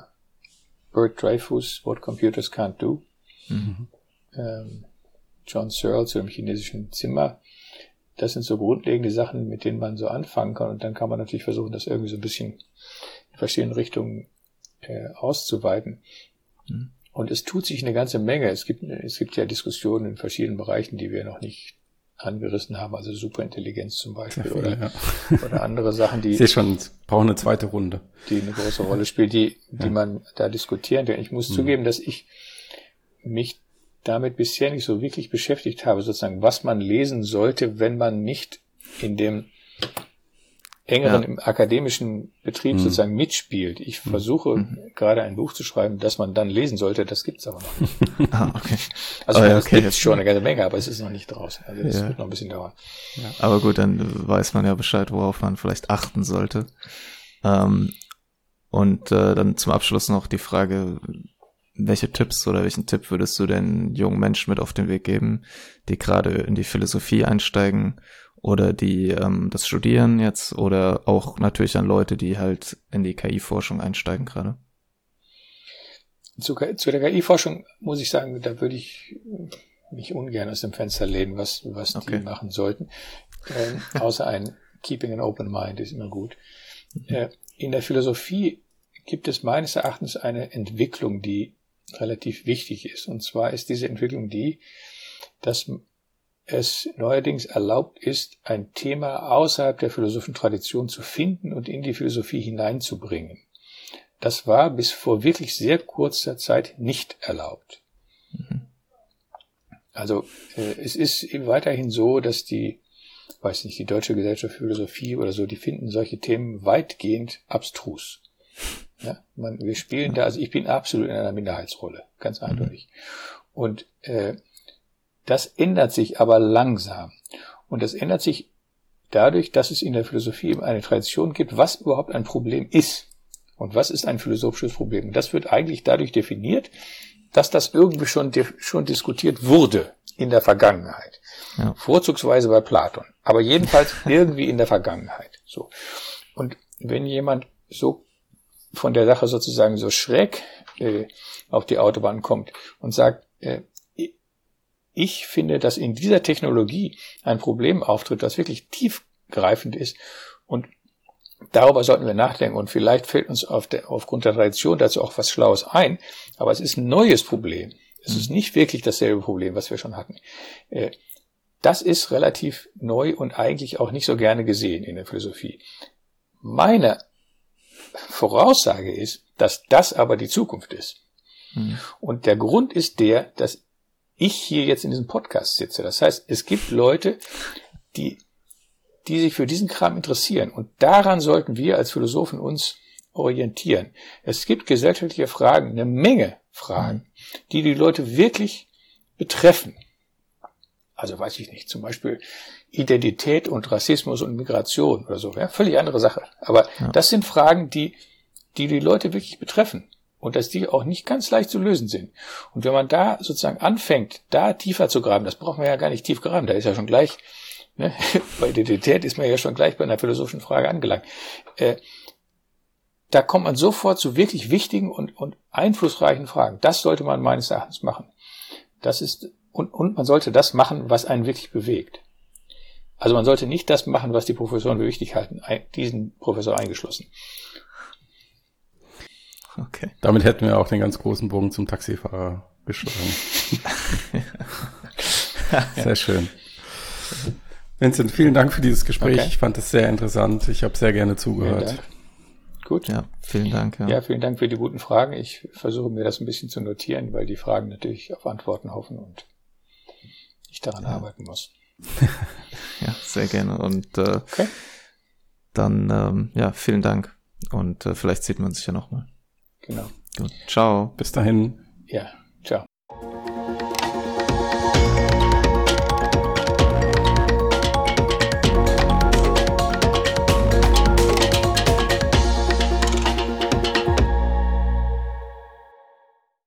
Bert Dreyfus, What Computers Can't Do, mhm. ähm, John Searle zu dem chinesischen Zimmer. Das sind so grundlegende Sachen, mit denen man so anfangen kann. Und dann kann man natürlich versuchen, das irgendwie so ein bisschen in verschiedenen Richtungen äh, auszuweiten. Mhm. Und es tut sich eine ganze Menge. Es gibt, es gibt ja Diskussionen in verschiedenen Bereichen, die wir noch nicht angerissen haben, also Superintelligenz zum Beispiel viel, oder, ja. oder andere Sachen, die. Ich sehe schon, brauchen eine zweite Runde. Die eine große Rolle spielt, die, die ja. man da diskutieren kann. Ich muss mhm. zugeben, dass ich mich damit bisher nicht so wirklich beschäftigt habe, sozusagen, was man lesen sollte, wenn man nicht in dem engeren ja. im akademischen Betrieb mhm. sozusagen mitspielt. Ich mhm. versuche mhm. gerade ein Buch zu schreiben, das man dann lesen sollte, das gibt's aber noch nicht. ah, okay. Also oh, ja, okay. gibt schon eine ganze Menge, aber es ist noch nicht draußen. Also das ja. wird noch ein bisschen dauern. Aber gut, dann weiß man ja Bescheid, worauf man vielleicht achten sollte. Ähm, und äh, dann zum Abschluss noch die Frage, welche Tipps oder welchen Tipp würdest du denn jungen Menschen mit auf den Weg geben, die gerade in die Philosophie einsteigen oder die ähm, das studieren jetzt oder auch natürlich an Leute, die halt in die KI-Forschung einsteigen gerade? Zu, zu der KI-Forschung muss ich sagen, da würde ich mich ungern aus dem Fenster lehnen, was, was okay. die machen sollten. Ähm, außer ein Keeping an Open Mind ist immer gut. Mhm. Äh, in der Philosophie gibt es meines Erachtens eine Entwicklung, die relativ wichtig ist. Und zwar ist diese Entwicklung die, dass es neuerdings erlaubt ist, ein Thema außerhalb der philosophischen Tradition zu finden und in die Philosophie hineinzubringen. Das war bis vor wirklich sehr kurzer Zeit nicht erlaubt. Mhm. Also äh, es ist weiterhin so, dass die weiß nicht, die Deutsche Gesellschaft für Philosophie oder so, die finden solche Themen weitgehend abstrus. Ja, man, wir spielen da, also ich bin absolut in einer Minderheitsrolle, ganz mhm. eindeutig. Und äh, das ändert sich aber langsam. Und das ändert sich dadurch, dass es in der Philosophie eben eine Tradition gibt, was überhaupt ein Problem ist. Und was ist ein philosophisches Problem? Das wird eigentlich dadurch definiert, dass das irgendwie schon, schon diskutiert wurde in der Vergangenheit. Ja. Vorzugsweise bei Platon. Aber jedenfalls irgendwie in der Vergangenheit. So. Und wenn jemand so von der Sache sozusagen so schräg äh, auf die Autobahn kommt und sagt, äh, ich finde, dass in dieser Technologie ein Problem auftritt, das wirklich tiefgreifend ist und darüber sollten wir nachdenken und vielleicht fällt uns auf der, aufgrund der Tradition dazu auch was Schlaues ein, aber es ist ein neues Problem. Es ist mhm. nicht wirklich dasselbe Problem, was wir schon hatten. Äh, das ist relativ neu und eigentlich auch nicht so gerne gesehen in der Philosophie. Meine Voraussage ist, dass das aber die Zukunft ist. Mhm. Und der Grund ist der, dass ich hier jetzt in diesem Podcast sitze. Das heißt, es gibt Leute, die, die sich für diesen Kram interessieren. Und daran sollten wir als Philosophen uns orientieren. Es gibt gesellschaftliche Fragen, eine Menge Fragen, die die Leute wirklich betreffen. Also weiß ich nicht, zum Beispiel Identität und Rassismus und Migration oder so. Ja, völlig andere Sache. Aber ja. das sind Fragen, die, die die Leute wirklich betreffen und dass die auch nicht ganz leicht zu lösen sind. Und wenn man da sozusagen anfängt, da tiefer zu graben, das braucht man ja gar nicht tief graben, da ist ja schon gleich, ne, bei Identität ist man ja schon gleich bei einer philosophischen Frage angelangt. Äh, da kommt man sofort zu wirklich wichtigen und, und einflussreichen Fragen. Das sollte man meines Erachtens machen. Das ist, und, und man sollte das machen, was einen wirklich bewegt. Also man sollte nicht das machen, was die Professoren für wichtig halten, diesen Professor eingeschlossen. Okay. Damit hätten wir auch den ganz großen Bogen zum Taxifahrer geschlagen. sehr schön. Vincent, vielen Dank für dieses Gespräch. Okay. Ich fand es sehr interessant. Ich habe sehr gerne zugehört. Gut. Ja, vielen Dank. Ja. ja, vielen Dank für die guten Fragen. Ich versuche mir das ein bisschen zu notieren, weil die Fragen natürlich auf Antworten hoffen und ich daran ja. arbeiten muss. ja, sehr gerne. Und äh, okay. dann, ähm, ja, vielen Dank. Und äh, vielleicht sieht man sich ja nochmal. Genau. Gut. Ciao. Bis dahin. Ja.